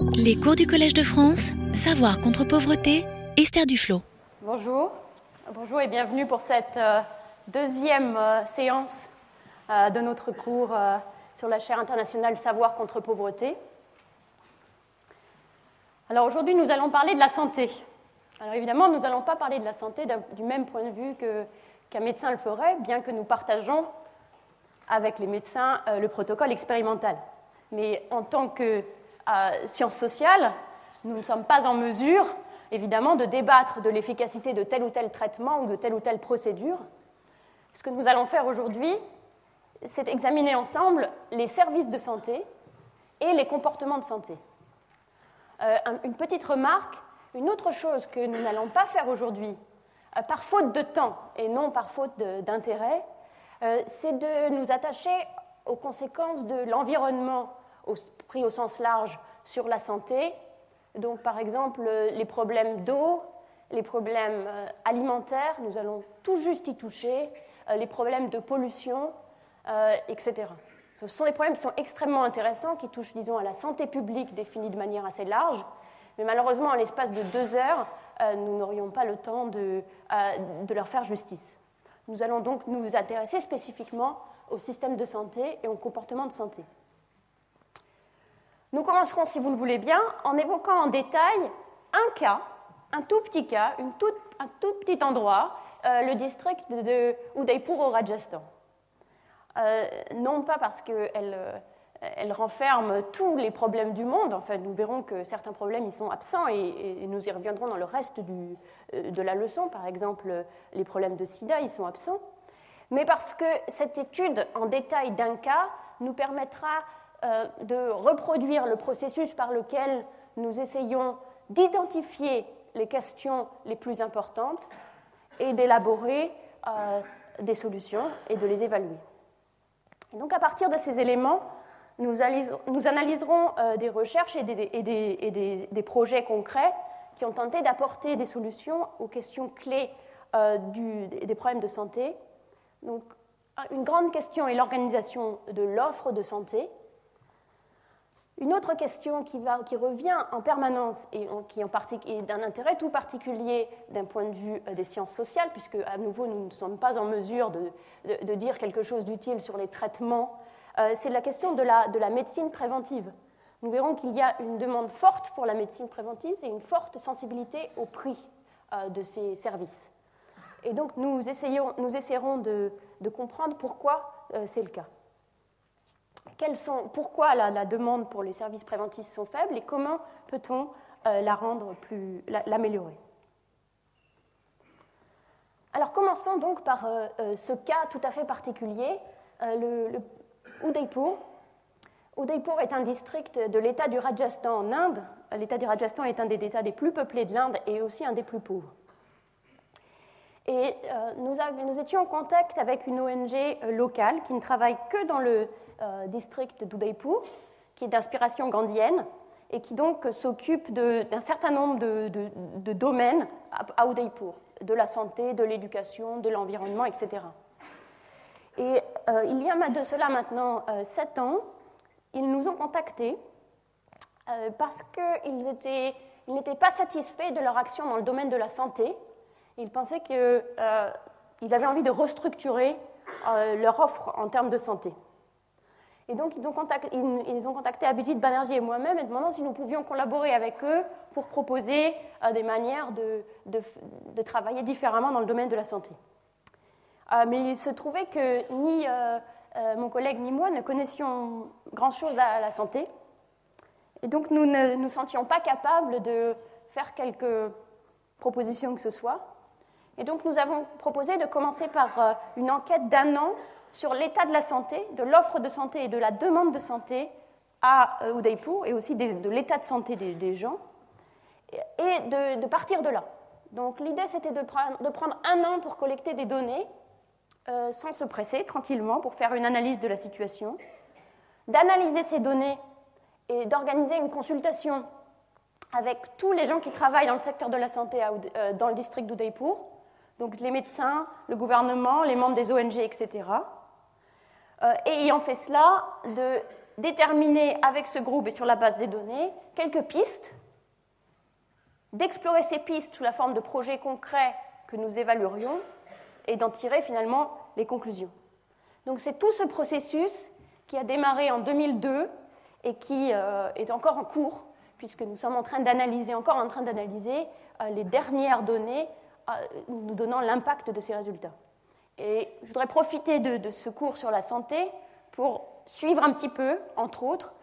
Les cours du Collège de France, Savoir contre pauvreté, Esther Duflo. Bonjour, bonjour et bienvenue pour cette euh, deuxième euh, séance euh, de notre cours sur la chaire internationale Savoir contre pauvreté. Alors aujourd'hui, nous allons parler de la santé. Alors évidemment, nous n'allons pas parler de la santé du même point de vue qu'un médecin le ferait, bien que nous partageons avec les médecins le protocole expérimental. Mais en tant que sciences sociales, nous ne sommes pas en mesure, évidemment, de débattre de l'efficacité de tel ou tel traitement ou de telle ou telle procédure. Ce que nous allons faire aujourd'hui, c'est examiner ensemble les services de santé et les comportements de santé. Euh, une petite remarque, une autre chose que nous n'allons pas faire aujourd'hui, euh, par faute de temps et non par faute d'intérêt, euh, c'est de nous attacher aux conséquences de l'environnement pris au sens large sur la santé. Donc, par exemple, les problèmes d'eau, les problèmes euh, alimentaires, nous allons tout juste y toucher, euh, les problèmes de pollution, euh, etc. Ce sont des problèmes qui sont extrêmement intéressants, qui touchent, disons, à la santé publique définie de manière assez large. Mais malheureusement, en l'espace de deux heures, nous n'aurions pas le temps de, de leur faire justice. Nous allons donc nous intéresser spécifiquement au système de santé et au comportement de santé. Nous commencerons, si vous le voulez bien, en évoquant en détail un cas, un tout petit cas, un tout petit endroit, euh, le district de Udaipur au Rajasthan. Euh, non pas parce qu'elle euh, renferme tous les problèmes du monde, enfin nous verrons que certains problèmes y sont absents et, nous y reviendrons dans le reste de la leçon, par exemple les problèmes de sida y sont absents, mais parce que cette étude en détail d'un cas nous permettra de reproduire le processus par lequel nous essayons d'identifier les questions les plus importantes et d'élaborer euh, des solutions et de les évaluer. donc à partir de ces éléments, nous, analyserons euh, des recherches et, des, projets concrets qui ont tenté d'apporter des solutions aux questions clés des problèmes de santé. Donc, une grande question est l'organisation de l'offre de santé, une autre question qui, revient en permanence et qui est d'un intérêt tout particulier d'un point de vue euh, des sciences sociales, puisque à nouveau nous ne sommes pas en mesure de, dire quelque chose d'utile sur les traitements, euh, c'est la question de la, médecine préventive. Nous verrons qu'il y a une demande forte pour la médecine préventive et une forte sensibilité au prix euh, de ces services. Et donc nous, essaierons de comprendre pourquoi c'est le cas sont, pourquoi la, demande pour les services préventifs sont faibles et comment peut-on euh, la rendre plus, l'améliorer? Alors commençons donc par euh, euh, ce cas tout à fait particulier, le, le Udaipur. Udaipur est un district de l'État du Rajasthan en Inde. L'État du Rajasthan est un des États les plus peuplés de l'Inde et aussi un des plus pauvres. Et nous, étions en contact avec une ONG locale qui ne travaille que dans le district d'Udaipur, qui est d'inspiration gandhienne et qui donc s'occupe d'un certain nombre de, domaines à, Udaipur, de la santé, de l'éducation, de l'environnement, etc. Et euh, il y a de cela maintenant euh, sept ans, ils nous ont contactés parce qu'ils n'étaient pas satisfaits de leur action dans le domaine de la santé. Ils pensaient qu'ils avaient envie de restructurer leur offre en termes de santé. Et donc, ils ont contacté, ils, contacté Abhijit Banerjee et moi-même et demandant si nous pouvions collaborer avec eux pour proposer euh, des manières de, de, travailler différemment dans le domaine de la santé. Euh, mais il se trouvait que ni euh, mon collègue ni moi ne connaissions grand-chose à la santé. Et donc, nous ne nous sentions pas capables de faire quelques propositions que ce soit. Et donc, nous avons proposé de commencer par une enquête d'un an sur l'état de la santé, de l'offre de santé et de la demande de santé à euh, Udaipur et aussi de l'état de santé des, gens, et de, partir de là. Donc l'idée c'était de, prendre un an pour collecter des données, euh, sans se presser, tranquillement, pour faire une analyse de la situation, d'analyser ces données et d'organiser une consultation avec tous les gens qui travaillent dans le secteur de la santé euh, dans le district d'Udaipur, donc les médecins, le gouvernement, les membres des ONG, etc. Euh, et ayant fait cela, déterminer avec ce groupe et sur la base des données quelques pistes, d'explorer ces pistes sous la forme de projets concrets que nous évaluerions et d'en tirer finalement les conclusions. Donc c'est tout ce processus qui a démarré en 2002 et qui euh, est encore en cours, puisque nous sommes en train d'analyser, encore en train d'analyser euh, les dernières données nous donnant l'impact de ces résultats. Et je voudrais profiter de, ce cours sur la santé pour suivre un petit peu, entre autres,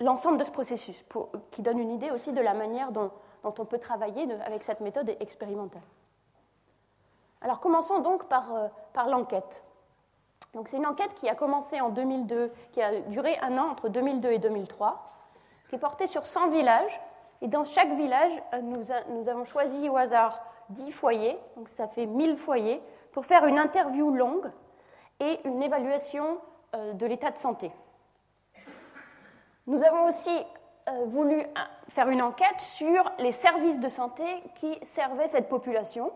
l'ensemble de ce processus, qui donne une idée aussi de la manière dont, on peut travailler avec cette méthode expérimentale. Alors commençons donc par, euh, par l'enquête. Donc c'est une enquête qui a commencé en 2002, qui a duré un an entre 2002 et 2003, qui est portée sur 100 villages. Et dans chaque village, euh, nous, nous avons choisi au hasard 10 foyers, donc ça fait 1000 foyers, pour faire une interview longue et une évaluation euh, de l'état de santé. Nous avons aussi euh, voulu euh, faire une enquête sur les services de santé qui servaient cette population,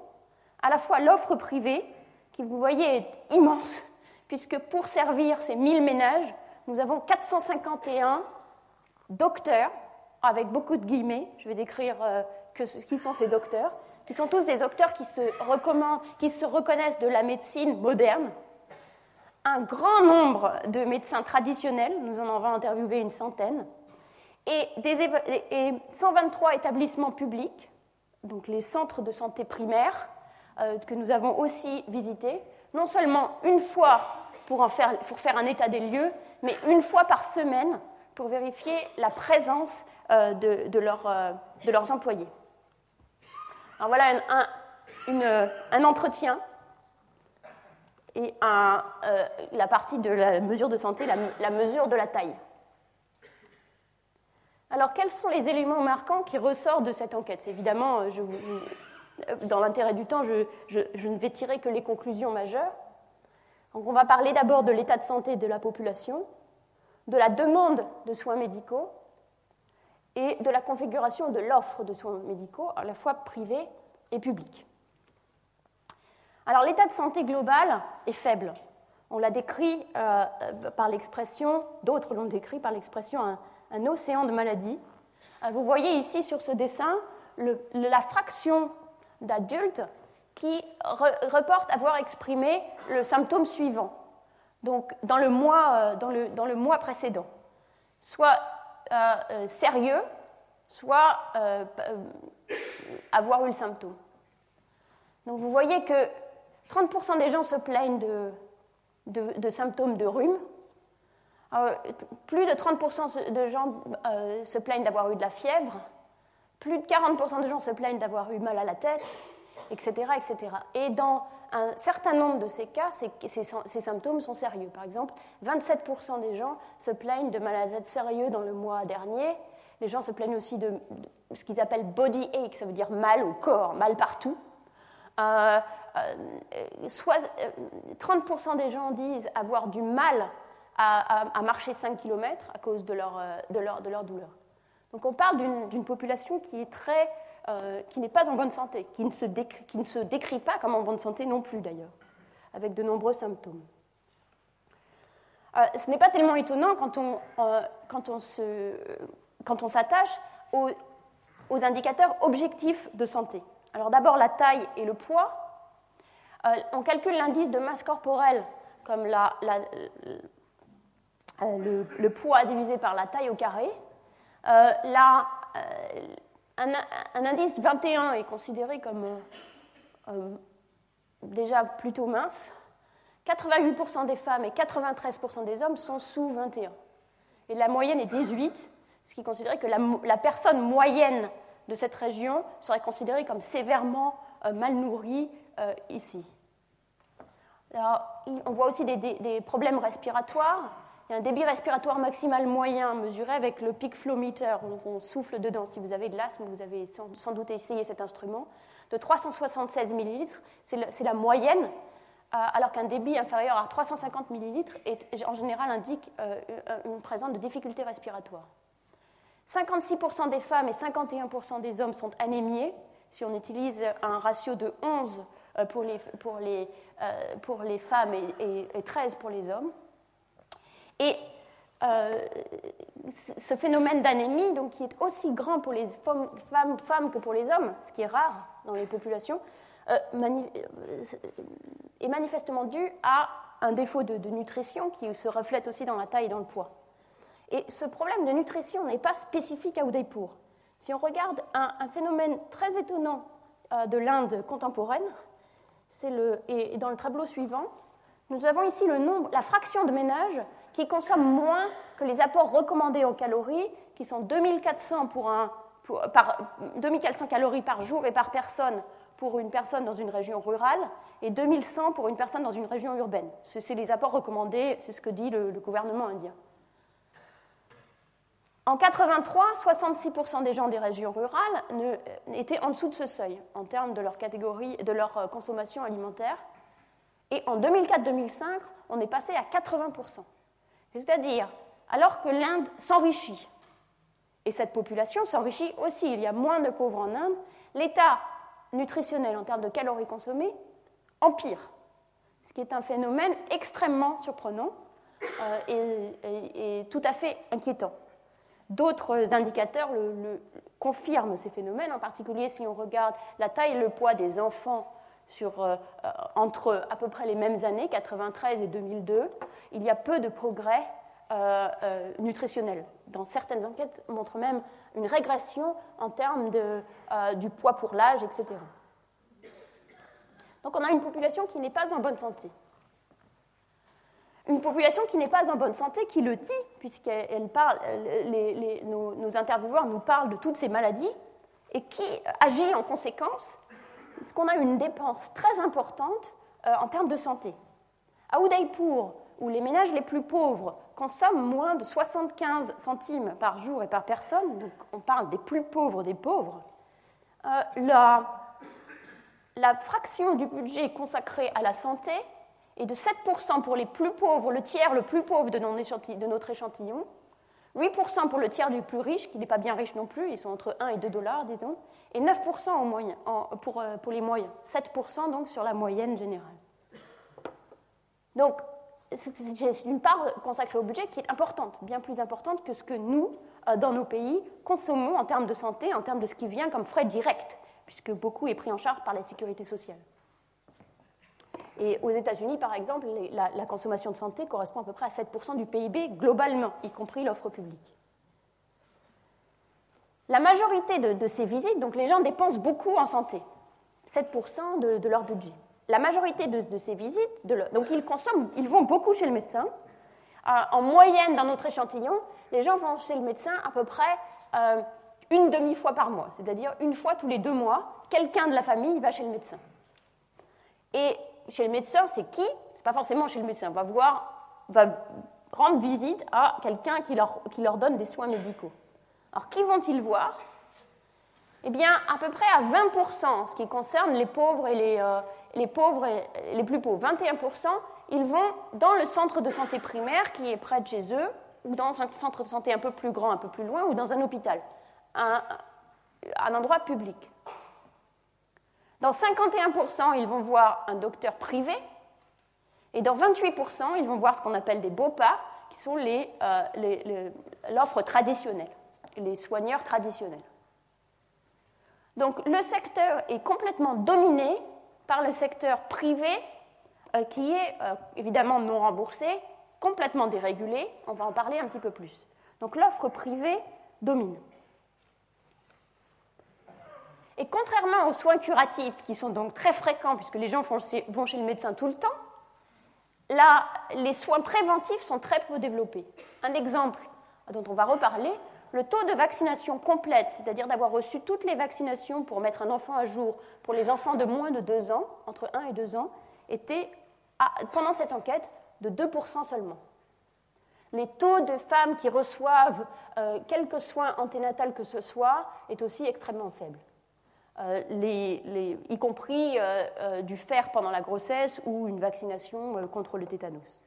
à la fois l'offre privée, qui vous voyez est immense, puisque pour servir ces 1000 ménages, nous avons 451 docteurs, avec beaucoup de guillemets, je vais décrire qui sont ces docteurs, qui sont tous des docteurs qui se, reconnaissent de la médecine moderne. Un grand nombre de médecins traditionnels, nous en avons interviewé une centaine, et, des, et 123 établissements publics, donc les centres de santé primaires, euh, que nous avons aussi visités, non seulement une fois pour, faire, un état des lieux, mais une fois par semaine pour vérifier la présence euh, euh, de leurs employés. Alors voilà un, entretien et euh, la partie de la mesure de santé, la, mesure de la taille. Alors quels sont les éléments marquants qui ressortent de cette enquête? Évidemment, euh, dans l'intérêt du temps, je, ne vais tirer que les conclusions majeures. On va parler d'abord de l'état de santé de la population, de la demande de soins médicaux, et de la configuration de l'offre de soins médicaux, à la fois privés et publics. Alors l'état de santé global est faible. On l'a décrit euh, par l'expression, d'autres l'ont décrit par l'expression un, océan de maladies. Euh, vous voyez ici sur ce dessin la fraction d'adultes qui reportent avoir exprimé le symptôme suivant, donc dans le mois, euh, dans le, dans le mois précédent. Soit euh, euh, sérieux, soit euh, avoir eu le symptôme. Donc vous voyez que 30% des gens se plaignent de, symptômes de rhume. plus de 30% de gens se plaignent d'avoir eu de la fièvre. Plus de 40% de gens se plaignent d'avoir eu mal à la tête, etc. etc. Et dans un certain nombre de ces cas, ces, symptômes sont sérieux. Par exemple, 27% des gens se plaignent de maladies sérieux dans le mois dernier. Les gens se plaignent aussi de, ce qu'ils appellent body ache, ça veut dire mal au corps, mal partout. 30% euh, euh, des gens disent avoir du mal à, marcher 5 km à cause de leur, euh, de de leur douleur. Donc on parle d'une population qui est très euh, qui n'est pas en bonne santé, qui ne, se décrit, qui ne se décrit pas comme en bonne santé non plus d'ailleurs, avec de nombreux symptômes. Euh, ce n'est pas tellement étonnant quand on, euh, quand on, s'attache aux, aux, indicateurs objectifs de santé. Alors d'abord la taille et le poids. on calcule l'indice de masse corporelle comme le, le, poids divisé par la taille au carré. la, un, indice de 21 est considéré comme euh, euh, déjà plutôt mince. 88% des femmes et 93% des hommes sont sous 21. Et la moyenne est 18, ce qui considérait que la, personne moyenne de cette région serait considérée comme sévèrement euh, mal nourrie ici. on voit aussi des problèmes respiratoires il y a un débit respiratoire maximal moyen mesuré avec le peak flow meter, on souffle dedans. Si vous avez de l'asthme, vous avez sans doute essayé cet instrument, de 376 ml, c'est la moyenne, euh, alors qu'un débit inférieur à 350 ml en général indique euh, une présence de difficultés respiratoires. 56% des femmes et 51% des hommes sont anémiés si on utilise un ratio de 11 euh, pour les, femmes et 13 pour les hommes. Et ce phénomène d'anémie, donc qui est aussi grand pour les femmes, que pour les hommes, ce qui est rare dans les populations, est manifestement dû à un défaut de, nutrition qui se reflète aussi dans la taille et dans le poids. Et ce problème de nutrition n'est pas spécifique à Udaipur. Si on regarde un, phénomène très étonnant euh, de l'Inde contemporaine, le, et dans le tableau suivant, nous avons ici le nombre, la fraction de ménages qui consomment moins que les apports recommandés en calories, qui sont 2400, pour un, par, 2400 calories par jour et par personne pour une personne dans une région rurale et 2100 pour une personne dans une région urbaine. C'est les apports recommandés, c'est ce que dit le, gouvernement indien. En 83, 66% des gens des régions rurales étaient en dessous de ce seuil en termes de leur catégorie, de leur euh, consommation alimentaire. Et en 2004-2005, on est passé à 80%. C'est-à-dire, alors que l'Inde s'enrichit, et cette population s'enrichit aussi, il y a moins de pauvres en Inde, l'État nutritionnel en termes de calories consommées empire, ce qui est un phénomène extrêmement surprenant euh, et, tout à fait inquiétant. D'autres indicateurs confirment ces phénomènes, en particulier si on regarde la taille et le poids des enfants sur, euh, euh, entre à peu près les mêmes années, 93 et 2002, il y a peu de progrès nutritionnels. Dans certaines enquêtes, montrent même une régression en termes de, du poids pour l'âge, etc. Donc on a une population qui n'est pas en bonne santé. Une population qui n'est pas en bonne santé, qui le dit, puisqu'elle nos, intervieweurs nous parlent de toutes ces maladies, et qui agit en conséquence, puisqu'on a une dépense très importante euh, en termes de santé. À Udaipur, où les ménages les plus pauvres consomment moins de 75 centimes par jour et par personne, donc on parle des plus pauvres des pauvres, euh, la, la fraction du budget consacré à la santé est de 7% pour les plus pauvres, le tiers le plus pauvre de notre échantillon, 8% pour le tiers du plus riche, qui n'est pas bien riche non plus, ils sont entre 1 et 2 dollars, disons, et 9% au moyen, pour, euh, pour, les moyens, 7% donc sur la moyenne générale. Donc, c'est une part consacrée au budget qui est importante, bien plus importante que ce que nous, euh, dans nos pays, consommons en termes de santé, en termes de ce qui vient comme frais directs puisque beaucoup est pris en charge par la sécurité sociale. Et aux États-Unis, par exemple, la, consommation de santé correspond à peu près à 7% du PIB globalement, y compris l'offre publique. La majorité de, ces visites, donc les gens dépensent beaucoup en santé, 7% de, leur budget. La majorité de, ces visites, donc ils consomment, ils vont beaucoup chez le médecin. Euh, en moyenne, dans notre échantillon, les gens vont chez le médecin à peu près euh, une demi-fois par mois, c'est-à-dire une fois tous les deux mois, quelqu'un de la famille va chez le médecin. Et chez le médecin, c'est qui pas forcément chez le médecin. Va voir, va rendre visite à quelqu'un qui leur, donne des soins médicaux. Alors, qui vont-ils voir Eh bien, à peu près à 20%, ce qui concerne les pauvres et les, euh, pauvres les plus pauvres. 21%, ils vont dans le centre de santé primaire qui est près de chez eux, ou dans un centre de santé un peu plus grand, un peu plus loin, ou dans un hôpital un, un endroit public. Dans 51%, ils vont voir un docteur privé, et dans 28%, ils vont voir ce qu'on appelle des BOPA, qui sont euh, l'offre traditionnelle, les soigneurs traditionnels. Donc le secteur est complètement dominé par le secteur privé, euh, qui est euh, évidemment non remboursé, complètement dérégulé, on va en parler un petit peu plus. Donc l'offre privée domine. Et contrairement aux soins curatifs, qui sont donc très fréquents puisque les gens vont chez le médecin tout le temps, là, les soins préventifs sont très peu développés. Un exemple dont on va reparler, le taux de vaccination complète, c'est-à-dire d'avoir reçu toutes les vaccinations pour mettre un enfant à jour pour les enfants de moins de 2 ans, entre 1 et 2 ans, était, pendant cette enquête, de 2% seulement. Les taux de femmes qui reçoivent euh, quelques soins anténatals que ce soit est aussi extrêmement faible. Euh, y compris euh, euh, du fer pendant la grossesse ou une vaccination contre le tétanos.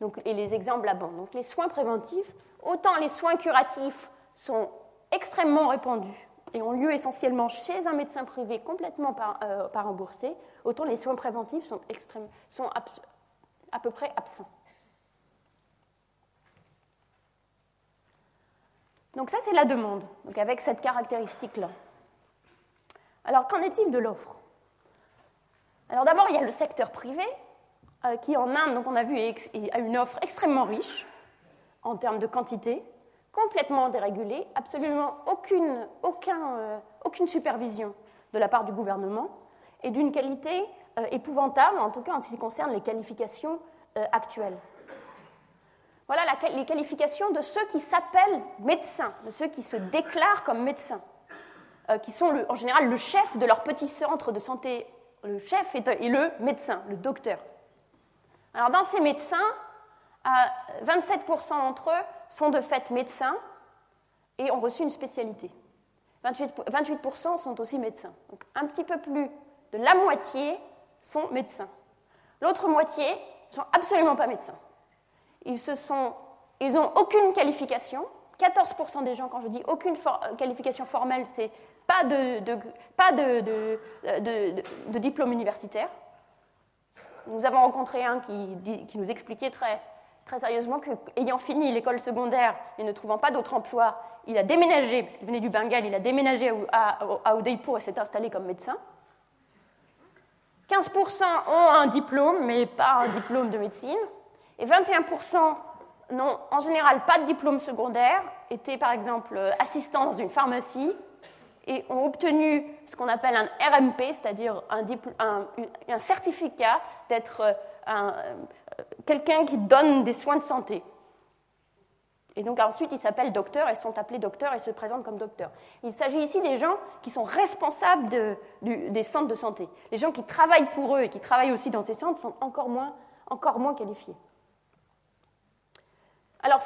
Donc, et les exemples abondent. Donc les soins préventifs, autant les soins curatifs sont extrêmement répandus et ont lieu essentiellement chez un médecin privé complètement par, remboursé, autant les soins préventifs sont, sont à peu près absents. Donc ça, c'est la demande, donc avec cette caractéristique-là. Alors, qu'en est-il de l'offre? Alors d'abord, il y a le secteur privé, euh, qui en Inde, donc on a vu, a une offre extrêmement riche en termes de quantité, complètement dérégulée, absolument aucune, euh, supervision de la part du gouvernement, et d'une qualité euh, épouvantable, en tout cas en ce qui concerne les qualifications actuelles. Voilà les qualifications de ceux qui s'appellent médecins, de ceux qui se déclarent comme médecins. Euh, qui sont en général le chef de leur petit centre de santé. Le chef est, le médecin, le docteur. Alors dans ces médecins, 27% d'entre eux sont de fait médecins et ont reçu une spécialité. 28%, sont aussi médecins. Donc un petit peu plus de la moitié sont médecins. L'autre moitié ne sont absolument pas médecins. Ils n'ont aucune qualification. 14% des gens, quand je dis aucune qualification formelle, c'est pas de, diplôme universitaire. Nous avons rencontré un qui, nous expliquait très, sérieusement qu'ayant fini l'école secondaire et ne trouvant pas d'autre emploi, il a déménagé, parce qu'il venait du Bengale, il a déménagé à, à, Udaipur et s'est installé comme médecin. 15% ont un diplôme, mais pas un diplôme de médecine. Et 21% n'ont en général pas de diplôme secondaire, étaient par exemple assistants dans une pharmacie et ont obtenu ce qu'on appelle un RMP, c'est-à-dire un, certificat d'être euh, euh, quelqu'un qui donne des soins de santé. Et donc ensuite, ils s'appellent docteurs et sont appelés docteurs et se présentent comme docteurs. Il s'agit ici des gens qui sont responsables des centres de santé. Les gens qui travaillent pour eux et qui travaillent aussi dans ces centres sont encore moins, encore moins qualifiés. Alors,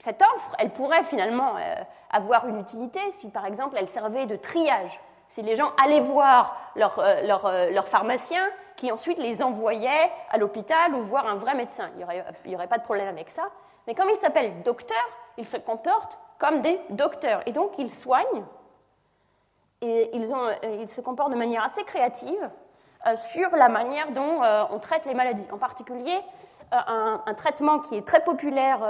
cette offre, elle pourrait finalement euh, avoir une utilité si, par exemple, elle servait de triage. Si les gens allaient voir leur, euh, euh, leur, pharmacien, qui ensuite les envoyait à l'hôpital ou voir un vrai médecin. Il n'y aurait, aurait, pas de problème avec ça. Mais comme ils s'appellent docteurs, ils se comportent comme des docteurs. Et donc, ils soignent et ils, ont, ils se comportent de manière assez créative sur la manière dont on traite les maladies. En particulier, un, traitement qui est très populaire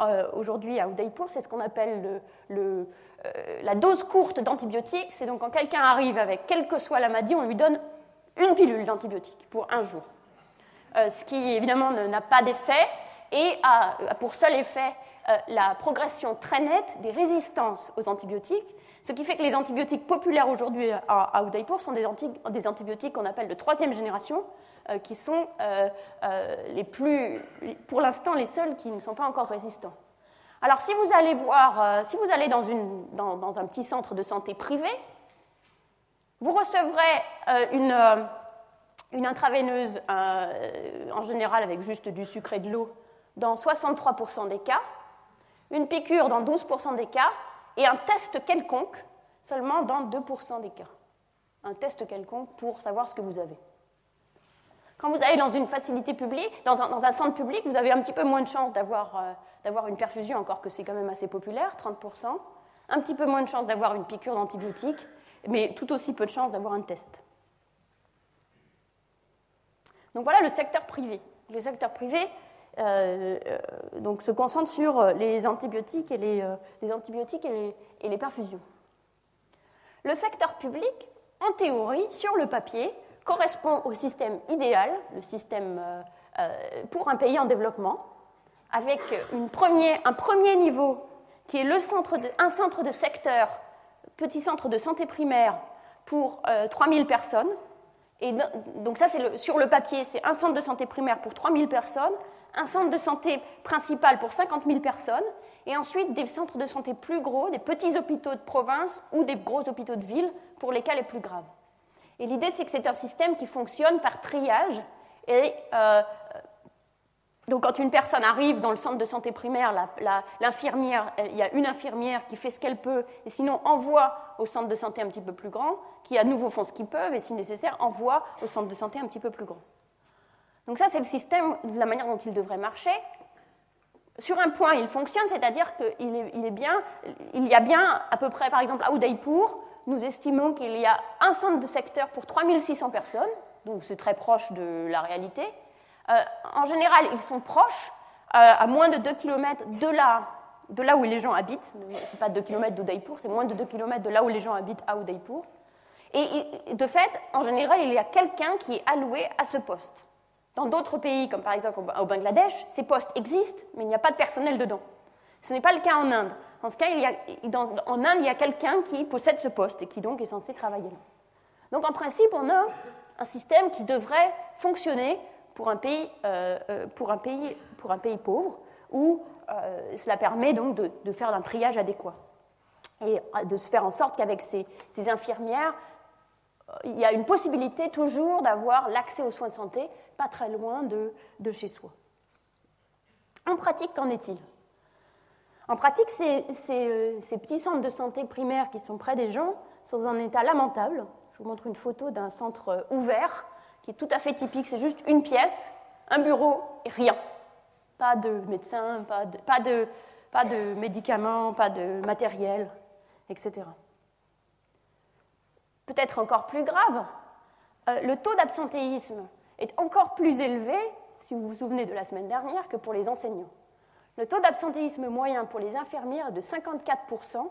euh, aujourd'hui à Udaipur, c'est ce qu'on appelle euh, la dose courte d'antibiotiques. C'est donc quand quelqu'un arrive avec quelle que soit la maladie, on lui donne une pilule d'antibiotiques pour un jour. Euh, ce qui évidemment n'a pas d'effet et a, pour seul effet la progression très nette des résistances aux antibiotiques, ce qui fait que les antibiotiques populaires aujourd'hui à, Udaipur sont des, antibiotiques qu'on appelle de troisième génération, qui sont euh, euh, les plus, pour l'instant, les seuls qui ne sont pas encore résistants. Alors, si vous allez voir, si vous allez dans, un petit centre de santé privé, vous recevrez une intraveineuse, en général avec juste du sucre et de l'eau, dans 63% des cas, une piqûre dans 12% des cas, et un test quelconque seulement dans 2% des cas. Un test quelconque pour savoir ce que vous avez. Quand vous allez dans une facilité publique, dans un, centre public, vous avez un petit peu moins de chances euh, d'avoir une perfusion, encore que c'est quand même assez populaire, 30%. Un petit peu moins de chances d'avoir une piqûre d'antibiotiques, mais tout aussi peu de chances d'avoir un test. Donc voilà le secteur privé. Le secteur privé euh, euh, donc, se concentre sur les antibiotiques et les, antibiotiques et les perfusions. Le secteur public, en théorie, sur le papier, correspond au système idéal, le système euh, euh, pour un pays en développement, avec un premier niveau qui est un centre de secteur, petit centre de santé primaire pour 3000 euh, personnes. Et donc ça, c'est sur le papier, c'est un centre de santé primaire pour 3000 personnes, un centre de santé principal pour 50 000 personnes, et ensuite des centres de santé plus gros, des petits hôpitaux de province ou des gros hôpitaux de ville pour les cas les plus graves. Et l'idée, c'est que c'est un système qui fonctionne par triage. Et euh, donc, quand une personne arrive dans le centre de santé primaire, l'infirmière, il y a une infirmière qui fait ce qu'elle peut, et sinon envoie au centre de santé un petit peu plus grand, qui à nouveau font ce qu'ils peuvent, et si nécessaire, envoie au centre de santé un petit peu plus grand. Donc ça, c'est le système, la manière dont il devrait marcher. Sur un point, il fonctionne, c'est-à-dire qu'il est, est bien, il y a bien à peu près, par exemple, à Udaipur, nous estimons qu'il y a un centre de secteur pour 3600 personnes, donc c'est très proche de la réalité. Euh, en général, ils sont proches, euh, à moins de 2 km de la, de là où les gens habitent. Ce pas 2 km d'Udaipur, c'est moins de 2 km de là où les gens habitent à Udaipur. Et de fait, en général, il y a quelqu'un qui est alloué à ce poste. Dans d'autres pays, comme par exemple au Bangladesh, ces postes existent, mais il n'y a pas de personnel dedans. Ce n'est pas le cas en Inde. En ce cas, en Inde, il y a quelqu'un qui possède ce poste et qui donc est censé travailler là. Donc en principe, on a un système qui devrait fonctionner pour un pays, euh, euh, pauvre, où euh, cela permet donc de, faire un triage adéquat et de se faire en sorte qu'avec ces, infirmières, il y a une possibilité toujours d'avoir l'accès aux soins de santé pas très loin de, chez soi. En pratique, qu'en est-il? En pratique, ces, ces, petits centres de santé primaires qui sont près des gens sont dans un état lamentable. Je vous montre une photo d'un centre ouvert qui est tout à fait typique. C'est juste une pièce, un bureau et rien. Pas de médecin, pas de, pas pas de médicaments, pas de matériel, etc. Peut-être encore plus grave, euh, le taux d'absentéisme est encore plus élevé, si vous vous souvenez de la semaine dernière, que pour les enseignants. Le taux d'absentéisme moyen pour les infirmières est de 54%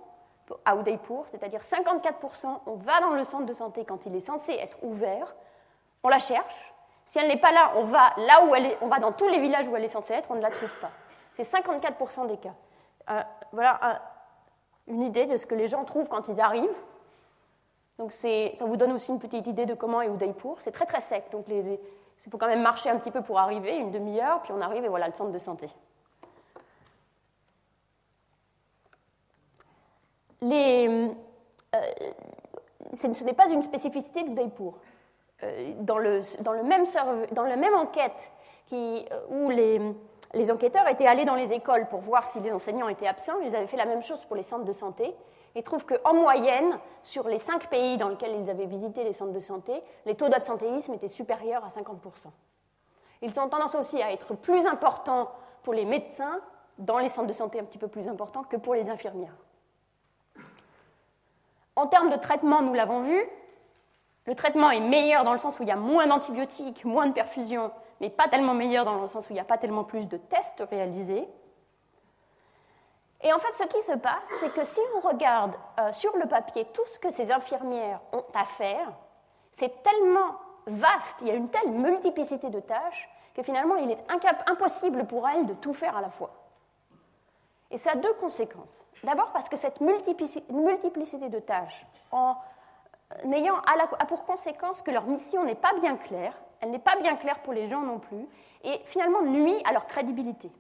à Udaipur, c'est-à-dire 54%, on va dans le centre de santé quand il est censé être ouvert, on la cherche. Si elle n'est pas là, on va là où elle on va dans tous les villages où elle est censée être, on ne la trouve pas. C'est 54% des cas. Euh, voilà une idée de ce que les gens trouvent quand ils arrivent. Donc ça vous donne aussi une petite idée de comment est Udaipur. C'est très très sec, donc il faut quand même marcher un petit peu pour arriver, une demi-heure, puis on arrive et voilà le centre de santé. Euh, ce n'est pas une spécificité d'Udaipur. Euh, dans, le, la même enquête euh, où les, les, enquêteurs étaient allés dans les écoles pour voir si les enseignants étaient absents, ils avaient fait la même chose pour les centres de santé. Ils trouvent qu'en moyenne, sur les cinq pays dans lesquels ils avaient visité les centres de santé, les taux d'absentéisme étaient supérieurs à 50%. Ils ont tendance aussi à être plus importants pour les médecins dans les centres de santé un petit peu plus importants que pour les infirmières. En termes de traitement, nous l'avons vu, le traitement est meilleur dans le sens où il y a moins d'antibiotiques, moins de perfusions, mais pas tellement meilleur dans le sens où il n'y a pas tellement plus de tests réalisés. Et en fait, ce qui se passe, c'est que si on regarde euh, sur le papier tout ce que ces infirmières ont à faire, c'est tellement vaste, il y a une telle multiplicité de tâches, que finalement, il est impossible pour elles de tout faire à la fois. Et ça a deux conséquences. D'abord parce que cette multiplicité de tâches, en n'ayant a pour conséquence que leur mission n'est pas bien claire, elle n'est pas bien claire pour les gens non plus, et finalement nuit à leur crédibilité.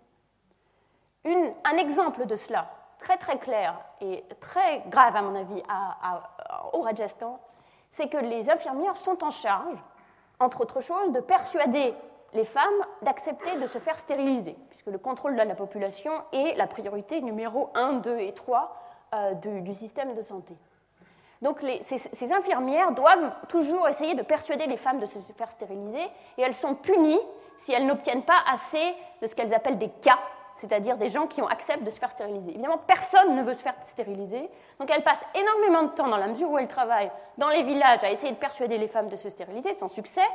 un exemple de cela, très très clair et très grave à mon avis au Rajasthan, c'est que les infirmières sont en charge, entre autres choses, de persuader les femmes d'accepter de se faire stériliser, puisque le contrôle de la population est la priorité numéro 1, 2 et 3 euh, du système de santé. Donc ces, infirmières doivent toujours essayer de persuader les femmes de se faire stériliser et elles sont punies si elles n'obtiennent pas assez de ce qu'elles appellent des cas, c'est-à-dire des gens qui ont accepté de se faire stériliser. Évidemment, personne ne veut se faire stériliser, donc elles passent énormément de temps dans la mesure où elles travaillent dans les villages à essayer de persuader les femmes de se stériliser sans succès,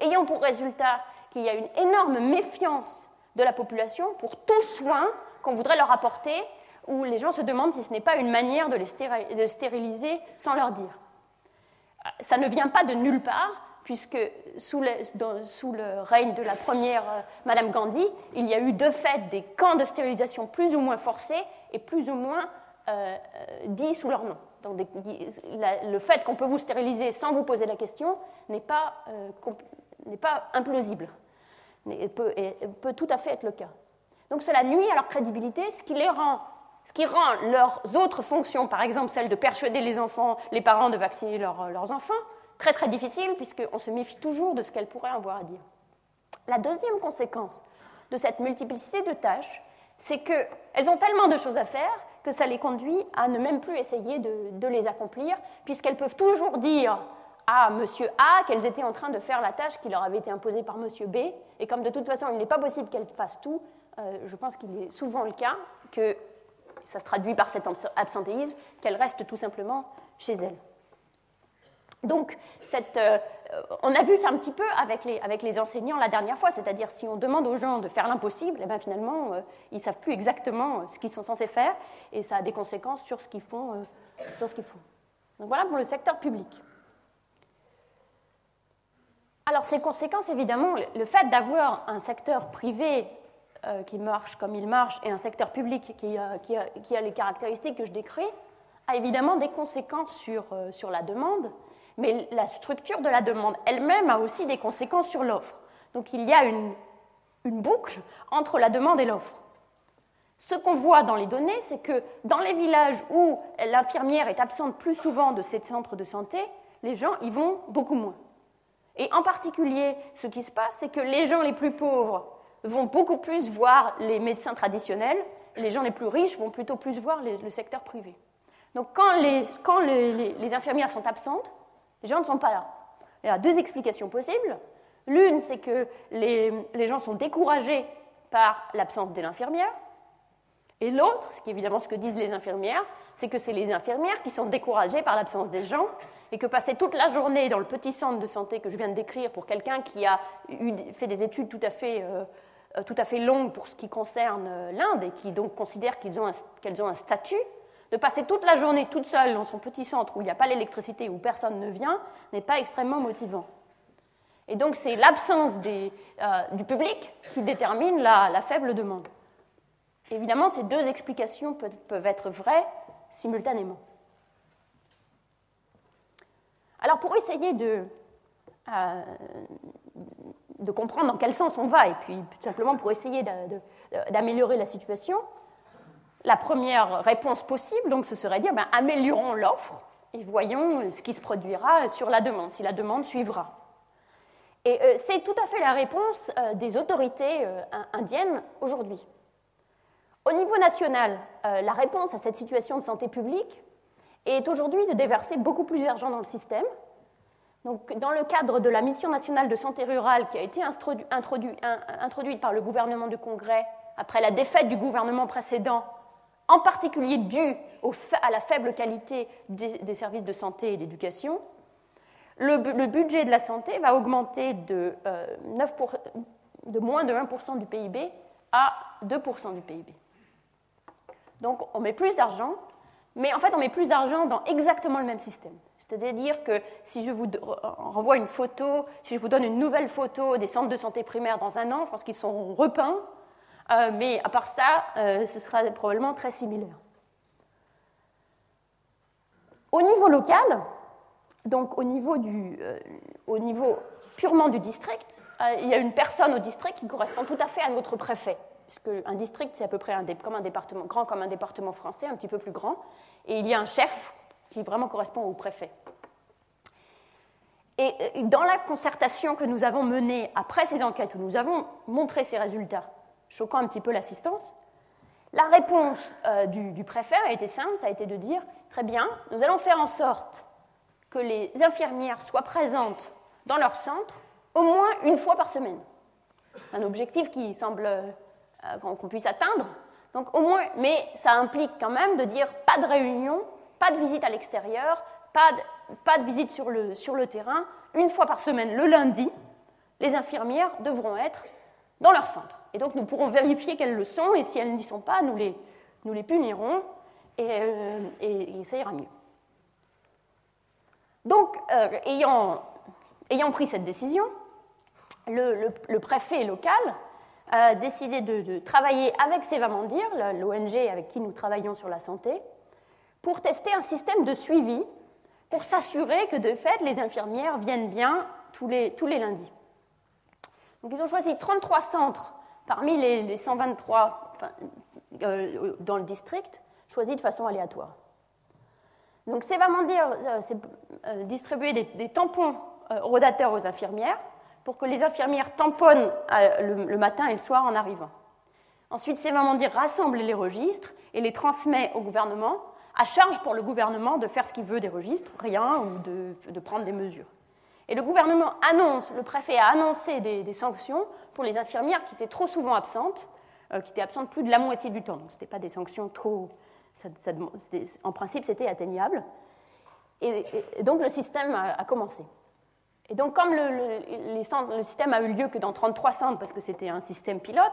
ayant pour résultat qu'il y a une énorme méfiance de la population pour tout soin qu'on voudrait leur apporter où les gens se demandent si ce n'est pas une manière de les stériliser sans leur dire. Ça ne vient pas de nulle part, puisque sous le, règne de la première euh, Madame Gandhi, il y a eu de fait des camps de stérilisation plus ou moins forcés et plus ou moins euh, euh, dits sous leur nom. Donc, le fait qu'on peut vous stériliser sans vous poser la question n'est pas, pas, implausible, et peut, tout à fait être le cas. Donc cela nuit à leur crédibilité, ce qui les rend ce qui rend leurs autres fonctions, par exemple celle de persuader les enfants, les parents de vacciner leurs enfants, très très difficile puisqu'on se méfie toujours de ce qu'elles pourraient avoir à dire. La deuxième conséquence de cette multiplicité de tâches, c'est qu'elles ont tellement de choses à faire que ça les conduit à ne même plus essayer de les accomplir, puisqu'elles peuvent toujours dire à monsieur A qu'elles étaient en train de faire la tâche qui leur avait été imposée par monsieur B, et comme de toute façon il n'est pas possible qu'elles fassent tout, euh, je pense qu'il est souvent le cas que ça se traduit par cet absentéisme, qu'elle reste tout simplement chez elle. Donc, cette, euh, on a vu ça un petit peu avec les, avec les enseignants la dernière fois, c'est-à-dire si on demande aux gens de faire l'impossible, eh bien finalement, ils ne savent plus exactement ce qu'ils sont censés faire, et ça a des conséquences sur ce qu'ils font. sur ce qu'ils font. Donc voilà pour le secteur public. Alors ces conséquences, évidemment, le fait d'avoir un secteur privé euh, qui marche comme il marche et un secteur public qui a, qui, a, les caractéristiques que je décris, a évidemment des conséquences sur, euh, la demande, mais la structure de la demande elle-même a aussi des conséquences sur l'offre. Donc il y a une, une boucle entre la demande et l'offre. Ce qu'on voit dans les données, c'est que dans les villages où l'infirmière est absente plus souvent de ces centres de santé, les gens y vont beaucoup moins. Et en particulier, ce qui se passe, c'est que les gens les plus pauvres vont beaucoup plus voir les médecins traditionnels, les gens les plus riches vont plutôt plus voir le secteur privé. Donc quand, les, quand les, les, infirmières sont absentes, les gens ne sont pas là. Il y a deux explications possibles. L'une, c'est que les, gens sont découragés par l'absence de l'infirmière. Et l'autre, ce qui est évidemment ce que disent les infirmières, c'est que c'est les infirmières qui sont découragées par l'absence des gens et que passer toute la journée dans le petit centre de santé que je viens de décrire pour quelqu'un qui a fait des études tout à fait, euh, tout à fait longues pour ce qui concerne euh, l'Inde et qui donc considère qu'elles ont, un statut, de passer toute la journée toute seule dans son petit centre où il n'y a pas l'électricité, où personne ne vient, n'est pas extrêmement motivant. Et donc c'est l'absence euh, du public qui détermine la, faible demande. Évidemment, ces deux explications peuvent, être vraies simultanément. Alors pour essayer de, euh, de, comprendre dans quel sens on va, et puis simplement pour essayer d'améliorer la situation, la première réponse possible, donc, ce serait dire ben, améliorons l'offre et voyons ce qui se produira sur la demande, si la demande suivra. Et euh, c'est tout à fait la réponse euh, des autorités indiennes aujourd'hui. Au niveau national, euh, la réponse à cette situation de santé publique est aujourd'hui de déverser beaucoup plus d'argent dans le système. Donc, dans le cadre de la mission nationale de santé rurale qui a été introduite par le gouvernement du Congrès après la défaite du gouvernement précédent, en particulier due à la faible qualité des, services de santé et d'éducation, le, budget de la santé va augmenter de, 9 euh, de moins de 1% du PIB à 2% du PIB. Donc on met plus d'argent, mais en fait, on met plus d'argent dans exactement le même système. C'est-à-dire que si je vous renvoie une photo, si je vous donne une nouvelle photo des centres de santé primaire dans un an, je pense qu'ils sont repeints, euh, mais à part ça, euh, ce sera probablement très similaire. Au niveau local, donc au niveau, euh, au niveau purement du district, il y a une personne au district qui correspond tout à fait à notre préfet puisque un district, c'est à peu près comme un département, grand comme un département français, un petit peu plus grand, et il y a un chef qui vraiment correspond au préfet. Et dans la concertation que nous avons menée après ces enquêtes, où nous avons montré ces résultats, choquant un petit peu l'assistance, la réponse euh, du, du, préfet a été simple, ça a été de dire, très bien, nous allons faire en sorte que les infirmières soient présentes dans leur centre au moins une fois par semaine. Un objectif qui semble euh, qu'on puisse atteindre. Donc au moins, mais ça implique quand même de dire pas de réunion, pas de visite à l'extérieur, pas de, pas de visite sur le, sur le terrain. Une fois par semaine, le lundi, les infirmières devront être dans leur centre. Et donc nous pourrons vérifier qu'elles le sont, et si elles n'y sont pas, nous les, nous les punirons, et, euh, et, ça ira mieux. Donc, euh, ayant, ayant, pris cette décision, le, le, le préfet local a décidé de, travailler avec Sevamandir, l'ONG avec qui nous travaillons sur la santé, pour tester un système de suivi pour s'assurer que de fait les infirmières viennent bien tous les, tous les lundis. Donc ils ont choisi 33 centres parmi les, 123 euh, dans le district, choisis de façon aléatoire. Donc euh, euh, distribué des, des tampons rodateurs aux infirmières pour que les infirmières tamponnent euh, le, matin et le soir en arrivant. Ensuite, dire rassemble les registres et les transmet au gouvernement, à charge pour le gouvernement de faire ce qu'il veut des registres, rien, ou de, prendre des mesures. Et le gouvernement annonce, le préfet a annoncé des, sanctions pour les infirmières qui étaient trop souvent absentes, euh, qui étaient absentes plus de la moitié du temps. Donc ce n'était pas des sanctions trop... en principe, c'était atteignable. Et, donc le système a commencé. Et donc, comme le, système a eu lieu que dans 33 centres, parce que c'était un système pilote,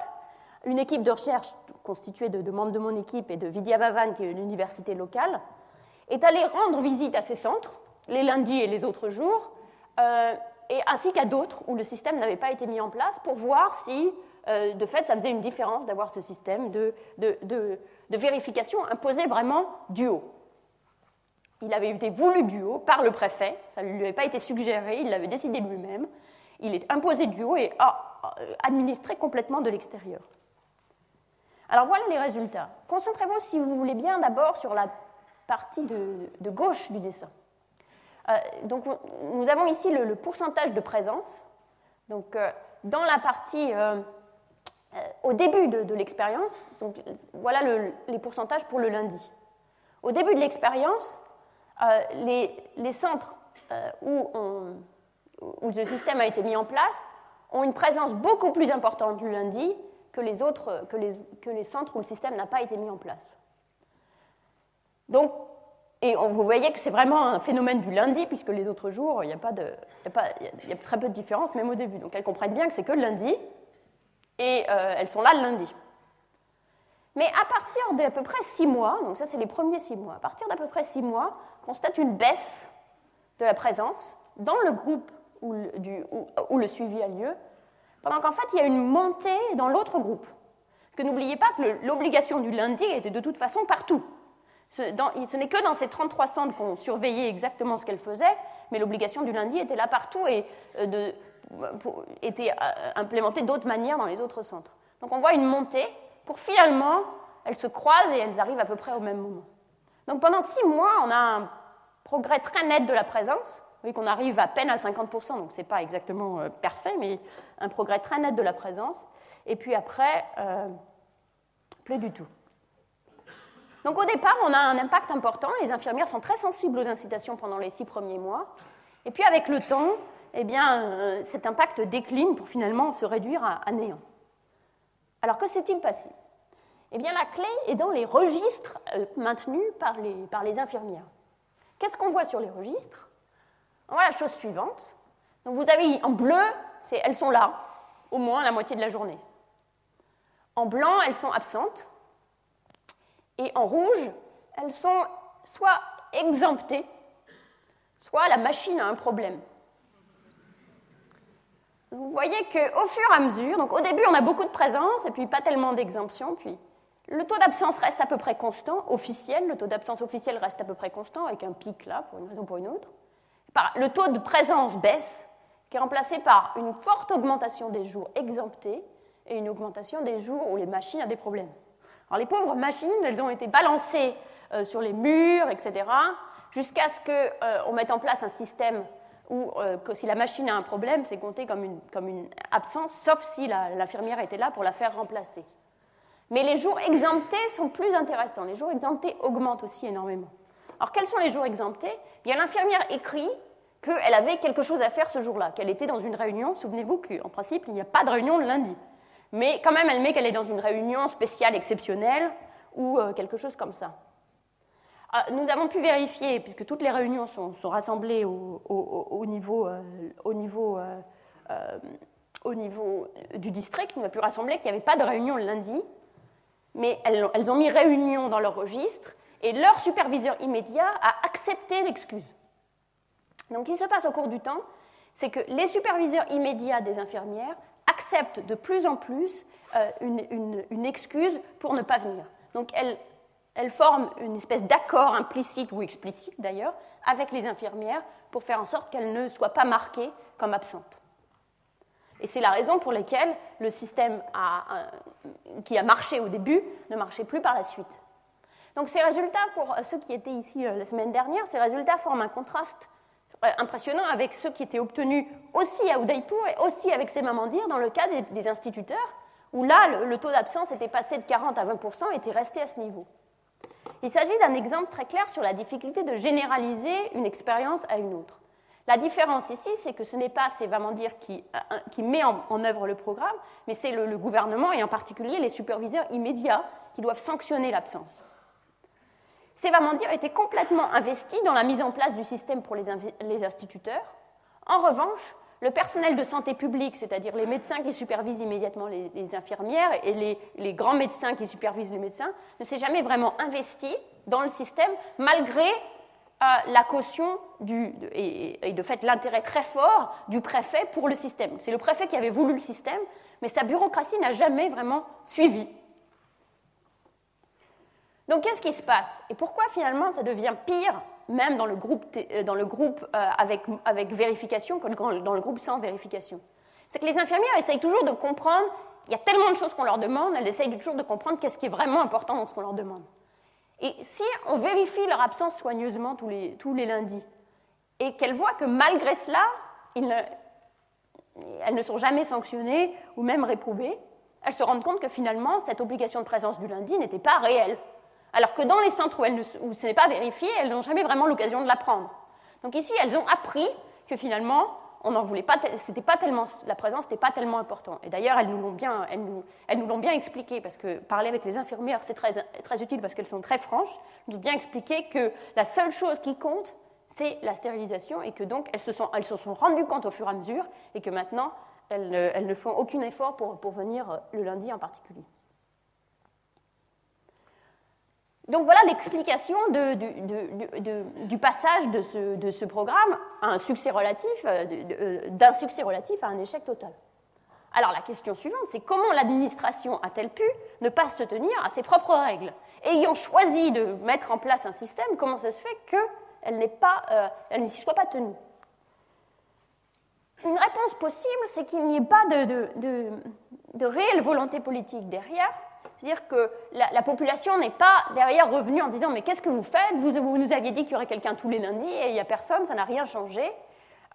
une équipe de recherche constituée de, membres de mon équipe et de Vidya Bhavan, qui est une université locale, est allée rendre visite à ces centres, les lundis et les autres jours, euh, ainsi qu'à d'autres où le système n'avait pas été mis en place, pour voir si, euh, de fait, ça faisait une différence d'avoir ce système de, vérification imposé vraiment du haut. Il avait été voulu du haut par le préfet, ça ne lui avait pas été suggéré, il l'avait décidé lui-même. Il est imposé du haut et administré complètement de l'extérieur. Alors voilà les résultats. Concentrez-vous, si vous voulez bien, d'abord sur la partie de, gauche du dessin. Euh, donc, nous avons ici le, pourcentage de présence. Donc, euh, dans la partie euh, au début de, l'expérience, voilà les pourcentages pour le lundi. Au début de l'expérience, les, les, centres où, où, le système a été mis en place ont une présence beaucoup plus importante le lundi que les, autres, que les, centres où le système n'a pas été mis en place. Donc, et vous voyez que c'est vraiment un phénomène du lundi, puisque les autres jours, il y a, pas de, il y a, très peu de différence, même au début. Donc elles comprennent bien que c'est que le lundi, et euh, elles sont là le lundi. Mais à partir d'à peu près six mois, donc ça c'est les premiers six mois, à partir d'à peu près six mois, on constate une baisse de la présence dans le groupe où le, suivi a lieu, pendant qu'en fait, il y a une montée dans l'autre groupe. Parce que n'oubliez pas que l'obligation du lundi était de toute façon partout. Ce, n'est que dans ces 33 centres qu'on surveillait exactement ce qu'elle faisait, mais l'obligation du lundi était là partout et euh, de, était euh, implémentée d'autres manières dans les autres centres. Donc on voit une montée pour finalement, elles se croisent et elles arrivent à peu près au même moment. Donc pendant six mois, on a un progrès très net de la présence, voyez qu'on arrive à peine à 50%, donc ce n'est pas exactement euh, parfait, mais un progrès très net de la présence. Et puis après, euh, plus du tout. Donc au départ, on a un impact important. Les infirmières sont très sensibles aux incitations pendant les six premiers mois. Et puis avec le temps, eh bien, euh, cet impact décline pour finalement se réduire à, néant. Alors que s'est-il passé? Eh bien, la clé est dans les registres maintenus par les, par les infirmières. Qu'est-ce qu'on voit sur les registres? Voilà la chose suivante. Donc vous avez en bleu, elles sont là, au moins la moitié de la journée. En blanc, elles sont absentes. Et en rouge, elles sont soit exemptées, soit la machine a un problème. Vous voyez qu'au fur et à mesure, donc au début on a beaucoup de présence et puis pas tellement d'exemption, puis le taux d'absence reste à peu près constant, officiel, le taux d'absence officiel reste à peu près constant avec un pic là pour une raison ou pour une autre le taux de présence baisse, qui est remplacé par une forte augmentation des jours exemptés et une augmentation des jours où les machines ont des problèmes. Alors les pauvres machines, elles ont été balancées euh, sur les murs, etc., jusqu'à ce qu'on euh, mette en place un système où euh, que si la machine a un problème, c'est compté comme une, comme une, absence, sauf si l'infirmière était là pour la faire remplacer. Mais les jours exemptés sont plus intéressants. Les jours exemptés augmentent aussi énormément. Alors quels sont les jours exemptés? Bien l'infirmière écrit qu'elle avait quelque chose à faire ce jour-là, qu'elle était dans une réunion. Souvenez-vous qu'en principe, il n'y a pas de réunion le lundi. Mais quand même, elle met qu'elle est dans une réunion spéciale, exceptionnelle, ou euh, quelque chose comme ça. Ah, nous avons pu vérifier, puisque toutes les réunions sont, rassemblées au, niveau, au, niveau, au niveau du district, nous avons pu rassembler qu'il n'y avait pas de réunion le lundi, mais elles, ont mis réunion dans leur registre, et leur superviseur immédiat a accepté l'excuse. Donc, ce qui se passe au cours du temps, c'est que les superviseurs immédiats des infirmières acceptent de plus en plus euh, une, excuse pour ne pas venir. Donc, elles, elles forment une espèce d'accord implicite ou explicite d'ailleurs avec les infirmières pour faire en sorte qu'elles ne soient pas marquées comme absentes. Et c'est la raison pour laquelle le système qui a marché au début ne marchait plus par la suite. Donc ces résultats, pour ceux qui étaient ici euh, la semaine dernière, ces résultats forment un contraste euh, impressionnant avec ceux qui étaient obtenus aussi à Udaipur et aussi avec ces mamandirs dans le cas des, instituteurs, où là, le, taux d'absence était passé de 40 à 20 et était resté à ce niveau. Il s'agit d'un exemple très clair sur la difficulté de généraliser une expérience à une autre. La différence ici, c'est que ce n'est pas ces Vamandirs qui, euh, qui met en, œuvre le programme, mais c'est le gouvernement et en particulier les superviseurs immédiats qui doivent sanctionner l'absence. Ces Vamandir étaient complètement investis dans la mise en place du système pour les, instituteurs, En revanche, le personnel de santé publique, c'est-à-dire les médecins qui supervisent immédiatement les, infirmières et les, grands médecins qui supervisent les médecins, ne s'est jamais vraiment investi dans le système malgré la caution et, et, de fait l'intérêt très fort du préfet pour le système. C'est le préfet qui avait voulu le système, mais sa bureaucratie n'a jamais vraiment suivi. Donc qu'est-ce qui se passe? Et pourquoi finalement ça devient pire même dans le groupe, euh, dans le groupe euh, avec, avec vérification que dans le groupe sans vérification? C'est que les infirmières essayent toujours de comprendre, il y a tellement de choses qu'on leur demande, elles essayent toujours de comprendre qu'est-ce qui est vraiment important dans ce qu'on leur demande. Et si on vérifie leur absence soigneusement tous les, tous les lundis, et qu'elles voient que malgré cela, elles ne sont jamais sanctionnées ou même réprouvées, elles se rendent compte que finalement, cette obligation de présence du lundi n'était pas réelle. Alors que dans les centres où, ce n'est pas vérifié, elles n'ont jamais vraiment l'occasion de l'apprendre. Donc ici, elles ont appris que finalement, on n'en voulait pas, c'était pas tellement, la présence n'était pas tellement important. Et d'ailleurs, elles nous l'ont bien, expliqué parce que parler avec les infirmières, c'est très, utile parce qu'elles sont très franches. Nous ont bien expliqué que la seule chose qui compte, c'est la stérilisation et que donc elles se sont, elles se sont rendues compte au fur et à mesure et que maintenant, elles, elles ne font aucun effort pour, pour venir le lundi en particulier. Donc voilà l'explication du, passage de ce, programme un succès relatif, euh, euh, d'un succès relatif à un échec total. Alors la question suivante, c'est comment l'administration a-t-elle pu ne pas se tenir à ses propres règles Ayant choisi de mettre en place un système, comment ça se fait qu'elle euh, n'y soit pas tenue? Une réponse possible, c'est qu'il n'y ait pas de réelle volonté politique derrière, c'est-à-dire que la, population n'est pas derrière revenue en disant Mais qu'est-ce que vous faites? Vous, nous aviez dit qu'il y aurait quelqu'un tous les lundis et il n'y a personne, ça n'a rien changé.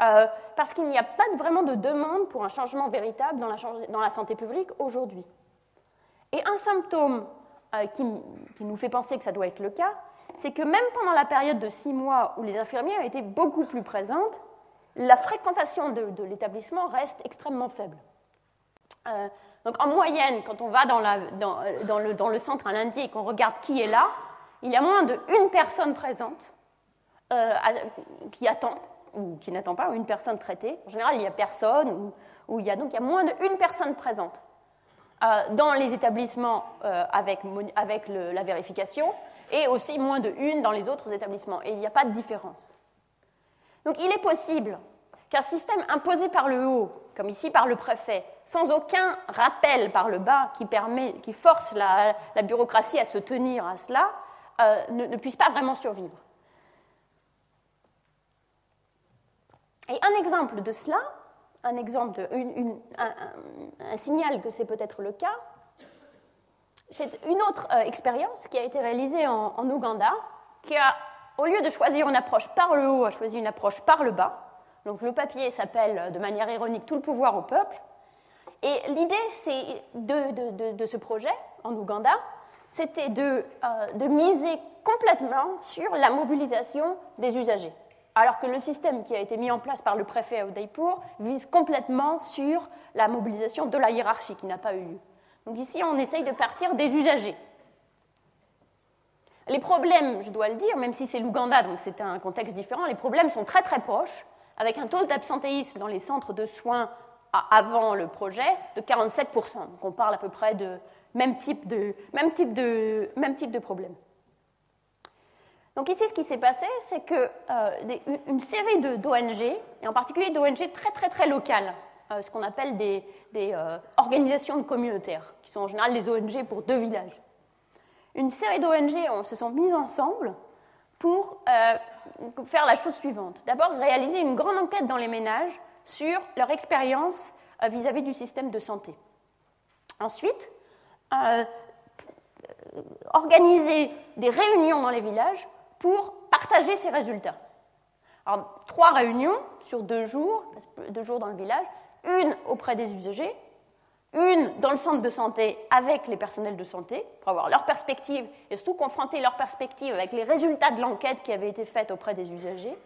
Euh, parce qu'il n'y a pas vraiment de demande pour un changement véritable dans la, santé publique aujourd'hui. Et un symptôme euh, qui, nous fait penser que ça doit être le cas, c'est que même pendant la période de six mois où les infirmières étaient beaucoup plus présentes, la fréquentation de, l'établissement reste extrêmement faible. Euh, donc en moyenne, quand on va dans, le, centre un lundi et qu'on regarde qui est là, il y a moins d'une personne présente euh, qui attend, ou qui n'attend pas, ou une personne traitée. En général, il n'y a personne, ou, il y a donc il y a moins d'une personne présente. Euh, dans les établissements euh, avec, la vérification, et aussi moins de une dans les autres établissements. Et il n'y a pas de différence. Donc il est possible qu'un système imposé par le haut, comme ici par le préfet, sans aucun rappel par le bas qui, permet, qui force la, bureaucratie à se tenir à cela, euh, ne, puisse pas vraiment survivre. Et un exemple de cela, un exemple, un, signal que c'est peut-être le cas, c'est une autre euh, expérience qui a été réalisée en, en, Ouganda, qui a, au lieu de choisir une approche par le haut, a choisi une approche par le bas. Donc le papier s'appelle de manière ironique Tout le pouvoir au peuple. Et l'idée de, ce projet en Ouganda, c'était de, euh, de, miser complètement sur la mobilisation des usagers. Alors que le système qui a été mis en place par le préfet à Udaipur vise complètement sur la mobilisation de la hiérarchie qui n'a pas eu lieu. Donc ici, on essaye de partir des usagers. Les problèmes, je dois le dire, même si c'est l'Ouganda, donc c'est un contexte différent, les problèmes sont très très proches, avec un taux d'absentéisme dans les centres de soins avant le projet de 47%. Donc on parle à peu près de même type de, même type de, même type de problème. Donc ici, ce qui s'est passé, c'est qu'une euh, une série d'ONG, et en particulier d'ONG très très très locales, euh, ce qu'on appelle des, des euh, organisations communautaires, qui sont en général les ONG pour deux villages. Une série d'ONG se sont mises ensemble pour faire la chose suivante. D'abord, réaliser une grande enquête dans les ménages sur leur expérience euh, vis-à-vis du système de santé. Ensuite, euh, organiser des réunions dans les villages pour partager ces résultats. Trois réunions sur deux jours, deux jours dans le village, une auprès des usagers, une dans le centre de santé avec les personnels de santé, pour avoir leur perspective et surtout confronter leur perspective avec les résultats de l'enquête qui avait été faite auprès des usagers,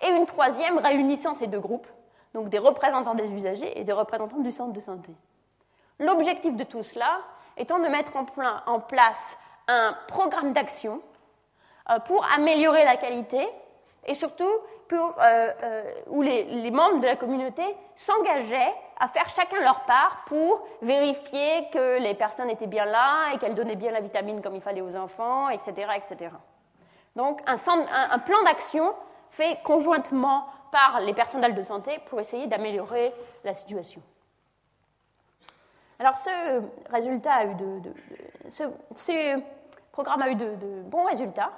et une troisième réunissant ces deux groupes donc des représentants des usagers et des représentants du centre de santé. L'objectif de tout cela étant de mettre en place un programme d'action euh, pour améliorer la qualité et surtout pour, euh, euh, où les, membres de la communauté s'engageaient à faire chacun leur part pour vérifier que les personnes étaient bien là et qu'elles donnaient bien la vitamine comme il fallait aux enfants, etc. etc. Donc un, un plan d'action fait conjointement par les personnels de santé pour essayer d'améliorer la situation. Alors ce résultat a eu de, ce, programme a eu de, bons résultats.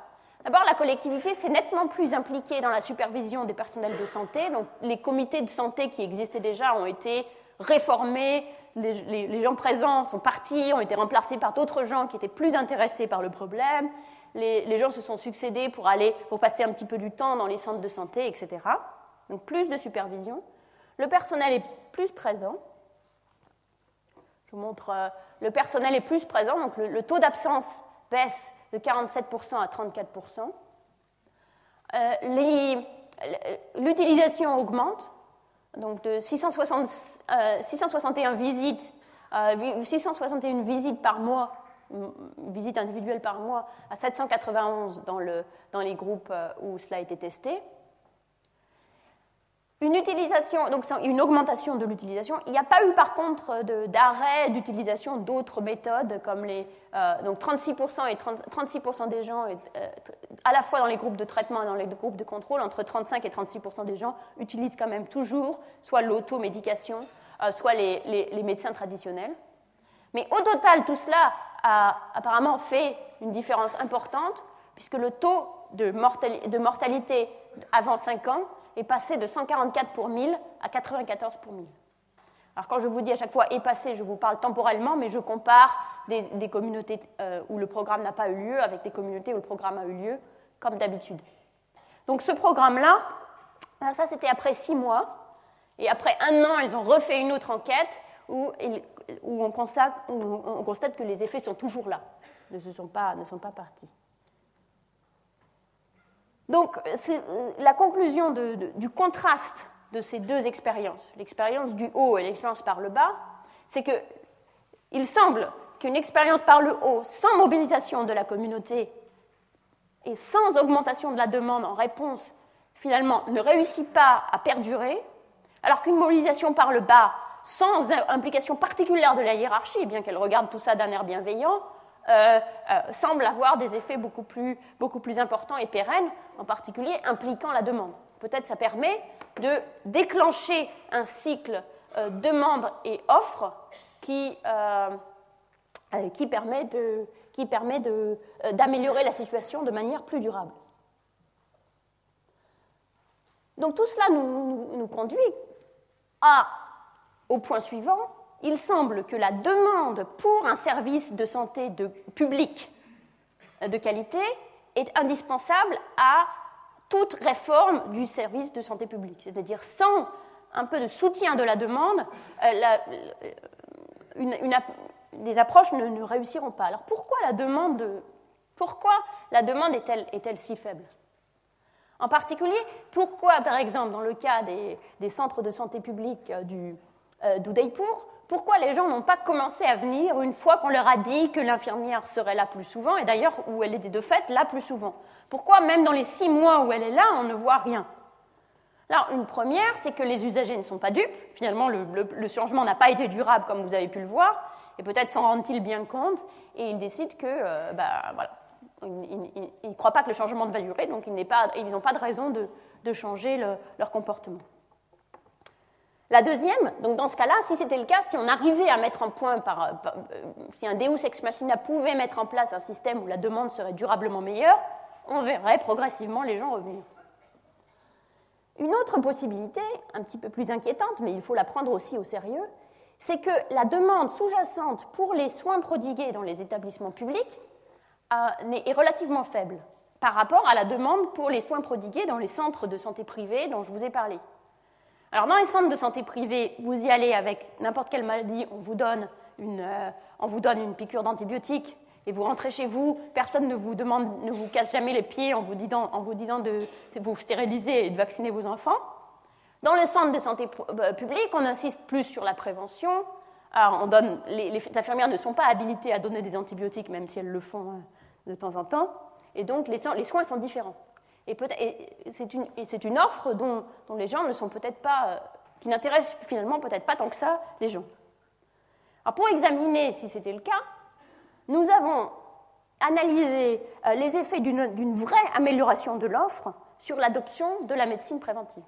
D'abord, la collectivité s'est nettement plus impliquée dans la supervision des personnels de santé. Donc, les comités de santé qui existaient déjà ont été réformés. Les, gens présents sont partis, ont été remplacés par d'autres gens qui étaient plus intéressés par le problème. Les, les, gens se sont succédés pour aller, pour passer un petit peu du temps dans les centres de santé, etc. Donc, plus de supervision. Le personnel est plus présent. Je vous montre, euh, le personnel est plus présent, donc le, taux d'absence baisse de 47% à 34%. Euh, l'utilisation augmente, donc de 661 euh, visites, 661 visites par mois, visites individuelles par mois, à 791 dans, le, dans les groupes où cela a été testé une utilisation, donc une augmentation de l'utilisation. Il n'y a pas eu par contre d'arrêt d'utilisation d'autres méthodes comme les euh, donc 36% et 36% des gens, euh, à la fois dans les groupes de traitement et dans les groupes de contrôle, entre 35 et 36% des gens utilisent quand même toujours soit l'automédication, euh, soit les, les, médecins traditionnels. Mais au total, tout cela a apparemment fait une différence importante puisque le taux de, de mortalité avant 5 ans est passé de 144 pour 1000 à 94 pour 1000. Alors quand je vous dis à chaque fois est passé, je vous parle temporellement, mais je compare des, communautés euh, où le programme n'a pas eu lieu avec des communautés où le programme a eu lieu, comme d'habitude. Donc ce programme-là, ça c'était après six mois, et après un an, ils ont refait une autre enquête où, on, constate, où on constate que les effets sont toujours là, ne, sont pas, ne sont pas partis. Donc, euh, la conclusion du contraste de ces deux expériences, l'expérience du haut et l'expérience par le bas, c'est qu'il semble qu'une expérience par le haut, sans mobilisation de la communauté et sans augmentation de la demande en réponse, finalement, ne réussit pas à perdurer, alors qu'une mobilisation par le bas, sans implication particulière de la hiérarchie, bien qu'elle regarde tout ça d'un air bienveillant, euh, euh, semble avoir des effets beaucoup plus, beaucoup plus importants et pérennes, en particulier impliquant la demande. Peut-être ça permet de déclencher un cycle euh, demande et offre qui, qui permet de, qui permet d'améliorer la situation de manière plus durable. Donc tout cela nous, nous, nous conduit à, au point suivant, il semble que la demande pour un service de santé de public de qualité est indispensable à toute réforme du service de santé publique. C'est-à-dire sans un peu de soutien de la demande, euh, euh, les approches ne, réussiront pas. Alors pourquoi la demande, demande est-elle, si faible? En particulier, pourquoi, par exemple, dans le cas des, centres de santé publique du, euh, d'Udaipur, pourquoi les gens n'ont pas commencé à venir une fois qu'on leur a dit que l'infirmière serait là plus souvent, et d'ailleurs où elle était de fait là plus souvent? Pourquoi même dans les six mois où elle est là, on ne voit rien? Alors, une première, c'est que les usagers ne sont pas dupes. Finalement, le, changement n'a pas été durable, comme vous avez pu le voir, et peut-être s'en rendent-ils bien compte, et ils décident que, euh, bah, voilà, ils ne croient pas que le changement va durer, donc ils n'ont pas, de raison de, changer leur comportement. La deuxième, donc dans ce cas-là, si c'était le cas, si on arrivait à mettre en point, par, euh, si un Deus ex machina pouvait mettre en place un système où la demande serait durablement meilleure, on verrait progressivement les gens revenir. Une autre possibilité, un petit peu plus inquiétante, mais il faut la prendre aussi au sérieux, c'est que la demande sous-jacente pour les soins prodigués dans les établissements publics euh, est relativement faible par rapport à la demande pour les soins prodigués dans les centres de santé privés dont je vous ai parlé. Alors dans les centres de santé privés, vous y allez avec n'importe quelle maladie, on vous donne une, euh, on vous donne une piqûre d'antibiotiques et vous rentrez chez vous, personne ne vous demande, ne vous casse jamais les pieds en vous disant, en vous disant de vous stériliser et de vacciner vos enfants. Dans le centre de santé euh, publique, on insiste plus sur la prévention. Alors, on donne, les, infirmières ne sont pas habilitées à donner des antibiotiques, même si elles le font euh, de temps en temps. Et donc, les, les soins sont différents. Et, c'est une, offre dont, les gens ne sont peut-être pas, euh, qui n'intéressent finalement peut-être pas tant que ça les gens. Alors pour examiner si c'était le cas, nous avons analysé euh, les effets d'une vraie amélioration de l'offre sur l'adoption de la médecine préventive.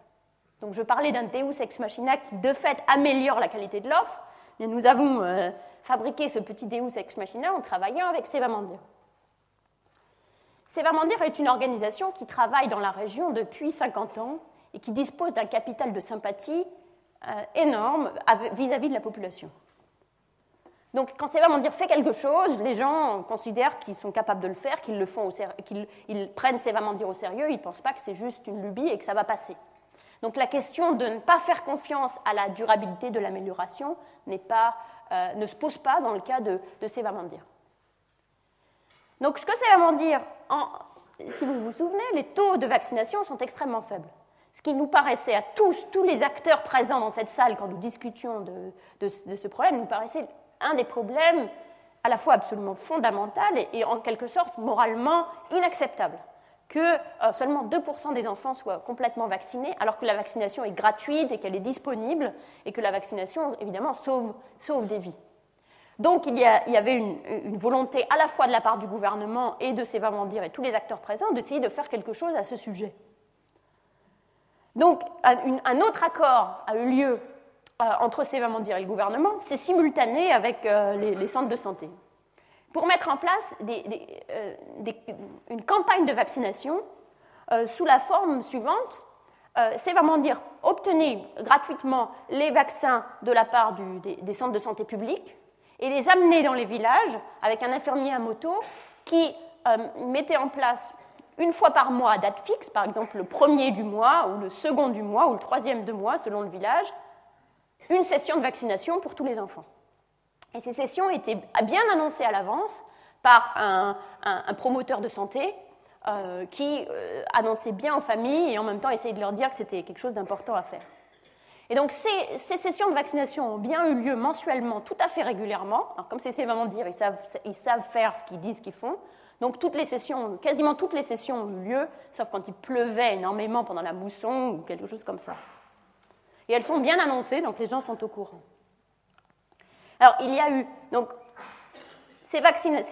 Donc je parlais d'un Deus ex machina qui de fait améliore la qualité de l'offre. Et nous avons euh, fabriqué ce petit Deus ex machina en travaillant avec Sevamandir. Sevamandir est une organisation qui travaille dans la région depuis 50 ans et qui dispose d'un capital de sympathie euh, énorme vis-à-vis de la population. Donc, quand Sevamandir fait quelque chose, les gens considèrent qu'ils sont capables de le faire, qu'ils le font, qu'ils ils prennent Sevamandir au sérieux. Ils ne pensent pas que c'est juste une lubie et que ça va passer. Donc, la question de ne pas faire confiance à la durabilité de l'amélioration euh, ne se pose pas dans le cas de, de Sevamandir. Donc, ce que Sevamandir, en, si vous vous souvenez, les taux de vaccination sont extrêmement faibles. Ce qui nous paraissait à tous, tous les acteurs présents dans cette salle quand nous discutions de, ce problème, nous paraissait un des problèmes à la fois absolument fondamental et, en quelque sorte moralement inacceptable que euh, seulement 2% des enfants soient complètement vaccinés, alors que la vaccination est gratuite et qu'elle est disponible, et que la vaccination, évidemment, sauve des vies. Donc il y, avait une, volonté à la fois de la part du gouvernement et de dire et tous les acteurs présents d'essayer de faire quelque chose à ce sujet. Donc un autre accord a eu lieu euh, entre Sévamandir et le gouvernement, c'est simultané avec euh, les, centres de santé. Pour mettre en place euh, une campagne de vaccination sous la forme suivante, Sévamandir obtenait gratuitement les vaccins de la part des, centres de santé publics et les amenait dans les villages avec un infirmier à moto qui mettait en place une fois par mois à date fixe, par exemple le premier du mois ou le second du mois ou le troisième du mois selon le village, une session de vaccination pour tous les enfants. Et ces sessions étaient bien annoncées à l'avance par un, promoteur de santé euh, qui euh, annonçait bien aux familles et en même temps essayait de leur dire que c'était quelque chose d'important à faire. Et donc ces, sessions de vaccination ont bien eu lieu mensuellement, tout à fait régulièrement. Comme c'est vraiment dire, ils savent, ils savent faire ce qu'ils disent qu'ils font. Donc toutes les sessions, quasiment toutes les sessions ont eu lieu, sauf quand il pleuvait énormément pendant la mousson ou quelque chose comme ça. Et elles sont bien annoncées, donc les gens sont au courant. Alors, il y a eu. Donc, ces,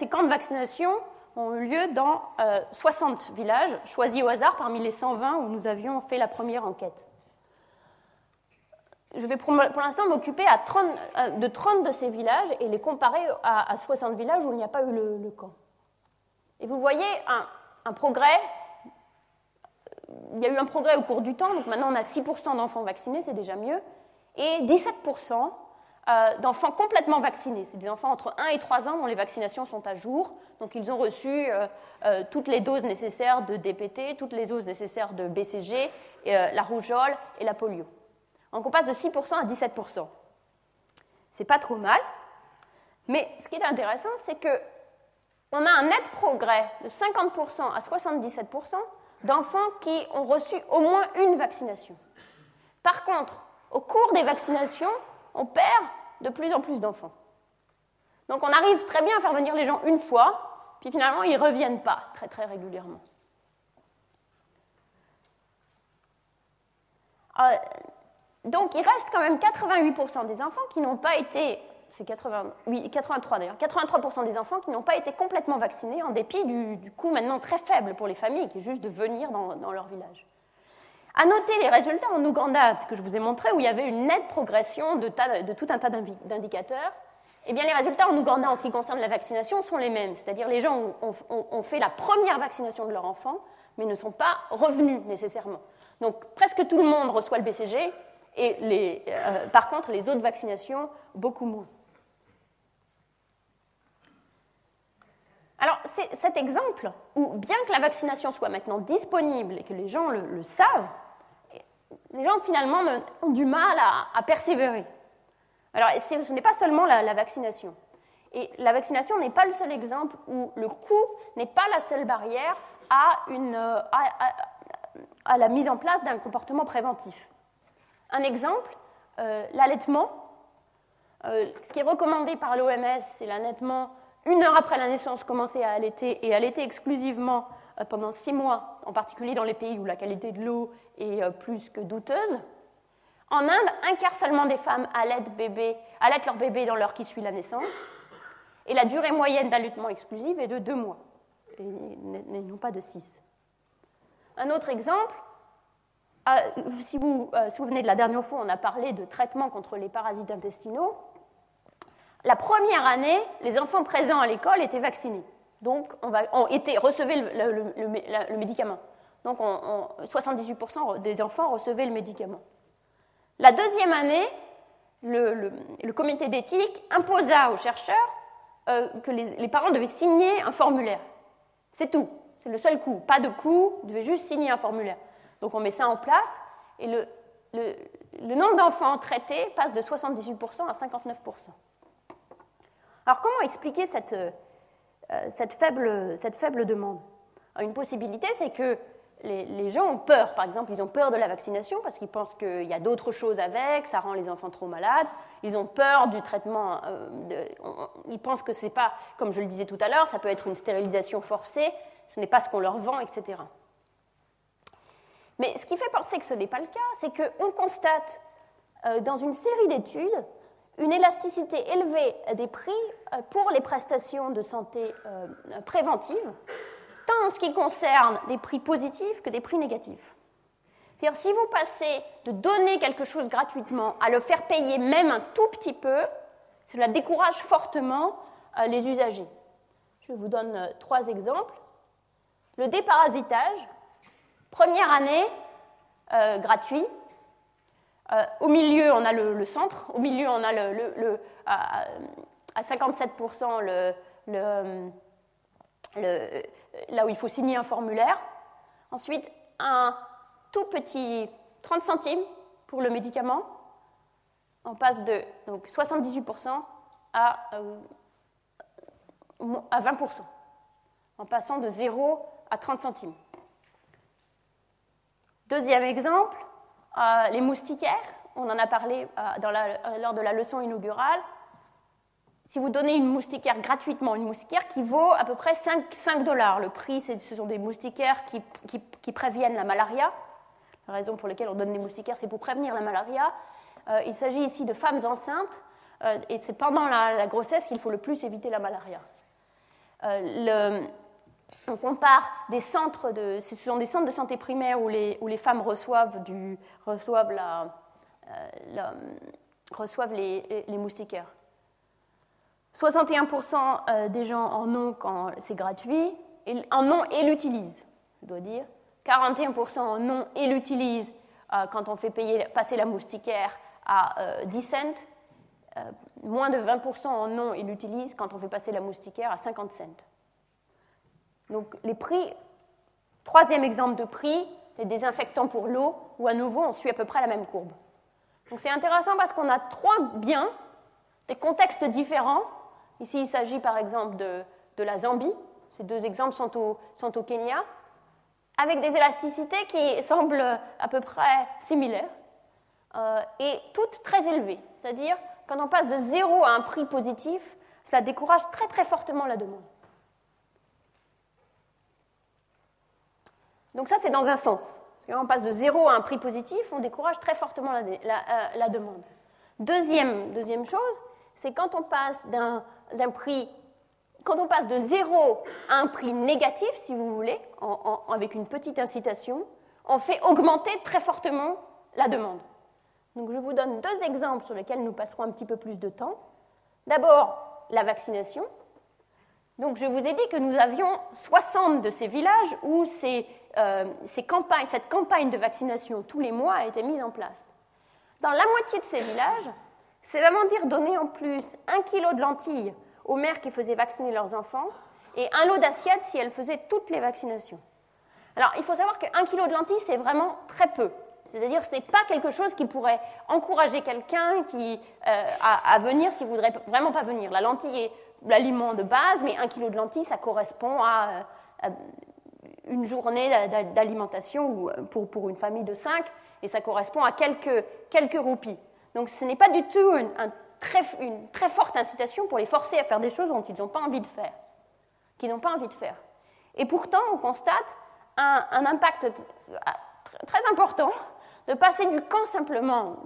camps de vaccination ont eu lieu dans 60 euh, villages, choisis au hasard parmi les 120 où nous avions fait la première enquête. Je vais pour, l'instant m'occuper euh, de 30 de ces villages et les comparer à, 60 villages où il n'y a pas eu le, camp. Et vous voyez un progrès il y a eu un progrès au cours du temps, donc maintenant on a 6% d'enfants vaccinés, c'est déjà mieux, et 17% euh, d'enfants complètement vaccinés. C'est des enfants entre 1 et 3 ans dont les vaccinations sont à jour, donc ils ont reçu euh, toutes les doses nécessaires de DPT, toutes les doses nécessaires de BCG, la rougeole et la polio. Donc on passe de 6% à 17%. C'est pas trop mal, mais ce qui est intéressant, c'est que on a un net progrès de 50% à 77% d'enfants qui ont reçu au moins une vaccination. Par contre, au cours des vaccinations, on perd de plus en plus d'enfants. Donc on arrive très bien à faire venir les gens une fois, puis finalement ils ne reviennent pas très très régulièrement. Euh, donc il reste quand même 88% des enfants qui n'ont pas été c'est 83 d'ailleurs, 83% des enfants qui n'ont pas été complètement vaccinés en dépit du, coût maintenant très faible pour les familles, qui est juste de venir dans, leur village. À noter les résultats en Ouganda que je vous ai montrés, où il y avait une nette progression de, tout un tas d'indicateurs. Eh bien, les résultats en Ouganda en ce qui concerne la vaccination sont les mêmes, c'est-à-dire les gens ont, fait la première vaccination de leur enfant, mais ne sont pas revenus nécessairement. Donc, presque tout le monde reçoit le BCG, et euh, par contre, les autres vaccinations, beaucoup moins. Alors, cet exemple où, bien que la vaccination soit maintenant disponible et que les gens le, savent, les gens finalement ont du mal à, persévérer. Alors, ce n'est pas seulement la, vaccination. Et la vaccination n'est pas le seul exemple où le coût n'est pas la seule barrière à, à, la mise en place d'un comportement préventif. Un exemple, euh, l'allaitement. Euh, ce qui est recommandé par l'OMS, c'est l'allaitement une heure après la naissance, commencer à allaiter et allaiter exclusivement pendant six mois, en particulier dans les pays où la qualité de l'eau est plus que douteuse. En Inde, un quart seulement des femmes allaitent leur bébé dans l'heure qui suit la naissance. Et la durée moyenne d'allaitement exclusive est de deux mois, et non pas de six. Un autre exemple, ah, si vous vous euh, souvenez de la dernière fois, on a parlé de traitement contre les parasites intestinaux. La première année, les enfants présents à l'école étaient vaccinés. Donc, on, va, recevaient le, médicament. Donc, 78% des enfants recevaient le médicament. La deuxième année, le, comité d'éthique imposa aux chercheurs euh, que les, parents devaient signer un formulaire. C'est tout. C'est le seul coût. Pas de coût, ils devaient juste signer un formulaire. Donc on met ça en place et le, nombre d'enfants traités passe de 78% à 59%. Alors comment expliquer cette, euh, faible demande? Une possibilité, c'est que les, gens ont peur. Par exemple, ils ont peur de la vaccination parce qu'ils pensent qu'il y a d'autres choses avec, ça rend les enfants trop malades. Ils ont peur du traitement. Euh, ils pensent que c'est pas, comme je le disais tout à l'heure, ça peut être une stérilisation forcée. Ce n'est pas ce qu'on leur vend, etc. Mais ce qui fait penser que ce n'est pas le cas, c'est qu'on constate euh, dans une série d'études une élasticité élevée des prix euh, pour les prestations de santé préventives tant en ce qui concerne des prix positifs que des prix négatifs. C'est-à-dire, si vous passez de donner quelque chose gratuitement à le faire payer même un tout petit peu, cela décourage fortement euh, les usagers. Je vous donne euh, trois exemples. Le déparasitage, première année, euh, gratuit. au milieu, on a le, centre. Au milieu, on a le, à, 57% le, là où il faut signer un formulaire. Ensuite, un tout petit 30 centimes pour le médicament. On passe de donc, 78% à, euh, à 20%, en passant de 0 à 30 centimes. Deuxième exemple, euh, les moustiquaires. On en a parlé euh, la, lors de la leçon inaugurale si vous donnez une moustiquaire gratuitement, une moustiquaire qui vaut à peu près 5, dollars. Le prix, ce sont des moustiquaires qui, préviennent la malaria. La raison pour laquelle on donne des moustiquaires, c'est pour prévenir la malaria. Euh, il s'agit ici de femmes enceintes, euh, et c'est pendant la, grossesse qu'il faut le plus éviter la malaria. Euh, on compare des centres de, centres de santé primaire où les, femmes reçoivent, reçoivent les, moustiquaires. 61% euh, des gens en ont quand c'est gratuit, en ont et l'utilisent, je dois dire. 41% en ont et l'utilisent euh, quand on fait passer la moustiquaire à 10 euh, cents. moins de 20% en ont et l'utilisent quand on fait passer la moustiquaire à 50 cents. Donc les prix, troisième exemple de prix, les désinfectants pour l'eau, où à nouveau on suit à peu près la même courbe. Donc c'est intéressant parce qu'on a trois biens, des contextes différents, Ici, il s'agit par exemple de, la Zambie. Ces deux exemples sont au, Kenya, avec des élasticités qui semblent à peu près similaires euh, et toutes très élevées. C'est-à-dire, quand on passe de zéro à un prix positif, cela décourage très très fortement la demande. Donc ça, c'est dans un sens. Quand on passe de zéro à un prix positif, on décourage très fortement la, euh, demande. Deuxième, deuxième chose, c'est quand on passe d'un prix, quand on passe de zéro à un prix négatif, si vous voulez, avec une petite incitation, on fait augmenter très fortement la demande. Donc je vous donne deux exemples sur lesquels nous passerons un petit peu plus de temps. D'abord, la vaccination. Donc je vous ai dit que nous avions 60 de ces villages où euh, cette campagne de vaccination tous les mois a été mise en place. Dans la moitié de ces villages, c'est vraiment dire donner en plus un kilo de lentilles aux mères qui faisaient vacciner leurs enfants et un lot d'assiettes si elles faisaient toutes les vaccinations. Alors, il faut savoir qu'un kilo de lentilles, c'est vraiment très peu. C'est-à-dire, ce n'est pas quelque chose qui pourrait encourager quelqu'un euh, à, venir s'il ne voudrait vraiment pas venir. La lentille est l'aliment de base, mais un kilo de lentilles, ça correspond à, une journée d'alimentation pour, pour, une famille de cinq, et ça correspond à quelques, quelques roupies. Donc ce n'est pas du tout une, très, forte incitation pour les forcer à faire des choses dont ils n'ont pas envie de faire, qu'ils n'ont pas envie de faire. Et pourtant, on constate un, impact très important de passer du camp simplement,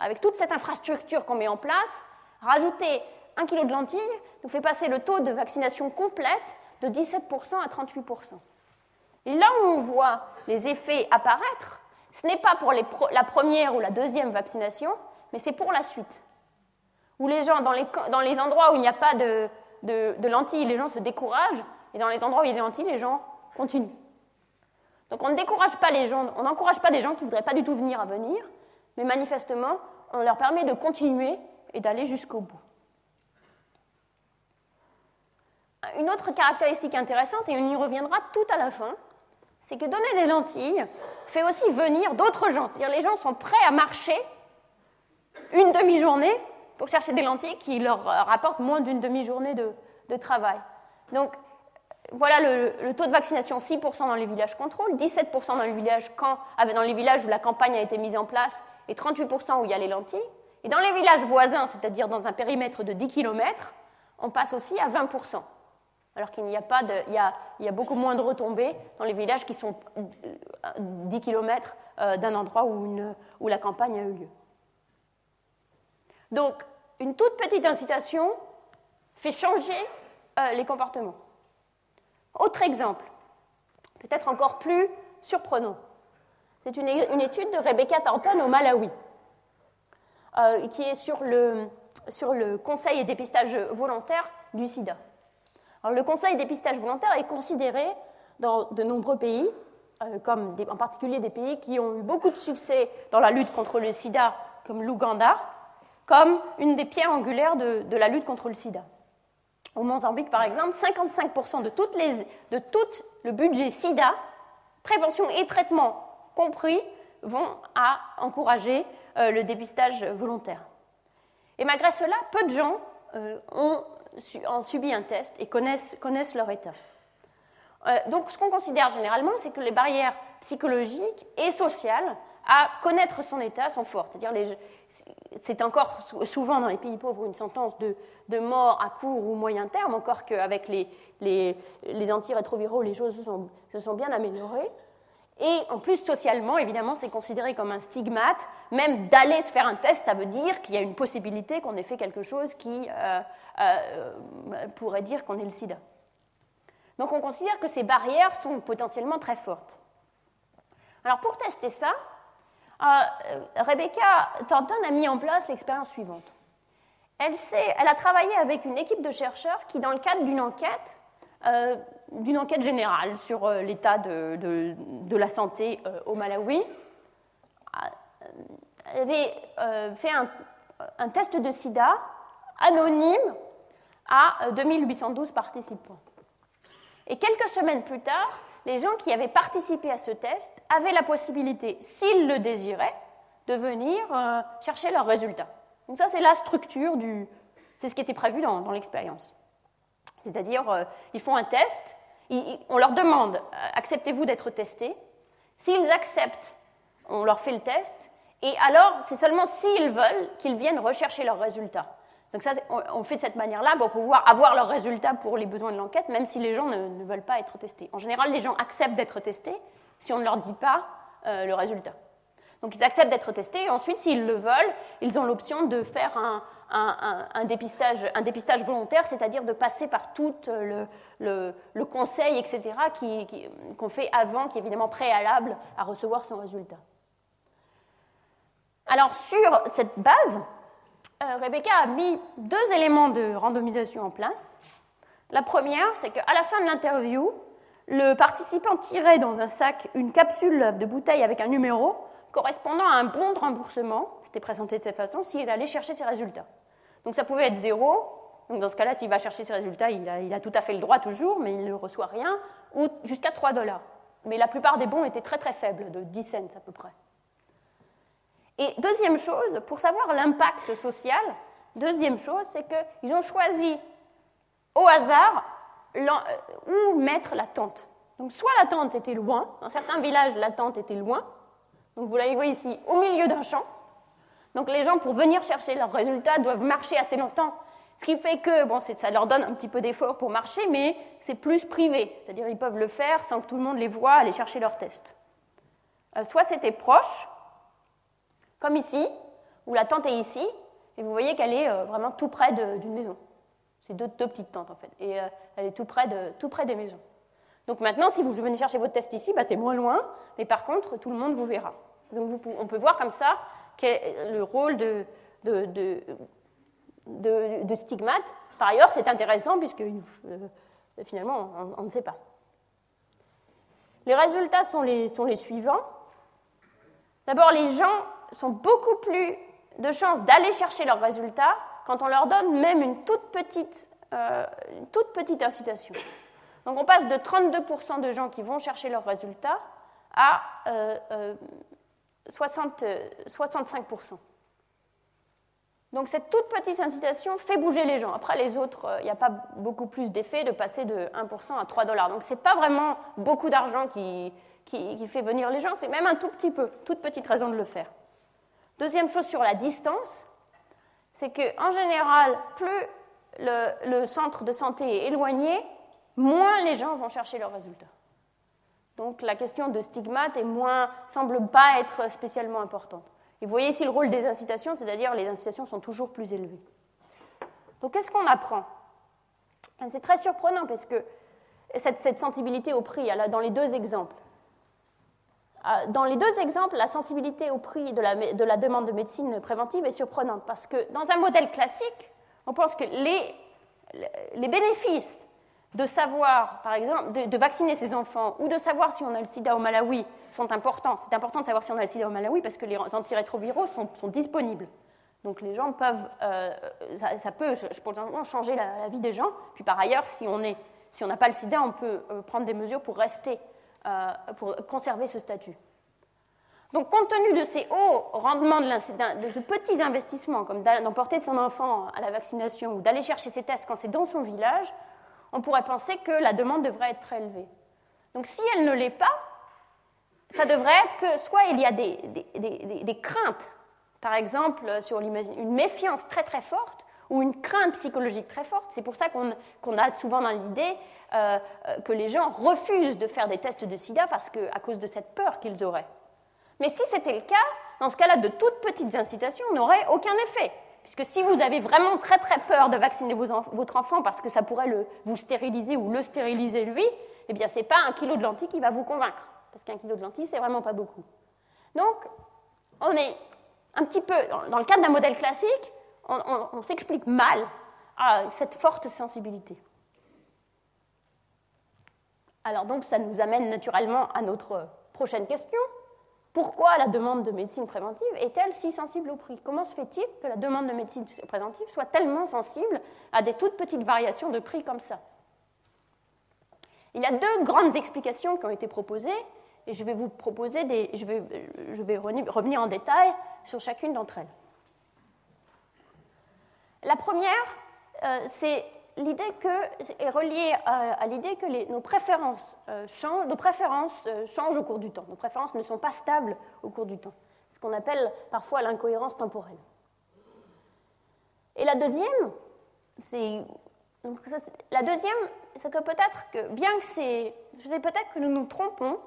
avec toute cette infrastructure qu'on met en place, rajouter un kilo de lentilles nous fait passer le taux de vaccination complète de 17% à 38%. Et là où on voit les effets apparaître, ce n'est pas pour la première ou la deuxième vaccination, mais c'est pour la suite. Où les gens, dans les, endroits où il n'y a pas de, lentilles, les gens se découragent, et dans les endroits où il y a des lentilles, les gens continuent. Donc on ne décourage pas les gens, on n'encourage pas des gens qui ne voudraient pas du tout venir à venir, mais manifestement, on leur permet de continuer et d'aller jusqu'au bout. Une autre caractéristique intéressante, et on y reviendra tout à la fin, c'est que donner des lentilles fait aussi venir d'autres gens. C'est-à-dire les gens sont prêts à marcher une demi-journée pour chercher des lentilles qui leur rapportent moins d'une demi-journée de, travail. Donc voilà le, taux de vaccination 6% dans les villages contrôle, 17% dans les villages, quand, dans les villages où la campagne a été mise en place et 38% où il y a les lentilles. Et dans les villages voisins, c'est-à-dire dans un périmètre de 10 km, on passe aussi à 20%. Alors qu'il n'y a pas il y a, beaucoup moins de retombées dans les villages qui sont 10 km euh, d'un endroit où, la campagne a eu lieu. Donc, une toute petite incitation fait changer euh, les comportements. Autre exemple, peut-être encore plus surprenant. C'est une, étude de Rebecca Thornton au Malawi, euh, qui est sur le, sur le conseil et dépistage volontaire du sida. Le conseil dépistage volontaire est considéré dans de nombreux pays, euh, comme en particulier des pays qui ont eu beaucoup de succès dans la lutte contre le sida, comme l'Ouganda, comme une des pierres angulaires de la lutte contre le sida. Au Mozambique, par exemple, 55% de, toutes les, de tout le budget SIDA, prévention et traitement compris, vont à encourager euh, le dépistage volontaire. Et malgré cela, peu de gens euh, ont, subi un test et connaissent, leur état. Euh, donc ce qu'on considère généralement, c'est que les barrières psychologiques et sociales à connaître son état sont fortes. C'est-à-dire, c'est encore souvent dans les pays pauvres une sentence de, mort à court ou moyen terme, encore qu'avec les, antirétroviraux, les choses se sont, se sont, bien améliorées. Et en plus, socialement, évidemment, c'est considéré comme un stigmate. Même d'aller se faire un test, ça veut dire qu'il y a une possibilité qu'on ait fait quelque chose qui euh, euh, pourrait dire qu'on est le sida. Donc on considère que ces barrières sont potentiellement très fortes. Alors pour tester ça, euh, Rebecca Thornton a mis en place l'expérience suivante. Elle, a travaillé avec une équipe de chercheurs qui, dans le cadre d'une enquête, euh, d'une enquête générale sur euh, l'état de, la santé au Malawi, avait fait un, test de sida anonyme à 2812 participants. Et quelques semaines plus tard, les gens qui avaient participé à ce test avaient la possibilité, s'ils le désiraient, de venir euh, chercher leurs résultats. Donc ça, c'est la structure du... C'est ce qui était prévu dans, l'expérience. C'est-à-dire, euh, ils font un test, on leur demande, euh, acceptez-vous d'être testés S'ils acceptent, on leur fait le test, et alors, c'est seulement s'ils veulent qu'ils viennent rechercher leurs résultats. Donc ça, on fait de cette manière-là pour pouvoir avoir leurs résultats pour les besoins de l'enquête, même si les gens ne, veulent pas être testés. En général, les gens acceptent d'être testés si on ne leur dit pas euh, le résultat. Donc ils acceptent d'être testés et ensuite, s'ils le veulent, ils ont l'option de faire un, dépistage, volontaire, c'est-à-dire de passer par tout le, le, conseil, etc., qu'on fait avant, qui est évidemment préalable à recevoir son résultat. Alors sur cette base, euh, Rebecca a mis deux éléments de randomisation en place. La première, c'est qu'à la fin de l'interview, le participant tirait dans un sac une capsule de bouteille avec un numéro correspondant à un bon de remboursement, c'était présenté de cette façon, s'il allait chercher ses résultats. Donc ça pouvait être zéro, donc dans ce cas-là, s'il va chercher ses résultats, il a, il a, tout à fait le droit toujours, mais il ne reçoit rien, ou jusqu'à 3 dollars. Mais la plupart des bons étaient très très faibles, de 10 cents à peu près. Et deuxième chose, pour savoir l'impact social, deuxième chose, c'est qu'ils ont choisi au hasard euh, où mettre la tente. Donc soit la tente était loin, dans certains villages la tente était loin, donc vous la voyez ici, au milieu d'un champ. Donc les gens, pour venir chercher leurs résultats, doivent marcher assez longtemps, Ce qui fait que bon, ça leur donne un petit peu d'effort pour marcher, mais c'est plus privé. C'est-à-dire ils peuvent le faire sans que tout le monde les voit aller chercher leurs tests. Euh, soit c'était proche, comme ici, où la tente est ici, et vous voyez qu'elle est euh, vraiment tout près d'une maison. C'est deux, petites tentes en fait, et euh, elle est tout près, de, tout près des maisons. Donc maintenant, si vous venez chercher votre test ici, bah, c'est moins loin, mais par contre, tout le monde vous verra. Donc on peut voir comme ça quel est le rôle de, de, de, stigmate. Par ailleurs, c'est intéressant puisque euh, finalement, on, ne sait pas. Les résultats sont les, sont les suivants. D'abord, les gens sont beaucoup plus de chances d'aller chercher leurs résultats quand on leur donne même une toute petite, euh, toute petite incitation. Donc on passe de 32% de gens qui vont chercher leurs résultats à 60, euh, 65%. Donc cette toute petite incitation fait bouger les gens. Après les autres, euh, il n'y a pas beaucoup plus d'effet de passer de 1% à 3 dollars. Donc ce n'est pas vraiment beaucoup d'argent qui, qui, fait venir les gens, c'est même un tout petit peu, toute petite raison de le faire. Deuxième chose sur la distance, c'est qu'en général, plus le, centre de santé est éloigné, moins les gens vont chercher leurs résultats. Donc la question de stigmate est semble pas être spécialement importante. Et vous voyez ici le rôle des incitations, c'est-à-dire les incitations sont toujours plus élevées. Donc qu'est-ce qu'on apprend? C'est très surprenant parce que cette, sensibilité au prix, dans les deux exemples, dans les deux exemples, la sensibilité au prix de la, de la, demande de médecine préventive est surprenante parce que dans un modèle classique, on pense que les, bénéfices de savoir, par exemple, de, vacciner ses enfants ou de savoir si on a le sida au Malawi sont importants. C'est important de savoir si on a le sida au Malawi parce que les antirétroviraux sont, disponibles. Donc les gens peuvent, euh, ça, peut changer la, vie des gens. Puis par ailleurs, si on n'a pas le sida, on peut euh, prendre des mesures pour rester, euh, pour conserver ce statut. Donc compte tenu de ces hauts rendements de, de petits investissements, comme d'emporter son enfant à la vaccination ou d'aller chercher ses tests quand c'est dans son village, on pourrait penser que la demande devrait être très élevée. Donc si elle ne l'est pas, ça devrait être que soit il y a des, craintes, par exemple sur une méfiance très très forte, ou une crainte psychologique très forte. C'est pour ça qu'on a souvent dans l'idée euh, euh, que les gens refusent de faire des tests de sida parce que, à cause de cette peur qu'ils auraient. Mais si c'était le cas, dans ce cas-là, de toutes petites incitations n'auraient aucun effet. Puisque si vous avez vraiment très très peur de vacciner votre enfant parce que ça pourrait le, vous stériliser ou le stériliser lui, eh bien ce n'est pas un kilo de lentilles qui va vous convaincre. Parce qu'un kilo de lentilles, c'est vraiment pas beaucoup. Donc, on est un petit peu, dans le cadre d'un modèle classique, on, s'explique mal à cette forte sensibilité. Alors donc ça nous amène naturellement à notre prochaine question. Pourquoi la demande de médecine préventive est-elle si sensible au prix? Comment se fait-il que la demande de médecine préventive soit tellement sensible à des toutes petites variations de prix comme ça? Il y a deux grandes explications qui ont été proposées et je vais vous proposer des. Je vais, je vais revenir en détail sur chacune d'entre elles. La première, euh, c'est l'idée que, est reliée à, l'idée que nos préférences, euh, changent, nos préférences euh, changent au cours du temps. Nos préférences ne sont pas stables au cours du temps. Ce qu'on appelle parfois l'incohérence temporelle. Et la deuxième, c'est la deuxième, c'est que peut-être que bien que c'est, peut-être que nous nous trompons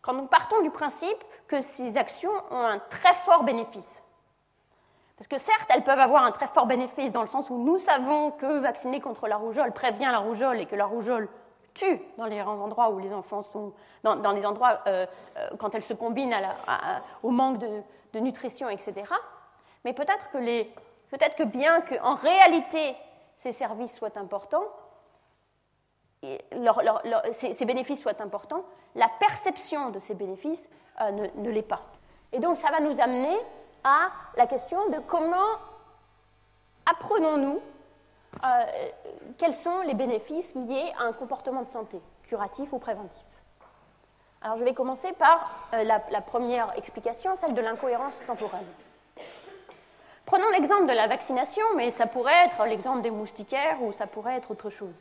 quand nous partons du principe que ces actions ont un très fort bénéfice. Parce que certes, elles peuvent avoir un très fort bénéfice dans le sens où nous savons que vacciner contre la rougeole prévient la rougeole et que la rougeole tue dans les endroits où les enfants sont, dans, les endroits euh, euh, quand elles se combinent au manque de, nutrition, etc. Mais peut-être que, peut-être que bien qu'en réalité ces services soient importants, ces, bénéfices soient importants, la perception de ces bénéfices euh, ne, ne l'est pas. Et donc ça va nous amener à la question de comment apprenons-nous euh, quels sont les bénéfices liés à un comportement de santé, curatif ou préventif. Alors je vais commencer par euh, la, première explication, celle de l'incohérence temporelle. Prenons l'exemple de la vaccination, mais ça pourrait être l'exemple des moustiquaires ou ça pourrait être autre chose.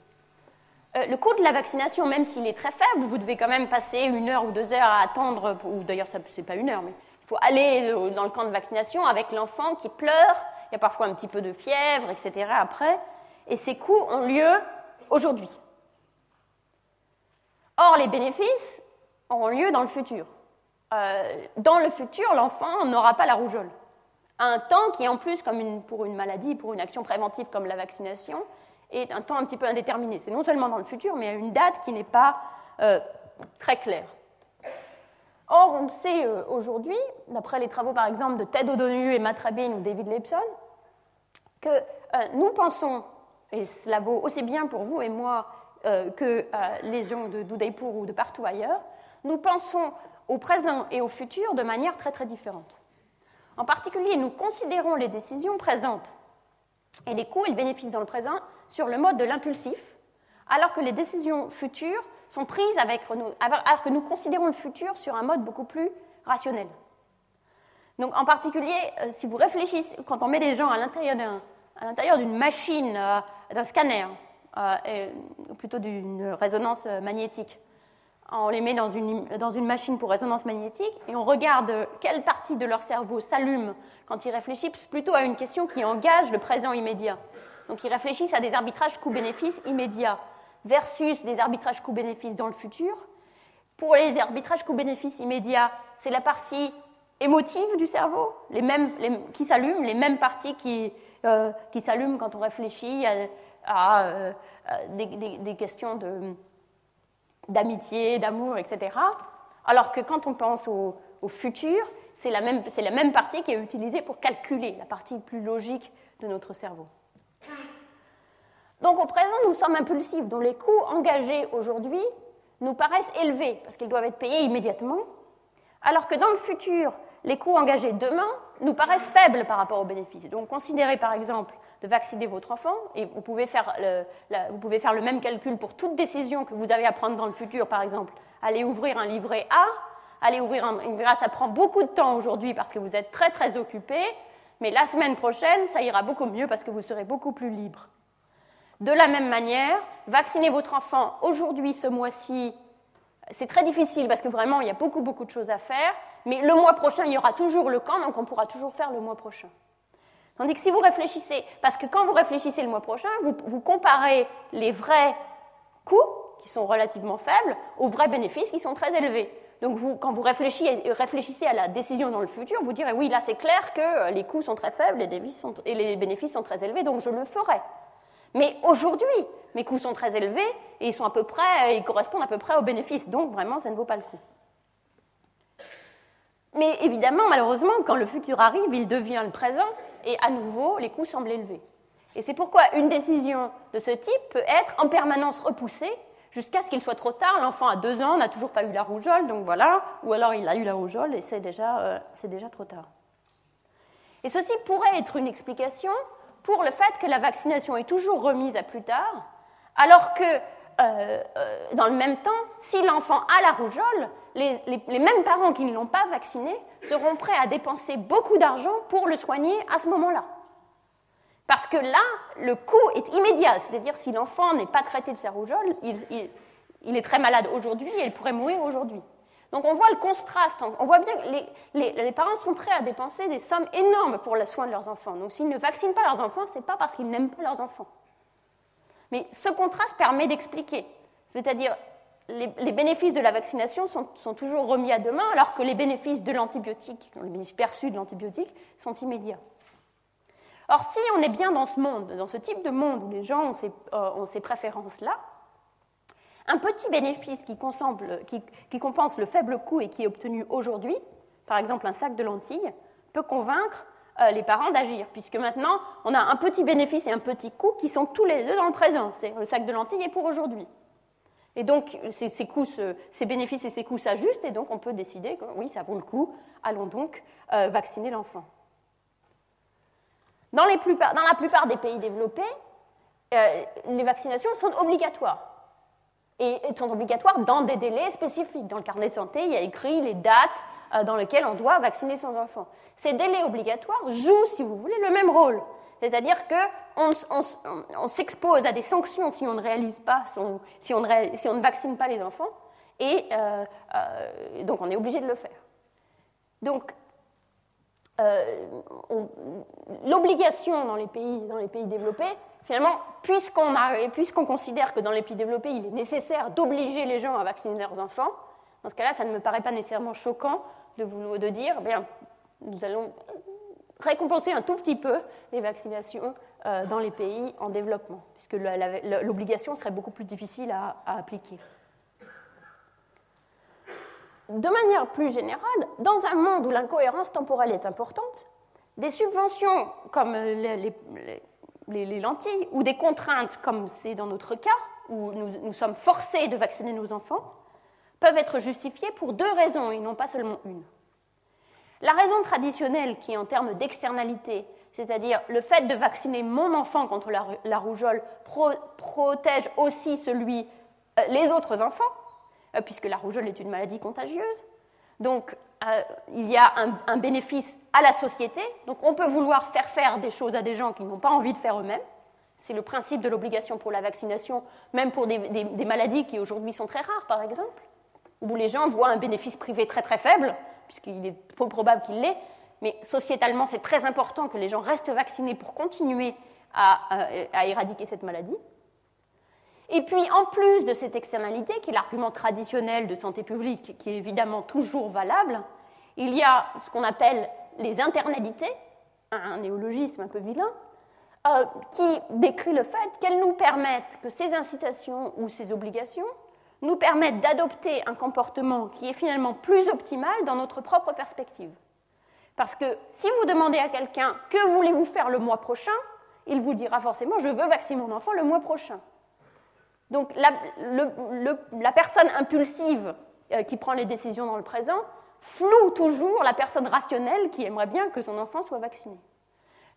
Euh, le coût de la vaccination, même s'il est très faible, vous devez quand même passer une heure ou deux heures à attendre, ou d'ailleurs ce n'est pas une heure, mais il faut aller dans le camp de vaccination avec l'enfant qui pleure, il y a parfois un petit peu de fièvre, etc. après. et ces coûts ont lieu aujourd'hui. Or, les bénéfices auront lieu dans le futur. Euh, dans le futur, l'enfant n'aura pas la rougeole. Un temps qui, en plus, comme pour une maladie, pour une action préventive comme la vaccination, est un temps un petit peu indéterminé. C'est non seulement dans le futur, mais à une date qui n'est pas euh, très claire. Or, on sait euh, aujourd'hui, d'après les travaux par exemple de Ted O'Donoghue et Matt Rabin ou David Lepson, que nous pensons, et cela vaut aussi bien pour vous et moi que les gens de Doudaypour ou de partout ailleurs, nous pensons au présent et au futur de manière très très différente. En particulier, nous considérons les décisions présentes et les coûts et les bénéfices dans le présent sur le mode de l'impulsif, alors que les décisions futures sont prises avec, alors que nous considérons le futur sur un mode beaucoup plus rationnel. Donc, en particulier, euh, si vous réfléchissez, quand on met des gens à l'intérieur d'une machine, euh, d'un scanner, euh, ou plutôt d'une résonance magnétique, on les met dans une, dans une, machine pour résonance magnétique et on regarde quelle partie de leur cerveau s'allume quand ils réfléchissent plutôt à une question qui engage le présent immédiat. Donc ils réfléchissent à des arbitrages coûts-bénéfices immédiats versus des arbitrages coûts-bénéfices dans le futur. Pour les arbitrages coûts-bénéfices immédiats, c'est la partie émotive du cerveau les mêmes, qui s'allume, les mêmes parties qui, euh, qui s'allument quand on réfléchit à, euh, des, questions d'amitié, d'amour, etc. Alors que quand on pense au, futur, c'est la, même, la même partie qui est utilisée pour calculer, la partie plus logique de notre cerveau. Donc au présent, nous sommes impulsifs, dont les coûts engagés aujourd'hui nous paraissent élevés, parce qu'ils doivent être payés immédiatement, alors que dans le futur, les coûts engagés demain nous paraissent faibles par rapport aux bénéfices. Donc considérez par exemple de vacciner votre enfant, et vous pouvez, faire le, vous pouvez faire le même calcul pour toute décision que vous avez à prendre dans le futur, par exemple, aller ouvrir un livret A, aller ouvrir un livret A, ça prend beaucoup de temps aujourd'hui parce que vous êtes très très occupé, mais la semaine prochaine, ça ira beaucoup mieux parce que vous serez beaucoup plus libre. De la même manière, vacciner votre enfant aujourd'hui, ce mois-ci, c'est très difficile parce que vraiment, il y a beaucoup, beaucoup de choses à faire, mais le mois prochain, il y aura toujours le camp, donc on pourra toujours faire le mois prochain. Tandis que si vous réfléchissez, parce que quand vous réfléchissez le mois prochain, vous, comparez les vrais coûts, qui sont relativement faibles, aux vrais bénéfices, qui sont très élevés. Donc quand vous réfléchissez, à la décision dans le futur, vous direz oui, là c'est clair que les coûts sont très faibles et les bénéfices sont très élevés, donc je le ferai. Mais aujourd'hui, mes coûts sont très élevés et ils sont à peu près, ils correspondent à peu près aux bénéfices, donc vraiment ça ne vaut pas le coup. Mais évidemment, malheureusement, quand le futur arrive, il devient le présent et à nouveau, les coûts semblent élevés. Et c'est pourquoi une décision de ce type peut être en permanence repoussée jusqu'à ce qu'il soit trop tard. L'enfant a deux ans n'a toujours pas eu la rougeole, donc voilà, ou alors il a eu la rougeole et c'est déjà, euh, déjà trop tard. Et ceci pourrait être une explication pour le fait que la vaccination est toujours remise à plus tard, alors que euh, euh, dans le même temps, si l'enfant a la rougeole, les, mêmes parents qui ne l'ont pas vacciné seront prêts à dépenser beaucoup d'argent pour le soigner à ce moment-là. Parce que là, le coût est immédiat, c'est-à-dire si l'enfant n'est pas traité de sa rougeole, il, est très malade aujourd'hui et il pourrait mourir aujourd'hui. Donc on voit le contraste, on voit bien que les, les, parents sont prêts à dépenser des sommes énormes pour le soin de leurs enfants. Donc s'ils ne vaccinent pas leurs enfants, ce n'est pas parce qu'ils n'aiment pas leurs enfants. Mais ce contraste permet d'expliquer. C'est-à-dire, les, bénéfices de la vaccination sont, toujours remis à demain, alors que les bénéfices de l'antibiotique, les bénéfices perçus de l'antibiotique, sont immédiats. Or, si on est bien dans ce monde, dans ce type de monde où les gens ont ces, euh, préférences-là, un petit bénéfice qui, compense le faible coût et qui est obtenu aujourd'hui, par exemple un sac de lentilles, peut convaincre euh, les parents d'agir, puisque maintenant on a un petit bénéfice et un petit coût qui sont tous les deux dans le présent. C'est le sac de lentilles est pour aujourd'hui. Et donc, ces, bénéfices et ces coûts s'ajustent, et donc on peut décider que oui, ça vaut le coup, allons donc euh, vacciner l'enfant. Dans, la plupart des pays développés, euh, les vaccinations sont obligatoires. Et sont obligatoires dans des délais spécifiques. Dans le carnet de santé, il y a écrit les dates euh, dans lesquelles on doit vacciner son enfant. Ces délais obligatoires jouent, si vous voulez, le même rôle. C'est-à-dire qu'on on, s'expose à des sanctions si on ne réalise pas, si, on si, on ne vaccine pas les enfants, et euh, euh, donc on est obligé de le faire. Donc l'obligation dans, dans les pays développés finalement, puisqu'on considère que dans les pays développés, il est nécessaire d'obliger les gens à vacciner leurs enfants, dans ce cas-là, ça ne me paraît pas nécessairement choquant de, dire, bien, nous allons récompenser un tout petit peu les vaccinations euh, dans les pays en développement, puisque l'obligation serait beaucoup plus difficile à, appliquer. De manière plus générale, dans un monde où l'incohérence temporelle est importante, des subventions comme les, les, lentilles ou des contraintes comme c'est dans notre cas, où nous, nous sommes forcés de vacciner nos enfants, peuvent être justifiées pour deux raisons et non pas seulement une. La raison traditionnelle qui, en termes d'externalité, c'est-à-dire le fait de vacciner mon enfant contre la, rougeole, protège aussi celui, euh, les autres enfants, euh, puisque la rougeole est une maladie contagieuse. Donc, euh, il y a un, bénéfice à la société. Donc, on peut vouloir faire faire des choses à des gens qui n'ont pas envie de faire eux-mêmes. C'est le principe de l'obligation pour la vaccination, même pour des maladies qui aujourd'hui sont très rares, par exemple, où les gens voient un bénéfice privé très très faible puisqu'il est peu probable qu'il l'ait, mais sociétalement, c'est très important que les gens restent vaccinés pour continuer à, éradiquer cette maladie. Et puis, en plus de cette externalité, qui est l'argument traditionnel de santé publique, qui est évidemment toujours valable, il y a ce qu'on appelle les internalités, un néologisme un peu vilain, euh, qui décrit le fait qu'elles nous permettent que ces incitations ou ces obligations nous permettent d'adopter un comportement qui est finalement plus optimal dans notre propre perspective. Parce que si vous demandez à quelqu'un que voulez-vous faire le mois prochain, il vous dira forcément je veux vacciner mon enfant le mois prochain. Donc la, personne impulsive euh, qui prend les décisions dans le présent floue toujours la personne rationnelle qui aimerait bien que son enfant soit vacciné.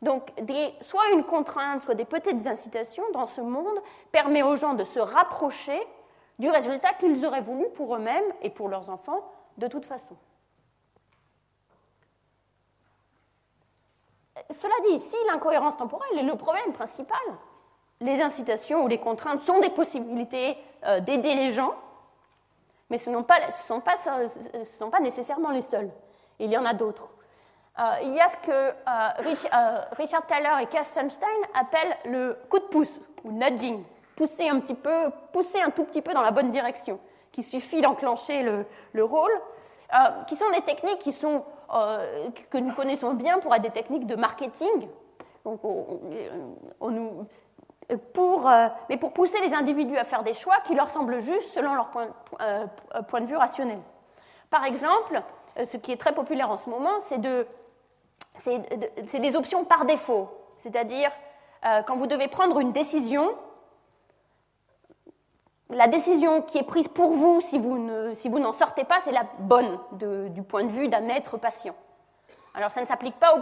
Donc, soit une contrainte, soit des petites incitations dans ce monde permet aux gens de se rapprocher du résultat qu'ils auraient voulu pour eux-mêmes et pour leurs enfants de toute façon. Cela dit, si l'incohérence temporelle est le problème principal, les incitations ou les contraintes sont des possibilités euh, d'aider les gens, mais ce ne sont, sont, pas nécessairement les seuls. Il y en a d'autres. Euh, il y a ce que euh, Richard Taylor et Cass Sunstein appellent le coup de pouce, ou nudging pousser un petit peu, pousser un tout petit peu dans la bonne direction, qu'il suffit d'enclencher le, rôle, euh, qui sont des techniques qui sont, que nous connaissons bien pour être des techniques de marketing. Donc, on, nous, pour, euh, mais pour pousser les individus à faire des choix qui leur semblent justes selon leur point, point de vue rationnel. Par exemple, ce qui est très populaire en ce moment, c'est de, des options par défaut. C'est-à-dire, quand vous devez prendre une décision, la décision qui est prise pour vous, si vous, n'en sortez pas, c'est la bonne du point de vue d'un être patient. Alors ça ne s'applique pas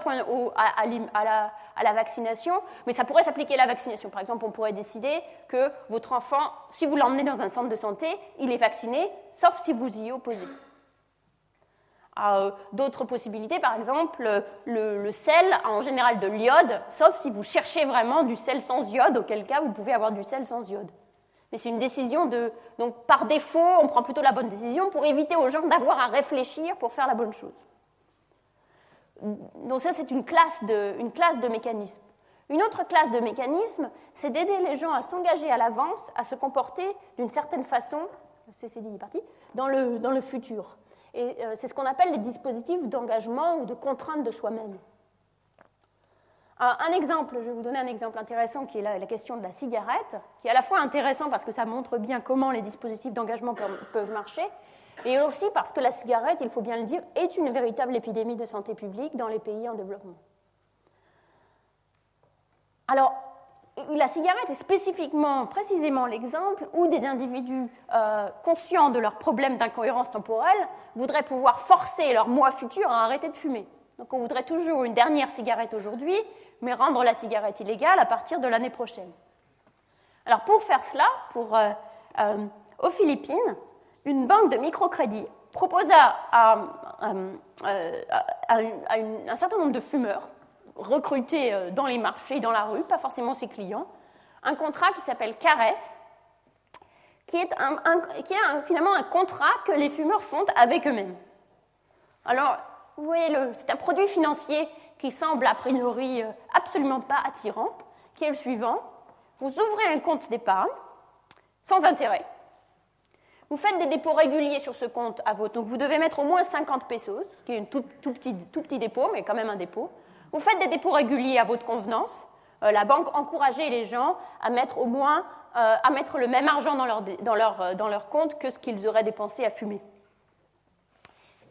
à, la, vaccination, mais ça pourrait s'appliquer à la vaccination. Par exemple, on pourrait décider que votre enfant, si vous l'emmenez dans un centre de santé, il est vacciné, sauf si vous y opposez. Euh, d'autres possibilités, par exemple, le, le, sel en général de l'iode, sauf si vous cherchez vraiment du sel sans iode, auquel cas vous pouvez avoir du sel sans iode. Mais c'est une décision de. Donc, par défaut, on prend plutôt la bonne décision pour éviter aux gens d'avoir à réfléchir pour faire la bonne chose. Donc, ça, c'est une classe de, une mécanismes. Une autre classe de mécanismes, c'est d'aider les gens à s'engager à l'avance, à se comporter d'une certaine façon, c'est parti, dans le, futur. Et euh, c'est ce qu'on appelle les dispositifs d'engagement ou de contrainte de soi-même. Un exemple, je vais vous donner un exemple intéressant qui est la, question de la cigarette, qui est à la fois intéressant parce que ça montre bien comment les dispositifs d'engagement peuvent marcher, et aussi parce que la cigarette, il faut bien le dire, est une véritable épidémie de santé publique dans les pays en développement. Alors, la cigarette est spécifiquement, précisément l'exemple où des individus euh, conscients de leurs problèmes d'incohérence temporelle voudraient pouvoir forcer leur moi futur à arrêter de fumer. Donc on voudrait toujours une dernière cigarette aujourd'hui mais rendre la cigarette illégale à partir de l'année prochaine. Alors pour faire cela, pour, euh, euh, aux Philippines, une banque de microcrédit proposa à, euh, un certain nombre de fumeurs recrutés dans les marchés, dans la rue, pas forcément ses clients, un contrat qui s'appelle Caresse, qui est, qui est finalement un contrat que les fumeurs font avec eux-mêmes. Alors, vous voyez, c'est un produit financier qui semble a priori euh, absolument pas attirant, qui est le suivant. vous ouvrez un compte d'épargne sans intérêt. Vous faites des dépôts réguliers sur ce compte à votre. Donc vous devez mettre au moins 50 pesos, ce qui est un tout, petit, tout petit dépôt, mais quand même un dépôt. Vous faites des dépôts réguliers à votre convenance. Euh, la banque encourageait les gens à mettre au moins euh, à mettre le même argent dans leur, dans leur, euh, dans leur compte que ce qu'ils auraient dépensé à fumer.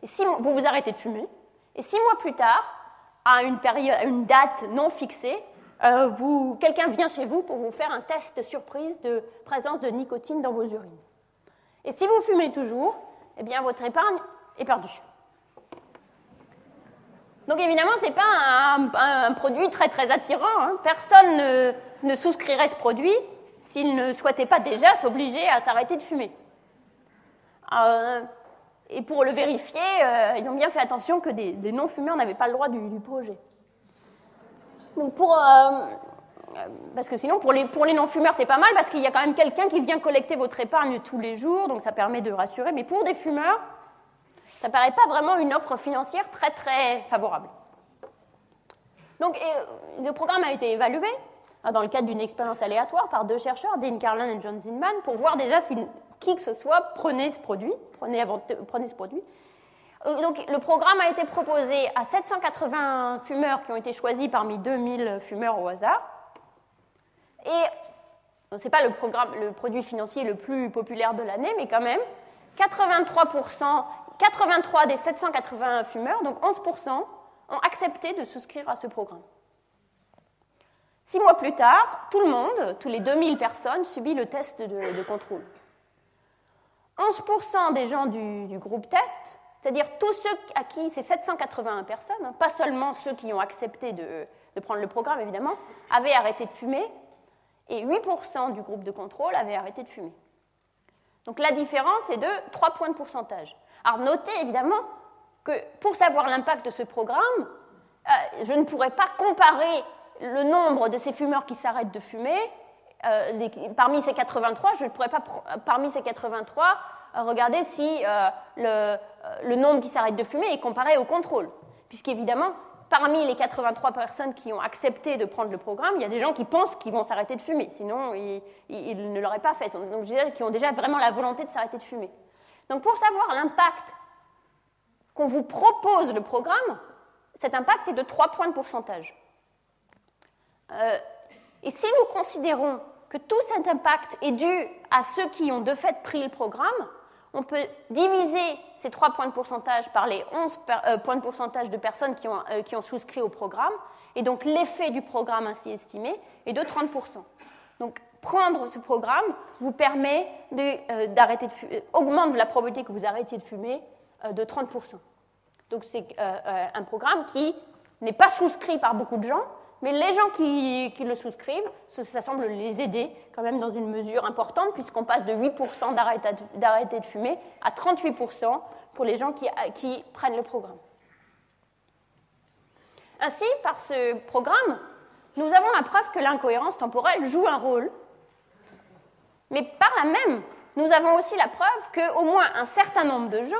Et si vous vous arrêtez de fumer, et six mois plus tard, à une, période, à une date non fixée, quelqu'un vient chez vous pour vous faire un test surprise de présence de nicotine dans vos urines. Et si vous fumez toujours, eh bien votre épargne est perdue. Donc évidemment, ce n'est pas un, produit très très attirant. Hein. Personne ne, souscrirait ce produit s'il ne souhaitait pas déjà s'obliger à s'arrêter de fumer. Euh, et pour le vérifier, euh, ils ont bien fait attention que des, non-fumeurs n'avaient pas le droit du, projet. Donc pour, euh, parce que sinon, pour les, non-fumeurs, c'est pas mal parce qu'il y a quand même quelqu'un qui vient collecter votre épargne tous les jours, donc ça permet de rassurer. Mais pour des fumeurs, ça ne paraît pas vraiment une offre financière très très favorable. Donc le programme a été évalué hein, dans le cadre d'une expérience aléatoire par deux chercheurs, Dean Carlin et John Zinman, pour voir déjà si qui que ce soit prenait ce produit, prenait, prenait ce produit. Euh, donc, le programme a été proposé à 780 fumeurs qui ont été choisis parmi 2000 fumeurs au hasard. Et ce n'est pas le, produit financier le plus populaire de l'année, mais quand même, 83%, 83 des 780 fumeurs, donc 11%, ont accepté de souscrire à ce programme. Six mois plus tard, tout le monde, tous les 2000 personnes, subit le test de, contrôle. 11% des gens du, groupe test, c'est-à-dire tous ceux à qui c'est 781 personnes, hein, pas seulement ceux qui ont accepté de, de prendre le programme évidemment, avaient arrêté de fumer, et 8% du groupe de contrôle avaient arrêté de fumer. Donc la différence est de 3 points de pourcentage. Alors notez évidemment que pour savoir l'impact de ce programme, euh, je ne pourrais pas comparer le nombre de ces fumeurs qui s'arrêtent de fumer. Euh, parmi ces 83, je ne pourrais pas, parmi ces 83, euh, regarder si le, le, nombre qui s'arrêtent de fumer est comparé au contrôle. Puisqu'évidemment, parmi les 83 personnes qui ont accepté de prendre le programme, il y a des gens qui pensent qu'ils vont s'arrêter de fumer, sinon ils, ne l'auraient pas fait, donc qui ont déjà vraiment la volonté de s'arrêter de fumer. Donc pour savoir l'impact qu'on vous propose le programme, cet impact est de 3 points de pourcentage. Euh, et si nous considérons que tout cet impact est dû à ceux qui ont de fait pris le programme, on peut diviser ces 3 points de pourcentage par les 11 euh, points de pourcentage de personnes qui ont, euh, qui ont souscrit au programme, et donc l'effet du programme ainsi estimé est de 30%. Donc prendre ce programme vous permet euh, d'arrêter augmente la probabilité que vous arrêtiez de fumer de 30%. Donc c'est un programme qui n'est pas souscrit par beaucoup de gens, mais les gens qui, le souscrivent, ça, semble les aider quand même dans une mesure importante, puisqu'on passe de 8% d'arrêter de fumer à 38% pour les gens qui, qui prennent le programme. Ainsi, par ce programme, nous avons la preuve que l'incohérence temporelle joue un rôle, mais par là même, nous avons aussi la preuve qu'au moins un certain nombre de gens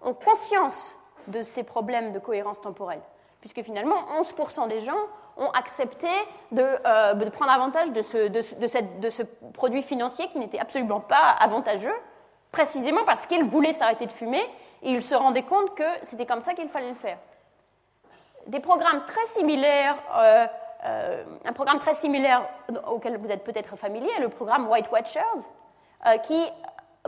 ont conscience de ces problèmes de cohérence temporelle, puisque finalement 11% des gens ont accepté euh, de, prendre avantage de ce, produit financier qui n'était absolument pas avantageux, précisément parce qu'ils voulaient s'arrêter de fumer et ils se rendaient compte que c'était comme ça qu'il fallait le faire. Des programmes très similaires, euh, euh, un programme très similaire auquel vous êtes peut-être familier, le programme White Watchers, qui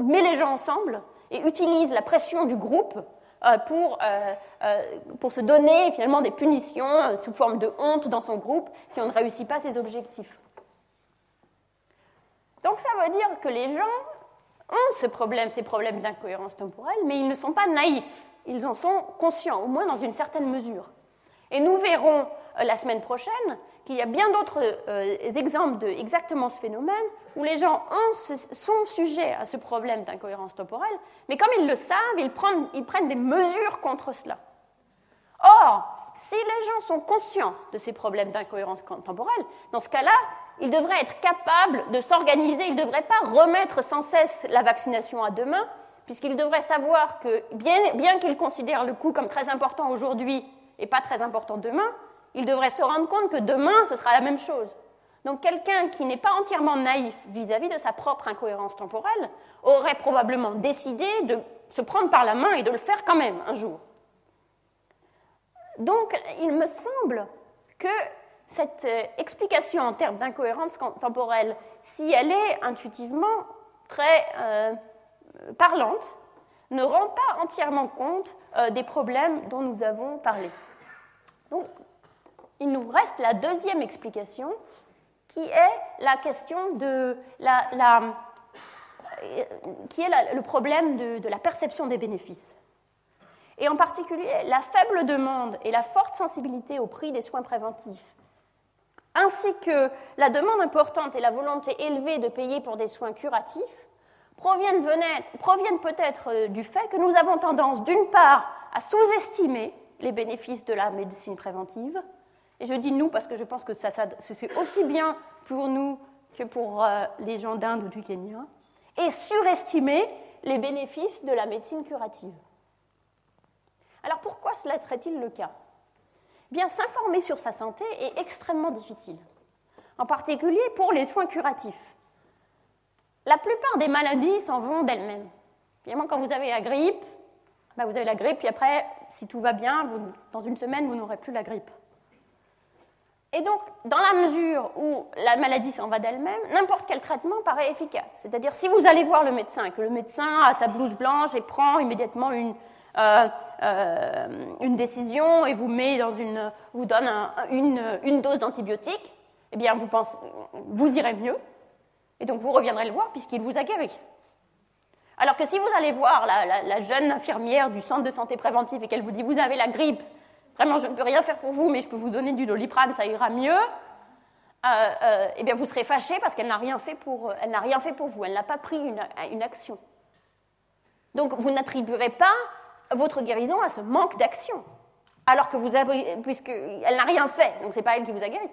met les gens ensemble et utilise la pression du groupe euh, pour, euh, euh, pour se donner finalement des punitions sous forme de honte dans son groupe si on ne réussit pas ses objectifs. Donc ça veut dire que les gens ont ce problème, ces problèmes d'incohérence temporelle, mais ils ne sont pas naïfs, ils en sont conscients, au moins dans une certaine mesure. Et nous verrons la semaine prochaine qu'il y a bien d'autres exemples de exactement ce phénomène où les gens sont sujets à ce problème d'incohérence temporelle, mais comme ils le savent, ils prennent, ils prennent des mesures contre cela. Or, si les gens sont conscients de ces problèmes d'incohérence temporelle, dans ce cas-là, ils devraient être capables de s'organiser, ils ne devraient pas remettre sans cesse la vaccination à demain, puisqu'ils devraient savoir que bien, qu'ils considèrent le coût comme très important aujourd'hui et pas très important demain, ils devraient se rendre compte que demain, ce sera la même chose. Donc quelqu'un qui n'est pas entièrement naïf vis-à-vis de sa propre incohérence temporelle aurait probablement décidé de se prendre par la main et de le faire quand même un jour. Donc il me semble que cette euh, explication en termes d'incohérence temporelle, si elle est intuitivement très euh, parlante, ne rend pas entièrement compte euh, des problèmes dont nous avons parlé. Donc, il nous reste la deuxième explication, qui est la question de la, qui est le problème de la perception des bénéfices. Et en particulier, la faible demande et la forte sensibilité au prix des soins préventifs ainsi que la demande importante et la volonté élevée de payer pour des soins curatifs, proviennent, peut-être euh, du fait que nous avons tendance, d'une part, à sous-estimer les bénéfices de la médecine préventive, et je dis nous parce que je pense que c'est aussi bien pour nous que pour euh, les gens d'Inde ou du Kenya, et surestimer les bénéfices de la médecine curative. Alors pourquoi cela serait-il le cas? Bien s'informer sur sa santé est extrêmement difficile, en particulier pour les soins curatifs. La plupart des maladies s'en vont d'elles-mêmes. Évidemment, quand vous avez la grippe, bah, vous avez la grippe, puis après, si tout va bien, dans une semaine, vous n'aurez plus la grippe. Et donc, dans la mesure où la maladie s'en va d'elle-même, n'importe quel traitement paraît efficace. C'est-à-dire, si vous allez voir le médecin que le médecin a sa blouse blanche et prend immédiatement une, une décision et vous, met dans une, vous donne une, dose d'antibiotiques, eh bien, vous, pensez, vous irez mieux. Et donc, vous reviendrez le voir puisqu'il vous a guéri. Alors que si vous allez voir la, jeune infirmière du centre de santé préventive et qu'elle vous dit Vous avez la grippe, vraiment, je ne peux rien faire pour vous, mais je peux vous donner du doliprane, ça ira mieux. Euh, eh bien, vous serez fâché parce qu'elle n'a rien fait pour, rien fait pour vous, elle n'a pas pris une, une action. Donc, vous n'attribuerez pas votre guérison à ce manque d'action. Alors que vous avez, puisqu'elle n'a rien fait, donc ce n'est pas elle qui vous a guéri.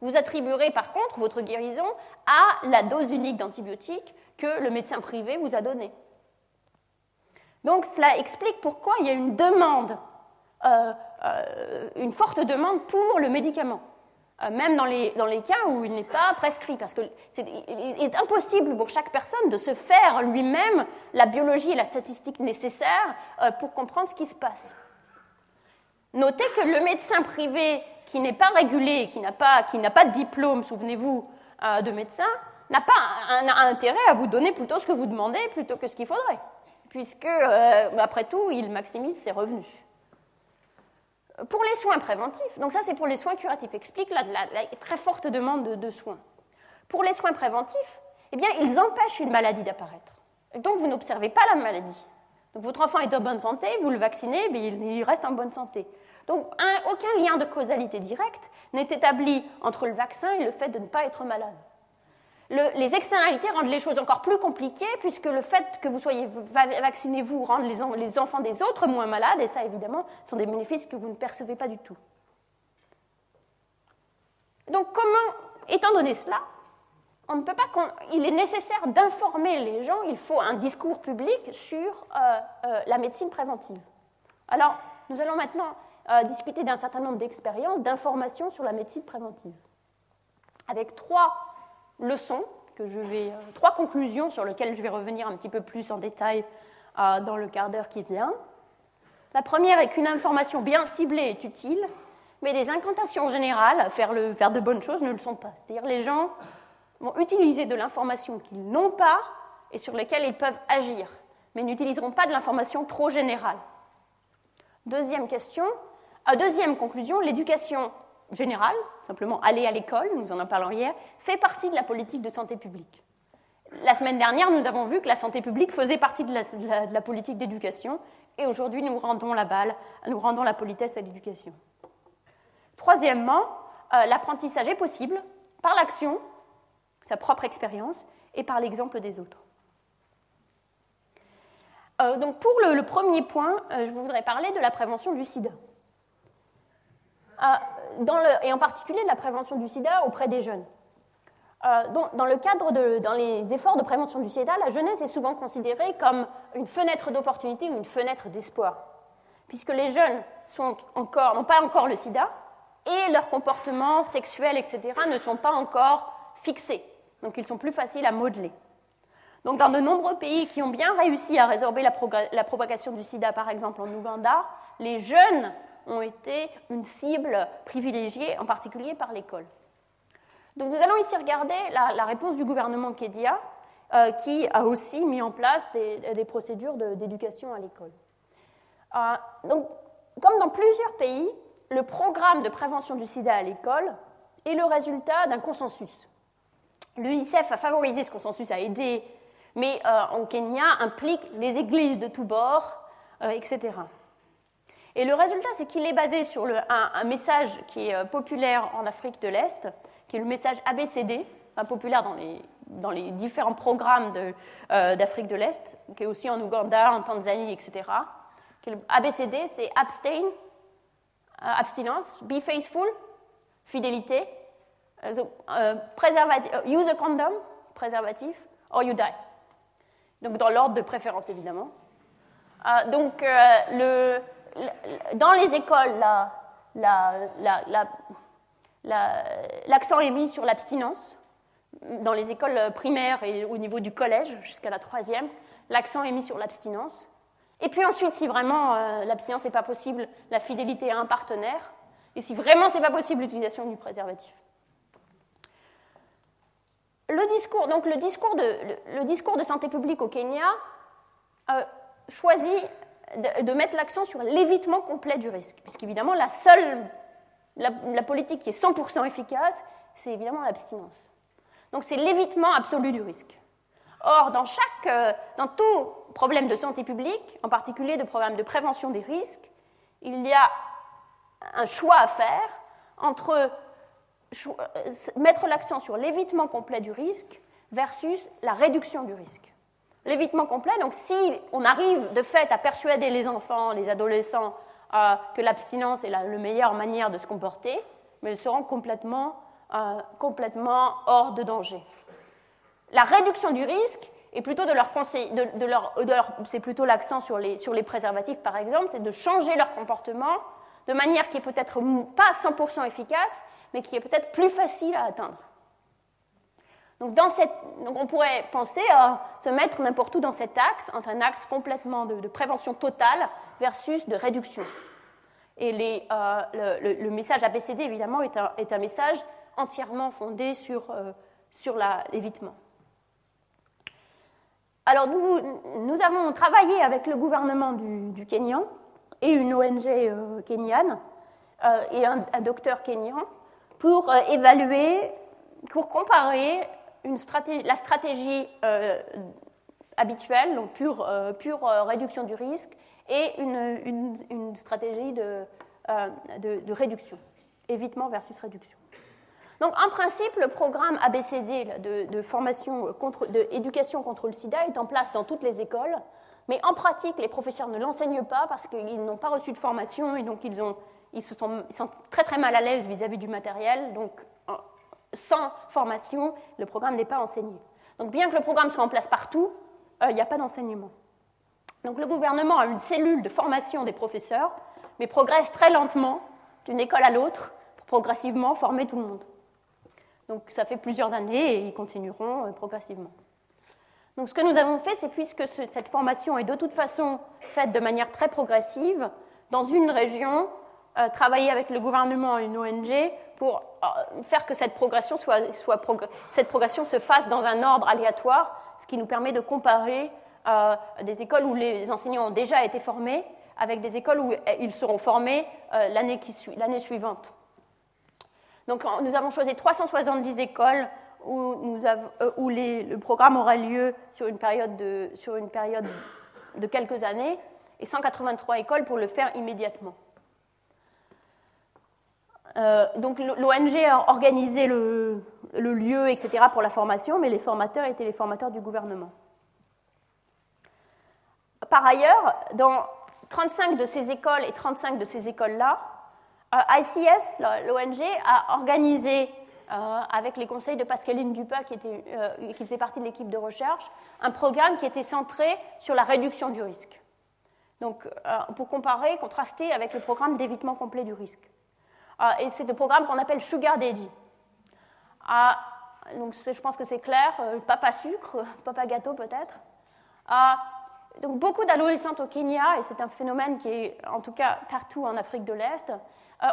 Vous attribuerez par contre votre guérison à la dose unique d'antibiotiques que le médecin privé vous a donnée. Donc cela explique pourquoi il y a une demande, euh, euh, une forte demande pour le médicament. Euh, même dans les, cas où il n'est pas prescrit, parce qu'il est, impossible pour chaque personne de se faire lui-même la biologie et la statistique nécessaires euh, pour comprendre ce qui se passe. Notez que le médecin privé qui n'est pas régulé, qui n'a pas, pas, de diplôme, souvenez-vous, euh, de médecin, n'a pas un, intérêt à vous donner plutôt ce que vous demandez plutôt que ce qu'il faudrait, puisque, après tout, il maximise ses revenus. Pour les soins préventifs, donc ça c'est pour les soins curatifs, explique la, très forte demande de, soins. Pour les soins préventifs, eh bien, ils empêchent une maladie d'apparaître. Donc vous n'observez pas la maladie. Donc votre enfant est en bonne santé, vous le vaccinez, mais il reste en bonne santé. Donc aucun lien de causalité directe n'est établi entre le vaccin et le fait de ne pas être malade les externalités rendent les choses encore plus compliquées puisque le fait que vous soyez vacciné, vous, rend les, enfants des autres moins malades, et ça, évidemment, sont des bénéfices que vous ne percevez pas du tout. Donc, comment, étant donné cela, on ne peut pas il est nécessaire d'informer les gens, il faut un discours public sur euh, euh, la médecine préventive. Alors, nous allons maintenant euh, discuter d'un certain nombre d'expériences, d'informations sur la médecine préventive, avec trois leçons, que je vais, euh, trois conclusions sur lesquelles je vais revenir un petit peu plus en détail euh, dans le quart d'heure qui vient. La première est qu'une information bien ciblée est utile, mais des incantations générales, faire, le, faire de bonnes choses, ne le sont pas. C'est-à-dire les gens vont utiliser de l'information qu'ils n'ont pas et sur lesquelles ils peuvent agir, mais n'utiliseront pas de l'information trop générale. Deuxième question, euh, deuxième conclusion, l'éducation générale, simplement aller à l'école, nous en en parlons hier, fait partie de la politique de santé publique. La semaine dernière, nous avons vu que la santé publique faisait partie de la, politique d'éducation, et aujourd'hui, nous rendons la balle, nous rendons la politesse à l'éducation. Troisièmement, euh, l'apprentissage est possible par l'action, sa propre expérience, et par l'exemple des autres. Euh, donc pour le, premier point, euh, je voudrais parler de la prévention du sida. Et en particulier de la prévention du sida auprès des jeunes. Euh, dans, le cadre de dans les efforts de prévention du sida, la jeunesse est souvent considérée comme une fenêtre d'opportunité ou une fenêtre d'espoir, puisque les jeunes n'ont pas encore le sida, et leurs comportements sexuels, etc., ne sont pas encore fixés. Donc ils sont plus faciles à modeler. Donc dans de nombreux pays qui ont bien réussi à résorber la, la propagation du sida, par exemple en Ouganda, les jeunes ont été une cible privilégiée, en particulier par l'école. Donc nous allons ici regarder la, réponse du gouvernement Kedia, euh, qui a aussi mis en place des, procédures d'éducation à l'école. Euh, donc, comme dans plusieurs pays, le programme de prévention du sida à l'école est le résultat d'un consensus. L'UNICEF a favorisé ce consensus, a aidé, mais euh, en Kenya implique les églises de tous bords, etc. Et le résultat, c'est qu'il est basé sur un, message qui est populaire en Afrique de l'Est, qui est le message ABCD, populaire dans les, différents programmes euh, d'Afrique de, l'Est, qui est aussi en Ouganda, en Tanzanie, etc. ABCD, c'est abstain, euh, abstinence, be faithful, fidélité, euh, use a condom, préservatif, or you die. Donc dans l'ordre de préférence, évidemment. donc le, dans les écoles, la, la, la l'accent est mis sur l'abstinence. Dans les écoles primaires et au niveau du collège, jusqu'à la troisième, l'accent est mis sur l'abstinence. Et puis ensuite, si vraiment euh, l'abstinence n'est pas possible, la fidélité à un partenaire. Et si vraiment ce n'est pas possible, l'utilisation du préservatif. Le discours, donc le, discours de santé publique au Kenya euh, choisit de, mettre l'accent sur l'évitement complet du risque, puisqu'évidemment, la seule la, politique qui est 100% efficace, c'est évidemment l'abstinence. Donc c'est l'évitement absolu du risque. Or, dans, chaque, euh, dans tout problème de santé publique, en particulier de programme de prévention des risques, il y a un choix à faire entre euh, mettre l'accent sur l'évitement complet du risque versus la réduction du risque. L'évitement complet, donc si on arrive de fait à persuader les enfants, les adolescents que l'abstinence est la, meilleure manière de se comporter, mais ils seront complètement, euh, complètement hors de danger. La réduction du risque est plutôt de leur conseil, de, leur, c'est plutôt l'accent sur les, sur les préservatifs par exemple, c'est de changer leur comportement de manière qui est peut-être pas 100% efficace, mais qui est peut-être plus facile à atteindre. Donc, donc, on pourrait penser à se mettre n'importe où dans cet axe, entre un axe complètement de, prévention totale versus de réduction. Et euh, le, message ABCD, évidemment, est un, message entièrement fondé sur, euh, sur l'évitement. Alors, nous, nous, avons travaillé avec le gouvernement du, du Kenyan et une ONG euh, kenyane et un, docteur kenyan pour évaluer, pour comparer la stratégie habituelle, donc pure, pure réduction du risque, et une, stratégie euh, de, de, réduction, évitement versus réduction. Donc, en principe, le programme ABCD de, de formation contre, d'éducation contre le sida est en place dans toutes les écoles, mais en pratique, les professeurs ne l'enseignent pas parce qu'ils n'ont pas reçu de formation et donc ils, se sont, très très mal à l'aise vis-à-vis du matériel. Donc, sans formation, le programme n'est pas enseigné. Donc, bien que le programme soit en place partout, euh, il n'y a pas d'enseignement. Donc le gouvernement a une cellule de formation des professeurs, mais progresse très lentement d'une école à l'autre pour progressivement former tout le monde. Donc ça fait plusieurs années et ils continueront euh, progressivement. Donc ce que nous avons fait, c'est puisque cette formation est de toute façon faite de manière très progressive, dans une région, euh, travailler avec le gouvernement et une ONG pour euh, faire que cette progression, soit, cette progression se fasse dans un ordre aléatoire, ce qui nous permet de comparer euh, des écoles où les enseignants ont déjà été formés avec des écoles où ils seront formés euh, l'année suivante. Donc nous avons choisi 370 écoles où, où le programme aura lieu sur une, période de, sur une période de quelques années et 183 écoles pour le faire immédiatement. Donc l'ONG a organisé le, lieu, etc., pour la formation, mais les formateurs étaient les formateurs du gouvernement. Par ailleurs, dans 35 de ces écoles et 35 de ces écoles-là, euh, ICS, l'ONG, a organisé, euh, avec les conseils de Pascaline Dupas, euh, qui faisait partie de l'équipe de recherche, un programme qui était centré sur la réduction du risque. Donc, pour comparer, contraster avec le programme d'évitement complet du risque. Et c'est le programme qu'on appelle Sugar Daddy. donc je pense que c'est clair, papa sucre, papa gâteau peut-être. donc beaucoup d'adolescentes au Kenya, et c'est un phénomène qui est en tout cas partout en Afrique de l'Est,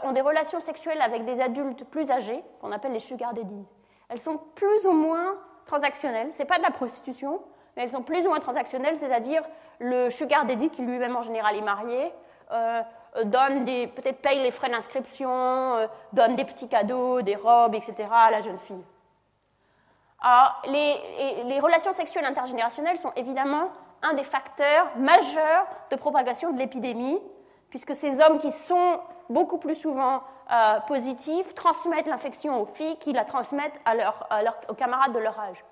ont des relations sexuelles avec des adultes plus âgés, qu'on appelle les sugar daddies. Elles sont plus ou moins transactionnelles, ce n'est pas de la prostitution, mais elles sont plus ou moins transactionnelles, c'est-à-dire le sugar daddy, qui lui-même en général est marié, euh, donne des, peut-être paye les frais d'inscription, euh, donne des petits cadeaux, des robes, etc. à la jeune fille. Les, relations sexuelles intergénérationnelles sont évidemment un des facteurs majeurs de propagation de l'épidémie, puisque ces hommes qui sont beaucoup plus souvent euh, positifs transmettent l'infection aux filles qui la transmettent à aux camarades de leur âge.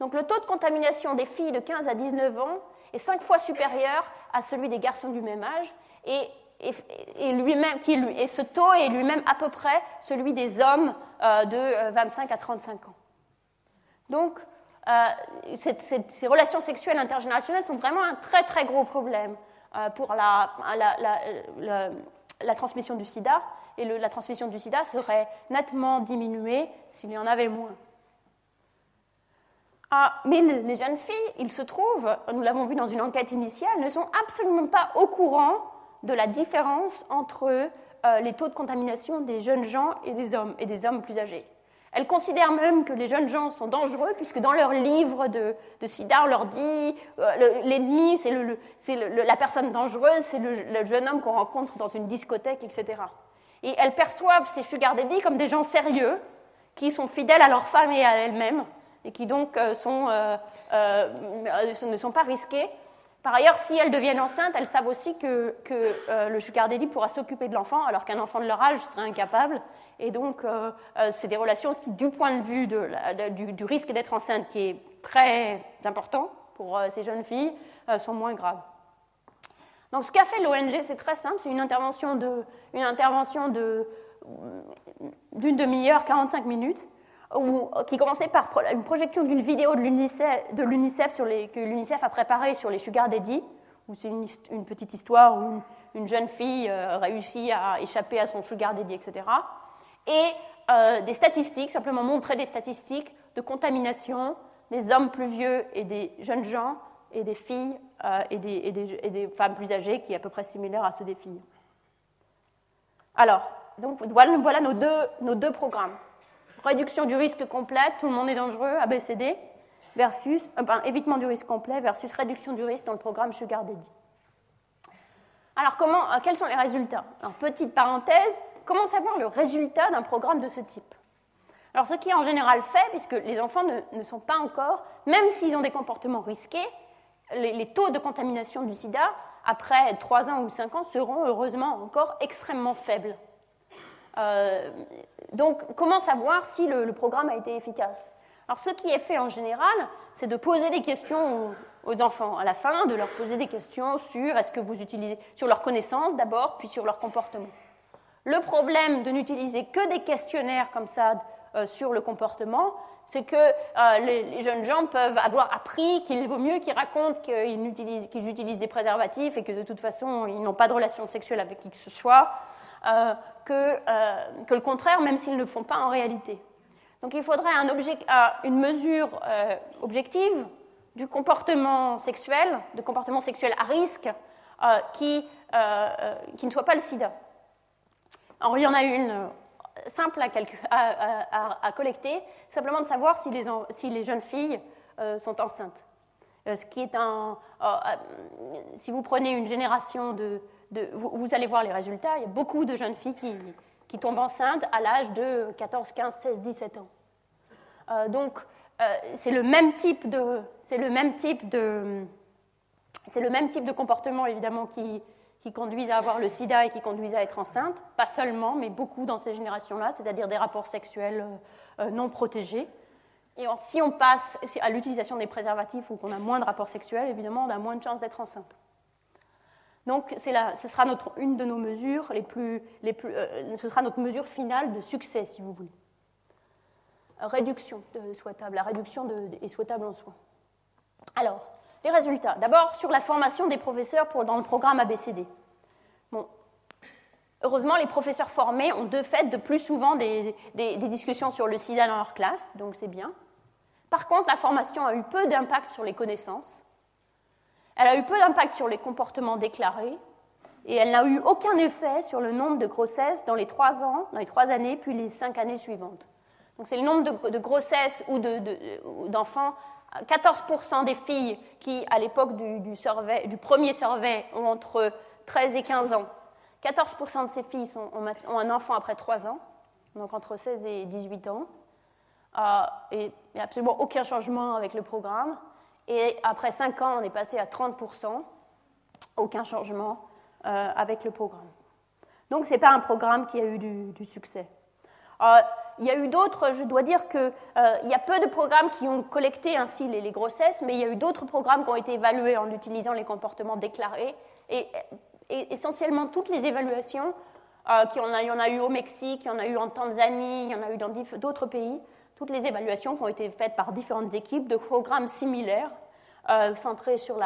Donc le taux de contamination des filles de 15 à 19 ans est cinq fois supérieur à celui des garçons du même âge, et, lui-même, et ce taux est lui-même à peu près celui des hommes euh, de 25 euh, à 35 ans. Donc, ces relations sexuelles intergénérationnelles sont vraiment un très très gros problème pour la, transmission du sida, et la transmission du sida serait nettement diminuée s'il y en avait moins. Mais les jeunes filles, il se trouve, nous l'avons vu dans une enquête initiale, ne sont absolument pas au courant de la différence entre euh, les taux de contamination des jeunes gens et des hommes, et des hommes plus âgés. Elles considèrent même que les jeunes gens sont dangereux, puisque dans leur livre de, sida, on leur dit euh, l'ennemi, c'est la personne dangereuse, c'est le, jeune homme qu'on rencontre dans une discothèque, etc. Et elles perçoivent ces sugar daddy comme des gens sérieux, qui sont fidèles à leur femme et à elles-mêmes, et qui donc euh, euh, ne sont pas risqués. Par ailleurs, si elles deviennent enceintes, elles savent aussi que, le sugar daddy pourra s'occuper de l'enfant, alors qu'un enfant de leur âge serait incapable. Et donc, euh, euh, c'est des relations qui, du point de vue du, risque d'être enceinte, qui est très important pour euh, ces jeunes filles, sont moins graves. Donc, ce qu'a fait l'ONG, c'est très simple, c'est une intervention de d'une demi-heure, 45 minutes, qui commençait par une projection d'une vidéo de l'UNICEF que l'UNICEF a préparée sur les sugar daddy, où c'est une, petite histoire où une, une jeune fille réussit à échapper à son sugar daddy, etc et euh, des statistiques, simplement montrer des statistiques de contamination des hommes plus vieux et des jeunes gens et des filles euh, et, des, femmes plus âgées qui est à peu près similaire à ceux des filles. Alors, donc voilà, nos deux programmes. Réduction du risque complet, tout le monde est dangereux, ABCD, versus euh, évitement du risque complet versus réduction du risque dans le programme Sugar Daddy. Alors, comment, quels sont les résultats? Alors, petite parenthèse, comment savoir le résultat d'un programme de ce type? Alors, ce qui est en général fait, puisque les enfants ne, sont pas encore, même s'ils ont des comportements risqués, les, taux de contamination du sida, après 3 ans ou 5 ans, seront heureusement encore extrêmement faibles. Euh, donc, comment savoir si le, programme a été efficace? Alors, ce qui est fait en général, c'est de poser des questions aux, enfants à la fin, de leur poser des questions sur est-ce que vous utilisez, sur leur connaissance d'abord, puis sur leur comportement. Le problème de n'utiliser que des questionnaires comme ça euh, sur le comportement, c'est que euh, les, jeunes gens peuvent avoir appris qu'il vaut mieux qu'ils racontent qu'ils utilisent, des préservatifs et que de toute façon ils n'ont pas de relation sexuelle avec qui que ce soit, euh, que, que, le contraire, même s'ils ne le font pas en réalité. Donc il faudrait un une mesure objective du comportement sexuel, de comportement sexuel à risque, qui, ne soit pas le sida. Alors, il y en a une euh, simple à, collecter, simplement de savoir si les, si les jeunes filles euh, sont enceintes. Euh, ce qui est un, si vous prenez une génération de, vous, allez voir les résultats, il y a beaucoup de jeunes filles qui, tombent enceintes à l'âge de 14, 15, 16, 17 ans. donc, c'est le même type de, c'est le même type de, c'est le même type de comportement évidemment qui, qui conduisent à avoir le sida et qui conduisent à être enceinte, pas seulement, mais beaucoup dans ces générations-là, c'est-à-dire des rapports sexuels euh, euh, non protégés. Et si on passe à l'utilisation des préservatifs ou qu'on a moins de rapports sexuels, évidemment, on a moins de chances d'être enceinte. Donc, ce sera notre, une de nos mesures les plus, les plus euh, ce sera notre mesure finale de succès, si vous voulez. Réduction de souhaitable, la réduction est souhaitable en soi. Alors, les résultats. D'abord, sur la formation des professeurs dans le programme ABCD. Bon. heureusement, les professeurs formés ont de fait de plus souvent des, des discussions sur le sida dans leur classe, donc c'est bien. Par contre, la formation a eu peu d'impact sur les connaissances. Elle a eu peu d'impact sur les comportements déclarés et elle n'a eu aucun effet sur le nombre de grossesses dans les trois ans, dans les trois années, puis les cinq années suivantes. Donc c'est le nombre de, grossesses ou d'enfants. 14% des filles qui, à l'époque du, premier survey, ont entre 13 et 15 ans. 14% de ces filles ont, un enfant après 3 ans, donc entre 16 et 18 ans. Euh, et il n'y a absolument aucun changement avec le programme. Et après 5 ans, on est passé à 30%, aucun changement euh, avec le programme. Donc ce n'est pas un programme qui a eu du, succès. Euh, il y a eu d'autres, je dois dire qu'il euh, y a peu de programmes qui ont collecté ainsi les, grossesses, mais il y a eu d'autres programmes qui ont été évalués en utilisant les comportements déclarés. Et, essentiellement toutes les évaluations, a, il y en a eu au Mexique, il y en a eu en Tanzanie, il y en a eu dans d'autres pays, toutes les évaluations qui ont été faites par différentes équipes de programmes similaires, centrés sur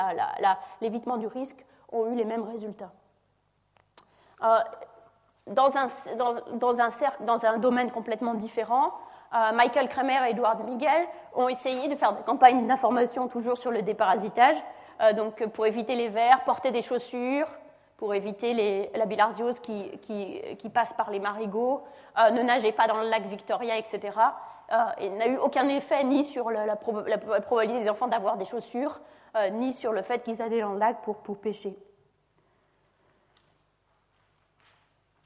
l'évitement du risque, ont eu les mêmes résultats. Euh, dans, un, cercle, dans un domaine complètement différent, euh, Michael Kramer et Edward Miguel ont essayé de faire des campagnes d'information toujours sur le déparasitage, euh, donc pour éviter les vers, porter des chaussures, pour éviter les, la bilharziose qui, passe par les marigots, ne nagez pas dans le lac Victoria, etc. il n'a eu aucun effet ni sur la, probabilité des enfants d'avoir des chaussures, ni sur le fait qu'ils allaient dans le lac pour, pêcher.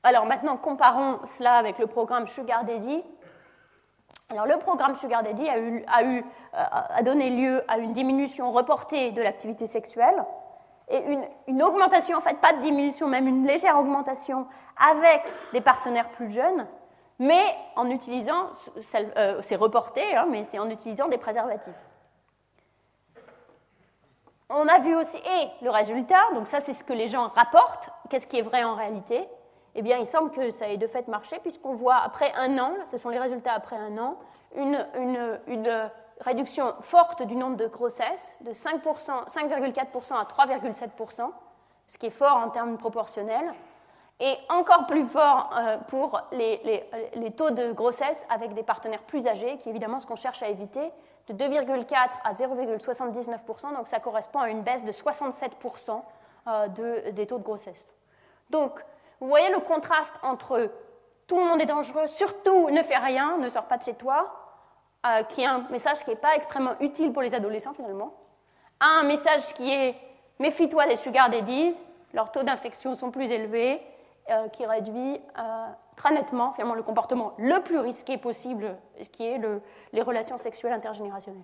Alors maintenant, comparons cela avec le programme Sugar Daddy. Alors, le programme Sugar Daddy a, eu, a, eu, euh, donné lieu à une diminution reportée de l'activité sexuelle et une, augmentation, en fait, pas de diminution, même une légère augmentation avec des partenaires plus jeunes, mais en utilisant, euh, c'est reporté, hein, mais c'est en utilisant des préservatifs. On a vu aussi, et le résultat, donc ça c'est ce que les gens rapportent, qu'est-ce qui est vrai en réalité, eh bien, il semble que ça ait de fait marché, puisqu'on voit après un an, ce sont les résultats après un an, une, réduction forte du nombre de grossesses, de 5,4% à 3,7%, ce qui est fort en termes proportionnels, et encore plus fort euh, pour les, taux de grossesse avec des partenaires plus âgés, qui est évidemment ce qu'on cherche à éviter, de 2,4 à 0,79%, donc ça correspond à une baisse de 67% euh, de, des taux de grossesse. Donc, vous voyez le contraste entre tout le monde est dangereux, surtout ne fais rien, ne sors pas de chez toi, euh, qui est un message qui n'est pas extrêmement utile pour les adolescents finalement, à un message qui est méfie-toi des sugar daddies, leurs taux d'infection sont plus élevés, euh, qui réduit euh, très nettement finalement le comportement le plus risqué possible, ce qui est les relations sexuelles intergénérationnelles.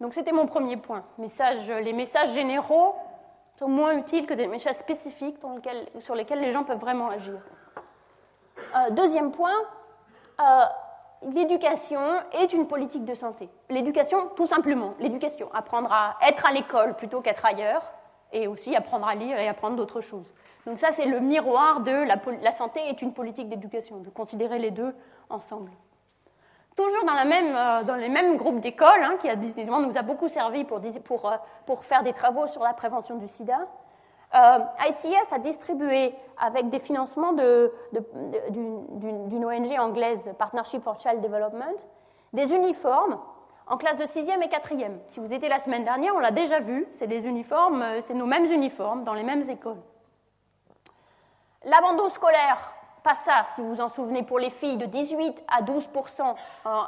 Donc c'était mon premier point. les messages généraux sont moins utiles que des messages spécifiques sur lesquels les gens peuvent vraiment agir. Euh, deuxième point, euh, l'éducation est une politique de santé. L'éducation, tout simplement, l'éducation, apprendre à être à l'école plutôt qu'être ailleurs, et aussi apprendre à lire et apprendre d'autres choses. Donc ça, c'est le miroir de la, santé est une politique d'éducation, de considérer les deux ensemble toujours dans, la même, euh, dans les mêmes groupes d'écoles, hein, qui a, décidément nous a beaucoup servi euh, pour, faire des travaux sur la prévention du sida. Euh, ICS a distribué, avec des financements d'une ONG anglaise, Partnership for Child Development, des uniformes en classe de 6e et 4e. Si vous étiez la semaine dernière, on l'a déjà vu, c'est des uniformes, c'est nos mêmes uniformes dans les mêmes écoles. L'abandon scolaire pas ça, si vous vous en souvenez, pour les filles, de 18 à 12%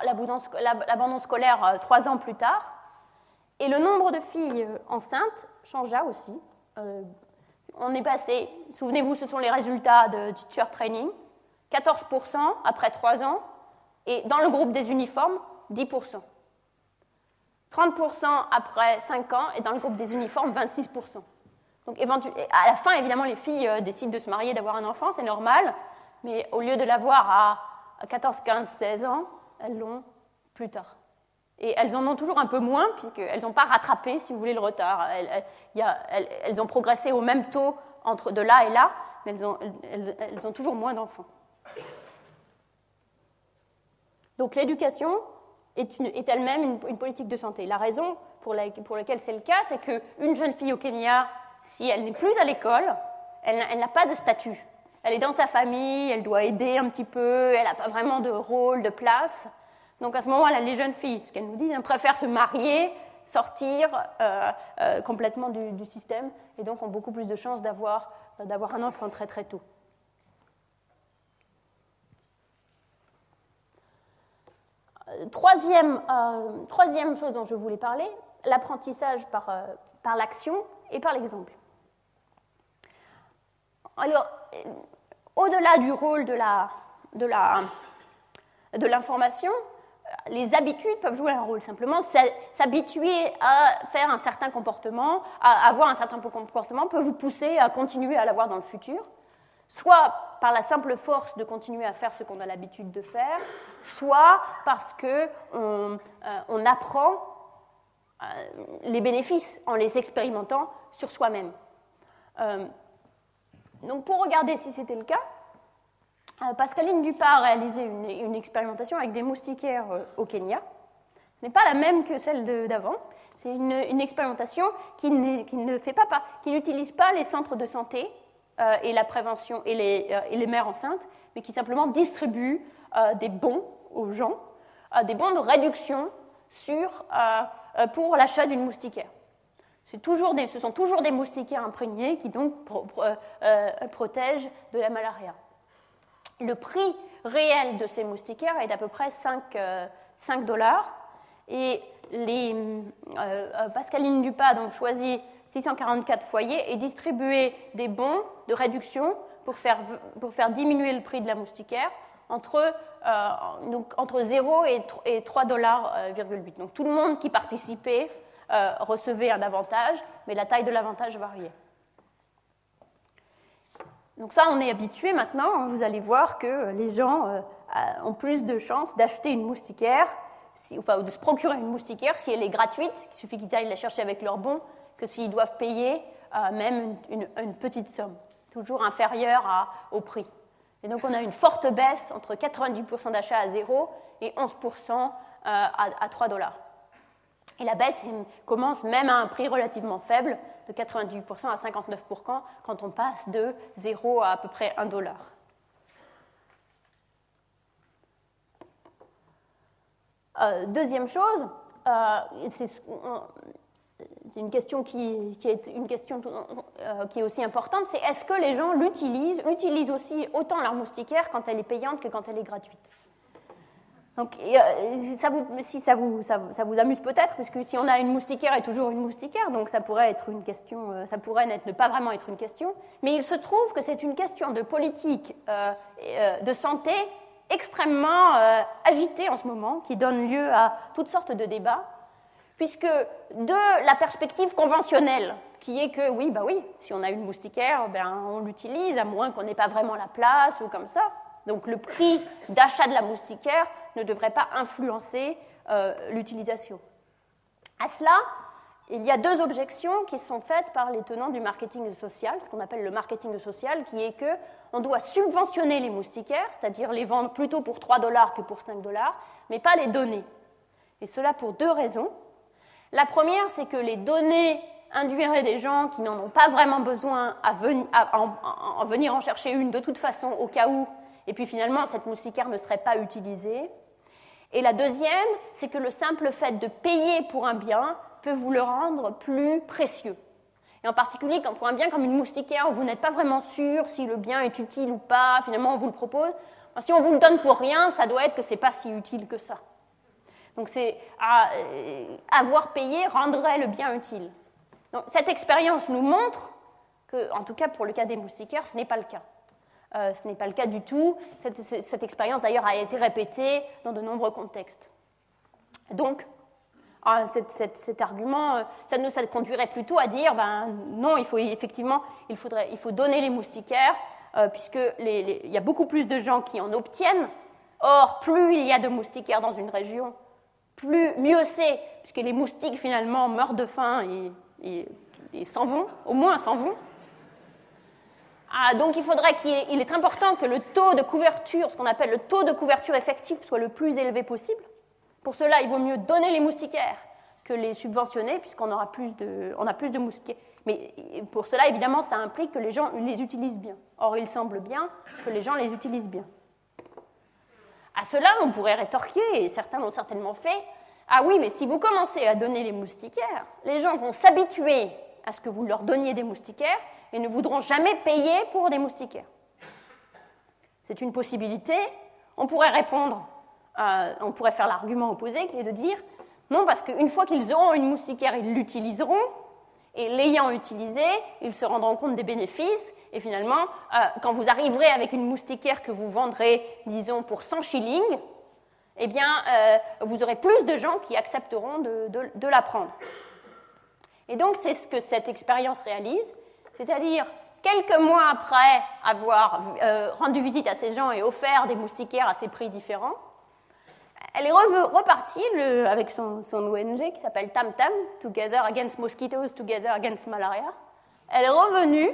l'abandon scolaire euh, trois ans plus tard. Et le nombre de filles euh, enceintes changea aussi. Euh, on est passé, souvenez-vous, ce sont les résultats de teacher training, 14% après trois ans, et dans le groupe des uniformes, 10 30% après 5 ans, et dans le groupe des uniformes, 26 donc, à la fin, évidemment, les filles décident de se marier, d'avoir un enfant, c'est normal mais au lieu de l'avoir à 14, 15, 16 ans, elles l'ont plus tard. Et elles en ont toujours un peu moins, puisqu'elles n'ont pas rattrapé, si vous voulez, le retard. Elles, ont progressé au même taux entre de là et là, mais elles ont toujours moins d'enfants. Donc l'éducation est, elle-même une, politique de santé. La raison pour, laquelle c'est le cas, c'est qu'une jeune fille au Kenya si elle n'est plus à l'école, elle, n'a pas de statut. Elle est dans sa famille, elle doit aider un petit peu, elle n'a pas vraiment de rôle, de place. Donc à ce moment-là, les jeunes filles, ce qu'elles nous disent, elles préfèrent se marier, sortir euh, euh, complètement du, système, et donc ont beaucoup plus de chances d'avoir un enfant très très tôt. Troisième, euh, troisième chose dont je voulais parler, l'apprentissage par, par l'action et par l'exemple. Alors, au-delà du rôle de l'information, les habitudes peuvent jouer un rôle. Simplement, s'habituer à faire un certain comportement, à avoir un certain comportement, peut vous pousser à continuer à l'avoir dans le futur, soit par la simple force de continuer à faire ce qu'on a l'habitude de faire, soit parce qu'on euh, on apprend euh, les bénéfices en les expérimentant sur soi-même. Euh, donc pour regarder si c'était le cas, euh, Pascaline Dupart a réalisé une, expérimentation avec des moustiquaires au Kenya. Ce n'est pas la même que celle d'avant. C'est une, expérimentation qui, ne fait pas, qui n'utilise pas les centres de santé euh, et la prévention les, et les, mères enceintes, mais qui simplement distribue des bons aux gens, des bons de réduction sur, pour l'achat d'une moustiquaire. Toujours ce sont toujours des moustiquaires imprégnés qui donc protègent de la malaria. Le prix réel de ces moustiquaires est d'à peu près 5, 5 euh, dollars. Et les, euh, euh, Pascaline Dupas donc, choisit 644 foyers et distribué des bons de réduction pour faire, diminuer le prix de la moustiquaire entre, donc, entre 0 et 3 dollars. Donc tout le monde qui participait recevait un avantage, mais la taille de l'avantage variait. Donc ça, on est habitué maintenant. Hein. Vous allez voir que les gens euh, ont plus de chances d'acheter une moustiquaire, enfin, ou de se procurer une moustiquaire si elle est gratuite. Il suffit qu'ils aillent la chercher avec leur bon, que s'ils doivent payer euh, même une, petite somme, toujours inférieure au prix. Et donc on a une forte baisse entre 90% d'achats à 0 et 11% euh, à 3 dollars. Et la baisse commence même à un prix relativement faible, de 98% à 59% quand on passe de 0 à à peu près 1 dollar. Euh, deuxième chose, euh, c'est une question qui, est une question euh, qui est aussi importante, c'est est-ce que les gens l'utilisent, utilisent aussi autant leur moustiquaire quand elle est payante que quand elle est gratuite? Donc, ça vous, si ça vous, ça, vous amuse peut-être, puisque si on a une moustiquaire et toujours une moustiquaire, donc ça pourrait être une question, euh, ça pourrait ne pas vraiment être une question, mais il se trouve que c'est une question de politique euh, de santé extrêmement agitée en ce moment, qui donne lieu à toutes sortes de débats, puisque de la perspective conventionnelle, qui est que oui, bah oui, si on a une moustiquaire, ben, on l'utilise, à moins qu'on n'ait pas vraiment la place ou comme ça. Donc le prix d'achat de la moustiquaire ne devrait pas influencer euh, l'utilisation. À cela, il y a deux objections qui sont faites par les tenants du marketing social, ce qu'on appelle le marketing social, qui est que on doit subventionner les moustiquaires, c'est-à-dire les vendre plutôt pour 3 dollars que pour 5 dollars, mais pas les donner. Et cela pour deux raisons. La première, c'est que les données induiraient des gens qui n'en ont pas vraiment besoin à, en venir en chercher une de toute façon au cas où, et puis finalement cette moustiquaire ne serait pas utilisée. Et la deuxième, c'est que le simple fait de payer pour un bien peut vous le rendre plus précieux. Et en particulier, pour un bien comme une moustiquaire, vous n'êtes pas vraiment sûr si le bien est utile ou pas, finalement on vous le propose. Si on vous le donne pour rien, ça doit être que ce n'est pas si utile que ça. Donc c'est euh, avoir payé rendrait le bien utile. Cette expérience nous montre que, en tout cas pour le cas des moustiquaires, ce n'est pas le cas. Euh, ce n'est pas le cas du tout. Cette, expérience, d'ailleurs, a été répétée dans de nombreux contextes. Donc, ah, cet, argument, euh, ça nous conduirait plutôt à dire, ben, non, il faut effectivement, il, faudrait, il faut donner les moustiquaires, euh, puisqu'il y a beaucoup plus de gens qui en obtiennent. Or, plus il y a de moustiquaires dans une région, plus, mieux c'est, puisque les moustiques, finalement, meurent de faim et s'en vont, au moins s'en vont. Ah, donc il faudrait qu'il est important que le taux de couverture, ce qu'on appelle le taux de couverture effectif, soit le plus élevé possible. Pour cela, il vaut mieux donner les moustiquaires que les subventionner, puisqu'on aura plus de, on a plus de moustiquaires Mais pour cela, évidemment, ça implique que les gens les utilisent bien. Or, il semble bien que les gens les utilisent bien. À cela, on pourrait rétorquer, et certains l'ont certainement fait, ah oui, mais si vous commencez à donner les moustiquaires, les gens vont s'habituer à ce que vous leur donniez des moustiquaires et ne voudront jamais payer pour des moustiquaires. C'est une possibilité. On pourrait répondre, euh, on pourrait faire l'argument opposé qui est de dire non, parce qu'une fois qu'ils auront une moustiquaire, ils l'utiliseront, et l'ayant utilisé, ils se rendront compte des bénéfices, et finalement, euh, quand vous arriverez avec une moustiquaire que vous vendrez, disons, pour 100 shillings, eh bien, euh, vous aurez plus de gens qui accepteront de, la prendre. Et donc, c'est ce que cette expérience réalise, c'est-à-dire quelques mois après avoir euh, rendu visite à ces gens et offert des moustiquaires à ces prix différents, elle est repartie avec son, ONG qui s'appelle Tam Tam, Together Against Mosquitoes, Together Against Malaria. Elle est revenue,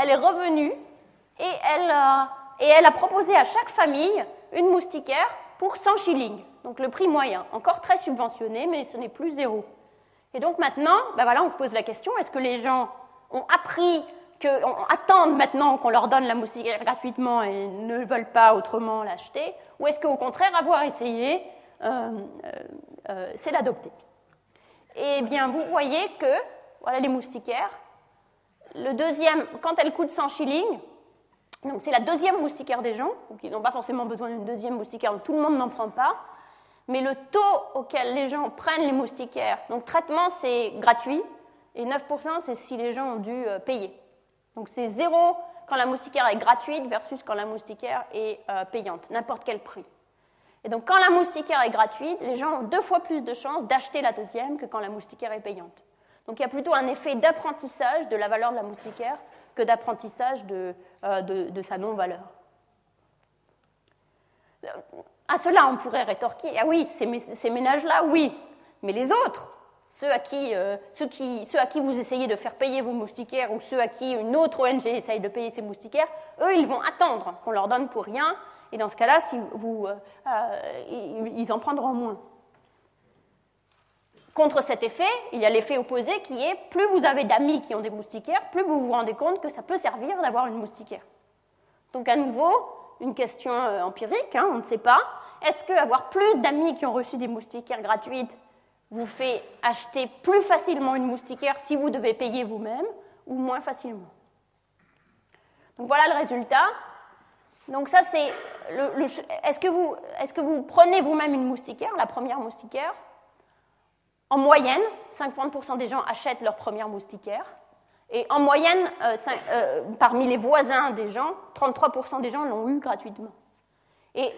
elle est revenue et elle, et elle a proposé à chaque famille une moustiquaire pour 100 shillings, donc le prix moyen, encore très subventionné, mais ce n'est plus zéro. Et donc maintenant, ben voilà, on se pose la question, est-ce que les gens ont appris, attendent maintenant qu'on leur donne la moustiquaire gratuitement et ne veulent pas autrement l'acheter, ou est-ce qu'au contraire, avoir essayé, euh, euh, euh, c'est l'adopter? Eh bien, vous voyez que, voilà les moustiquaires, le deuxième, quand elle coûte 100 shillings, donc c'est la deuxième moustiquaire des gens, donc ils n'ont pas forcément besoin d'une deuxième moustiquaire, tout le monde n'en prend pas. Mais le taux auquel les gens prennent les moustiquaires, donc traitement c'est gratuit, et 9% c'est si les gens ont dû payer. Donc c'est zéro quand la moustiquaire est gratuite versus quand la moustiquaire est euh, payante, n'importe quel prix. Et donc quand la moustiquaire est gratuite, les gens ont deux fois plus de chances d'acheter la deuxième que quand la moustiquaire est payante. Donc il y a plutôt un effet d'apprentissage de la valeur de la moustiquaire que d'apprentissage de, euh, de, sa non-valeur. À cela, on pourrait rétorquer, ah oui, ces, ménages-là, oui, mais les autres, ceux à, qui, euh, ceux, qui, ceux à qui vous essayez de faire payer vos moustiquaires ou ceux à qui une autre ONG essaye de payer ses moustiquaires, eux, ils vont attendre qu'on leur donne pour rien, et dans ce cas-là, si vous, euh, ils en prendront moins. Contre cet effet, il y a l'effet opposé qui est plus vous avez d'amis qui ont des moustiquaires, plus vous vous rendez compte que ça peut servir d'avoir une moustiquaire. Donc à nouveau, une question euh, empirique, hein, on ne sait pas. Est-ce qu'avoir plus d'amis qui ont reçu des moustiquaires gratuites vous fait acheter plus facilement une moustiquaire si vous devez payer vous-même ou moins facilement Donc voilà le résultat. Donc ça c'est est-ce que vous est-ce que vous prenez vous-même une moustiquaire, la première moustiquaire? En moyenne, 50% des gens achètent leur première moustiquaire. Et en moyenne, euh, euh, parmi les voisins des gens, 33% des gens l'ont eu gratuitement. Et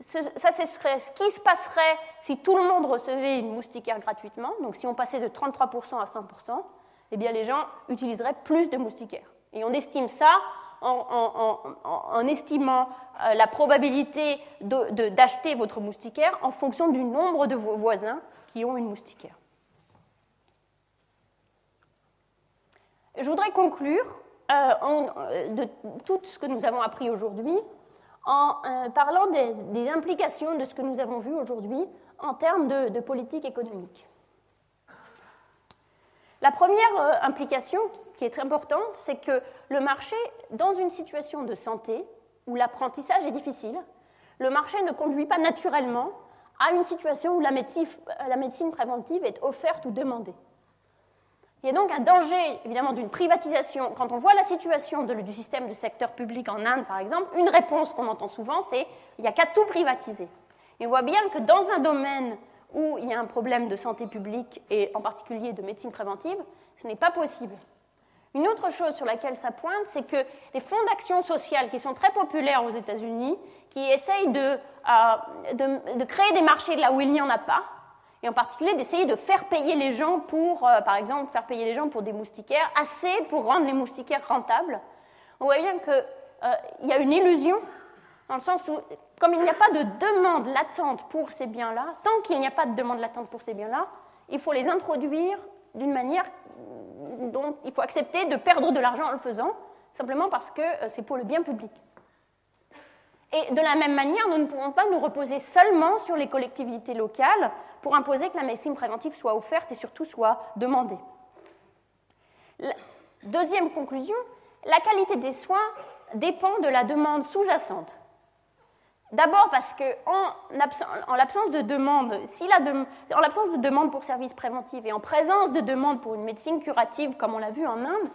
ça, c'est ce qui se passerait si tout le monde recevait une moustiquaire gratuitement. Donc si on passait de 33% à 100%, eh bien les gens utiliseraient plus de moustiquaires. Et on estime ça en, estimant euh, la probabilité d'acheter votre moustiquaire en fonction du nombre de vos voisins qui ont une moustiquaire. Je voudrais conclure euh, euh, de tout ce que nous avons appris aujourd'hui en euh, parlant des, implications de ce que nous avons vu aujourd'hui en termes de, politique économique. La première implication qui est très importante, c'est que le marché, dans une situation de santé où l'apprentissage est difficile, le marché ne conduit pas naturellement à une situation où la la médecine préventive est offerte ou demandée. Il y a donc un danger, évidemment, d'une privatisation. Quand on voit la situation du système du secteur public en Inde, par exemple, une réponse qu'on entend souvent, c'est il n'y a qu'à tout privatiser. Et on voit bien que dans un domaine où il y a un problème de santé publique, et en particulier de médecine préventive, ce n'est pas possible. Une autre chose sur laquelle ça pointe, c'est que les fonds d'action sociale qui sont très populaires aux États-Unis, qui essayent de, euh, de, créer des marchés là où il n'y en a pas, et en particulier d'essayer de faire payer les gens pour, euh, par exemple, faire payer les gens pour des moustiquaires, assez pour rendre les moustiquaires rentables. On voit bien qu'il euh, y a une illusion, dans le sens où, comme il n'y a pas de demande latente pour ces biens-là, tant qu'il n'y a pas de demande latente pour ces biens-là, il faut les introduire d'une manière dont il faut accepter de perdre de l'argent en le faisant, simplement parce que euh, c'est pour le bien public. Et de la même manière, nous ne pouvons pas nous reposer seulement sur les collectivités locales pour imposer que la médecine préventive soit offerte et surtout soit demandée. deuxième conclusion, la qualité des soins dépend de la demande sous-jacente. D'abord parce que en, l'absence de demande, si la en l'absence de demande pour services préventifs et en présence de demande pour une médecine curative, comme on l'a vu en Inde,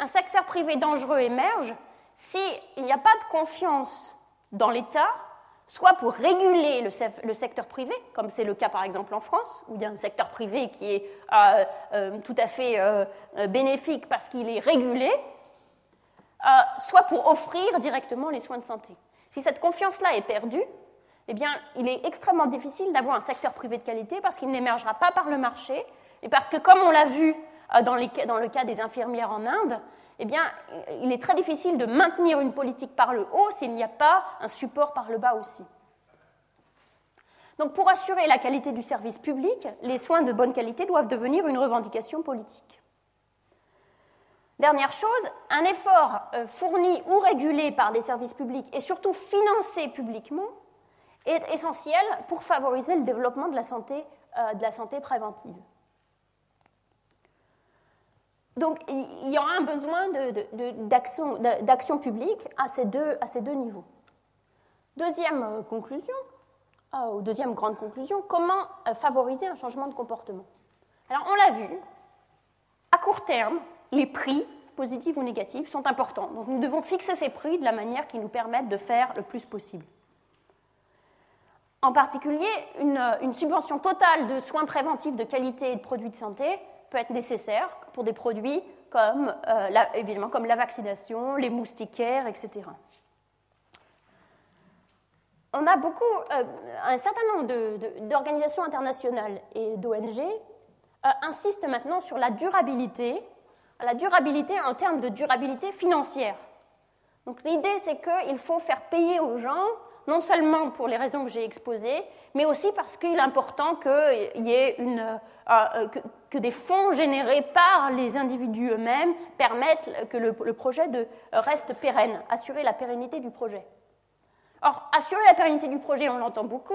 un secteur privé dangereux émerge s'il n'y a pas de confiance dans l'État, soit pour réguler le, secteur privé, comme c'est le cas par exemple en France, où il y a un secteur privé qui est euh, euh, tout à fait euh, bénéfique parce qu'il est régulé, soit pour offrir directement les soins de santé. Si cette confiance-là est perdue, eh bien, il est extrêmement difficile d'avoir un secteur privé de qualité parce qu'il n'émergera pas par le marché et parce que, comme on l'a vu dans, dans le cas des infirmières en Inde, eh bien, il est très difficile de maintenir une politique par le haut s'il n'y a pas un support par le bas aussi. Donc, pour assurer la qualité du service public, les soins de bonne qualité doivent devenir une revendication politique. Dernière chose, un effort euh, fourni ou régulé par des services publics et surtout financé publiquement est essentiel pour favoriser le développement de la santé, euh, de la santé préventive. Donc il y aura un besoin d'action publique à ces, deux, niveaux. Deuxième euh, conclusion, euh, ou deuxième grande conclusion, comment euh, favoriser un changement de comportement? Alors on l'a vu, à court terme, les prix, positifs ou négatifs, sont importants. Donc nous devons fixer ces prix de la manière qui nous permette de faire le plus possible. En particulier, une subvention totale de soins préventifs de qualité et de produits de santé peut être nécessaire pour des produits comme, euh, la, évidemment, comme la vaccination, les moustiquaires, etc. On a beaucoup, euh, un certain nombre d'organisations internationales et d'ONG euh, insistent maintenant sur la durabilité, la durabilité en termes de durabilité financière. Donc l'idée, c'est qu'il faut faire payer aux gens, non seulement pour les raisons que j'ai exposées, mais aussi parce qu'il est important qu'il y ait une, que, des fonds générés par les individus eux-mêmes permettent que le, projet reste pérenne, assurer la pérennité du projet. Or, assurer la pérennité du projet, on l'entend beaucoup,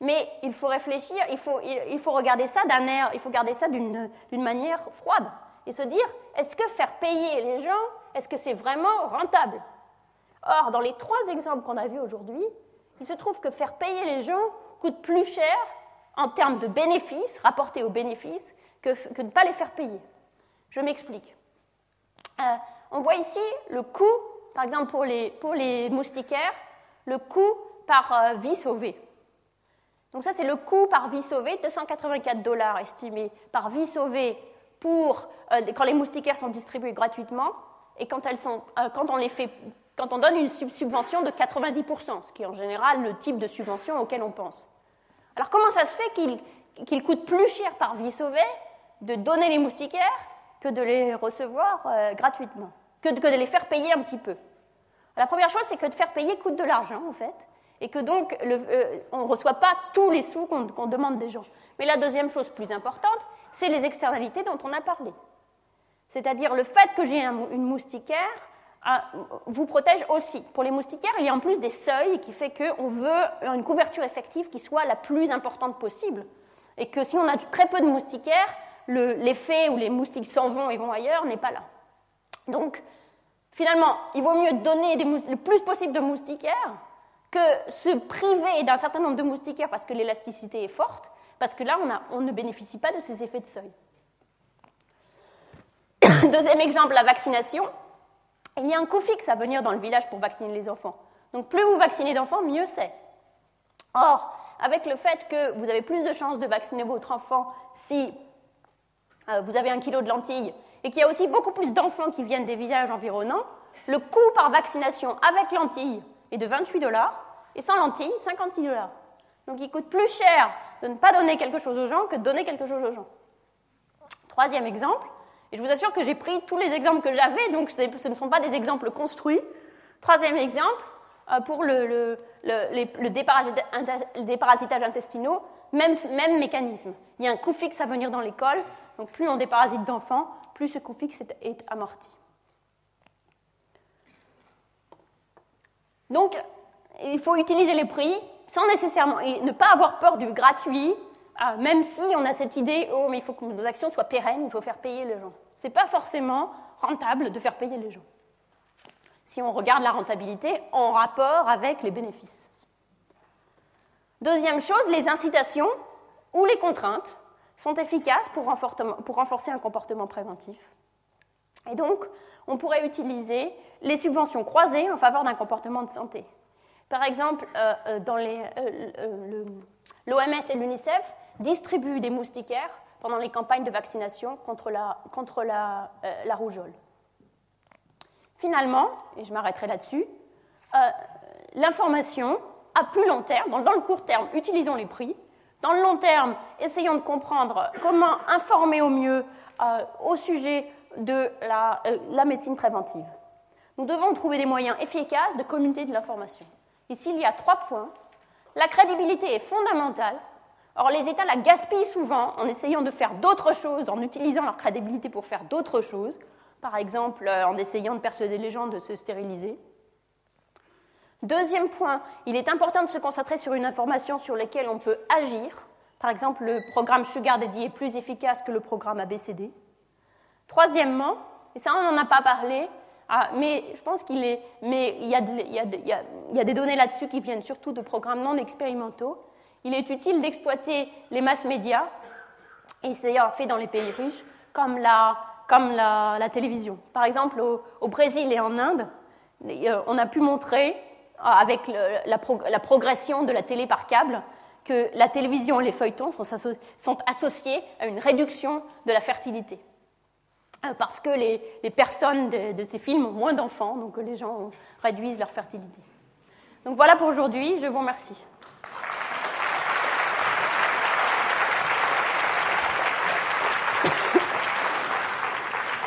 mais il faut réfléchir, il faut, regarder ça d'un air, il faut regarder ça d'une manière froide et se dire est-ce que faire payer les gens, est-ce que c'est vraiment rentable? Or, dans les trois exemples qu'on a vus aujourd'hui, il se trouve que faire payer les gens coûte plus cher en termes de bénéfices, rapportés aux bénéfices, que, que ne pas les faire payer. Je m'explique. Euh, on voit ici le coût, par exemple pour les, pour les moustiquaires, le coût par euh, vie sauvée. Donc ça, c'est le coût par vie sauvée, 284 dollars estimés par vie sauvée pour, euh, quand les moustiquaires sont distribués gratuitement et quand, elles sont, quand, on les fait, quand on donne une subvention de 90%, ce qui est en général le type de subvention auquel on pense. Alors comment ça se fait qu'il coûte plus cher par vie sauvée de donner les moustiquaires que de les recevoir euh, gratuitement, que de, les faire payer un petit peu La première chose, c'est que de faire payer coûte de l'argent, en fait, et que donc euh, on ne reçoit pas tous les sous qu'on demande des gens. Mais la deuxième chose plus importante, c'est les externalités dont on a parlé. C'est-à-dire le fait que j'ai une moustiquaire vous protège aussi. Pour les moustiquaires, il y a en plus des seuils qui fait qu'on veut une couverture effective qui soit la plus importante possible. Et que si on a très peu de moustiquaires, l'effet où les moustiques s'en vont et vont ailleurs n'est pas là. Donc, finalement, il vaut mieux donner le plus possible de moustiquaires que se priver d'un certain nombre de moustiquaires parce que l'élasticité est forte, parce que là, on, on ne bénéficie pas de ces effets de seuil. Deuxième exemple, la vaccination il y a un coût fixe à venir dans le village pour vacciner les enfants. Donc plus vous vaccinez d'enfants, mieux c'est. Or, avec le fait que vous avez plus de chances de vacciner votre enfant si euh, vous avez un kilo de lentilles et qu'il y a aussi beaucoup plus d'enfants qui viennent des villages environnants, le coût par vaccination avec lentilles est de 28 dollars et sans lentilles, 56 dollars. Donc il coûte plus cher de ne pas donner quelque chose aux gens que de donner quelque chose aux gens. Troisième exemple, et je vous assure que j'ai pris tous les exemples que j'avais, donc ce ne sont pas des exemples construits. Troisième exemple, euh, pour le, le, déparasitage intestinaux, même, même, mécanisme. Il y a un coût fixe à venir dans l'école, donc plus on déparasite d'enfants, plus ce coût fixe est, amorti. Donc, il faut utiliser les prix sans nécessairement et ne pas avoir peur du gratuit, euh, même si on a cette idée, oh, mais il faut que nos actions soient pérennes, il faut faire payer les gens. Ce n'est pas forcément rentable de faire payer les gens. Si on regarde la rentabilité en rapport avec les bénéfices. Deuxième chose, les incitations ou les contraintes sont efficaces pour, renforcer un comportement préventif. Et donc, on pourrait utiliser les subventions croisées en faveur d'un comportement de santé. Par exemple, euh, euh, euh, l'OMS et l'UNICEF distribuent des moustiquaires pendant les campagnes de vaccination contre la rougeole. Finalement, et je m'arrêterai là-dessus, l'information à plus long terme, dans le court terme, utilisons les prix, dans le long terme, essayons de comprendre comment informer au mieux au sujet de la, la médecine préventive. Nous devons trouver des moyens efficaces de communiquer de l'information. Ici, il y a trois points. La crédibilité est fondamentale. Or, les États la gaspillent souvent en essayant de faire d'autres choses, en utilisant leur crédibilité pour faire d'autres choses, par exemple euh, en essayant de persuader les gens de se stériliser. Deuxième point, il est important de se concentrer sur une information sur laquelle on peut agir. Par exemple, le programme Sugar Daddy est plus efficace que le programme ABCD. Troisièmement, et ça on n'en a pas parlé, ah, mais je pense qu'il est. Mais il y a, des données là-dessus qui viennent surtout de programmes non expérimentaux. Il est utile d'exploiter les masses médias, et c'est d'ailleurs fait dans les pays riches, comme la, télévision. Par exemple, au, Brésil et en Inde, euh, on a pu montrer, avec le, la, progression de la télé par câble, que la télévision et les feuilletons sont, sont associés à une réduction de la fertilité. Euh, parce que les, personnes de, ces films ont moins d'enfants, donc les gens réduisent leur fertilité. Donc voilà pour aujourd'hui, je vous remercie.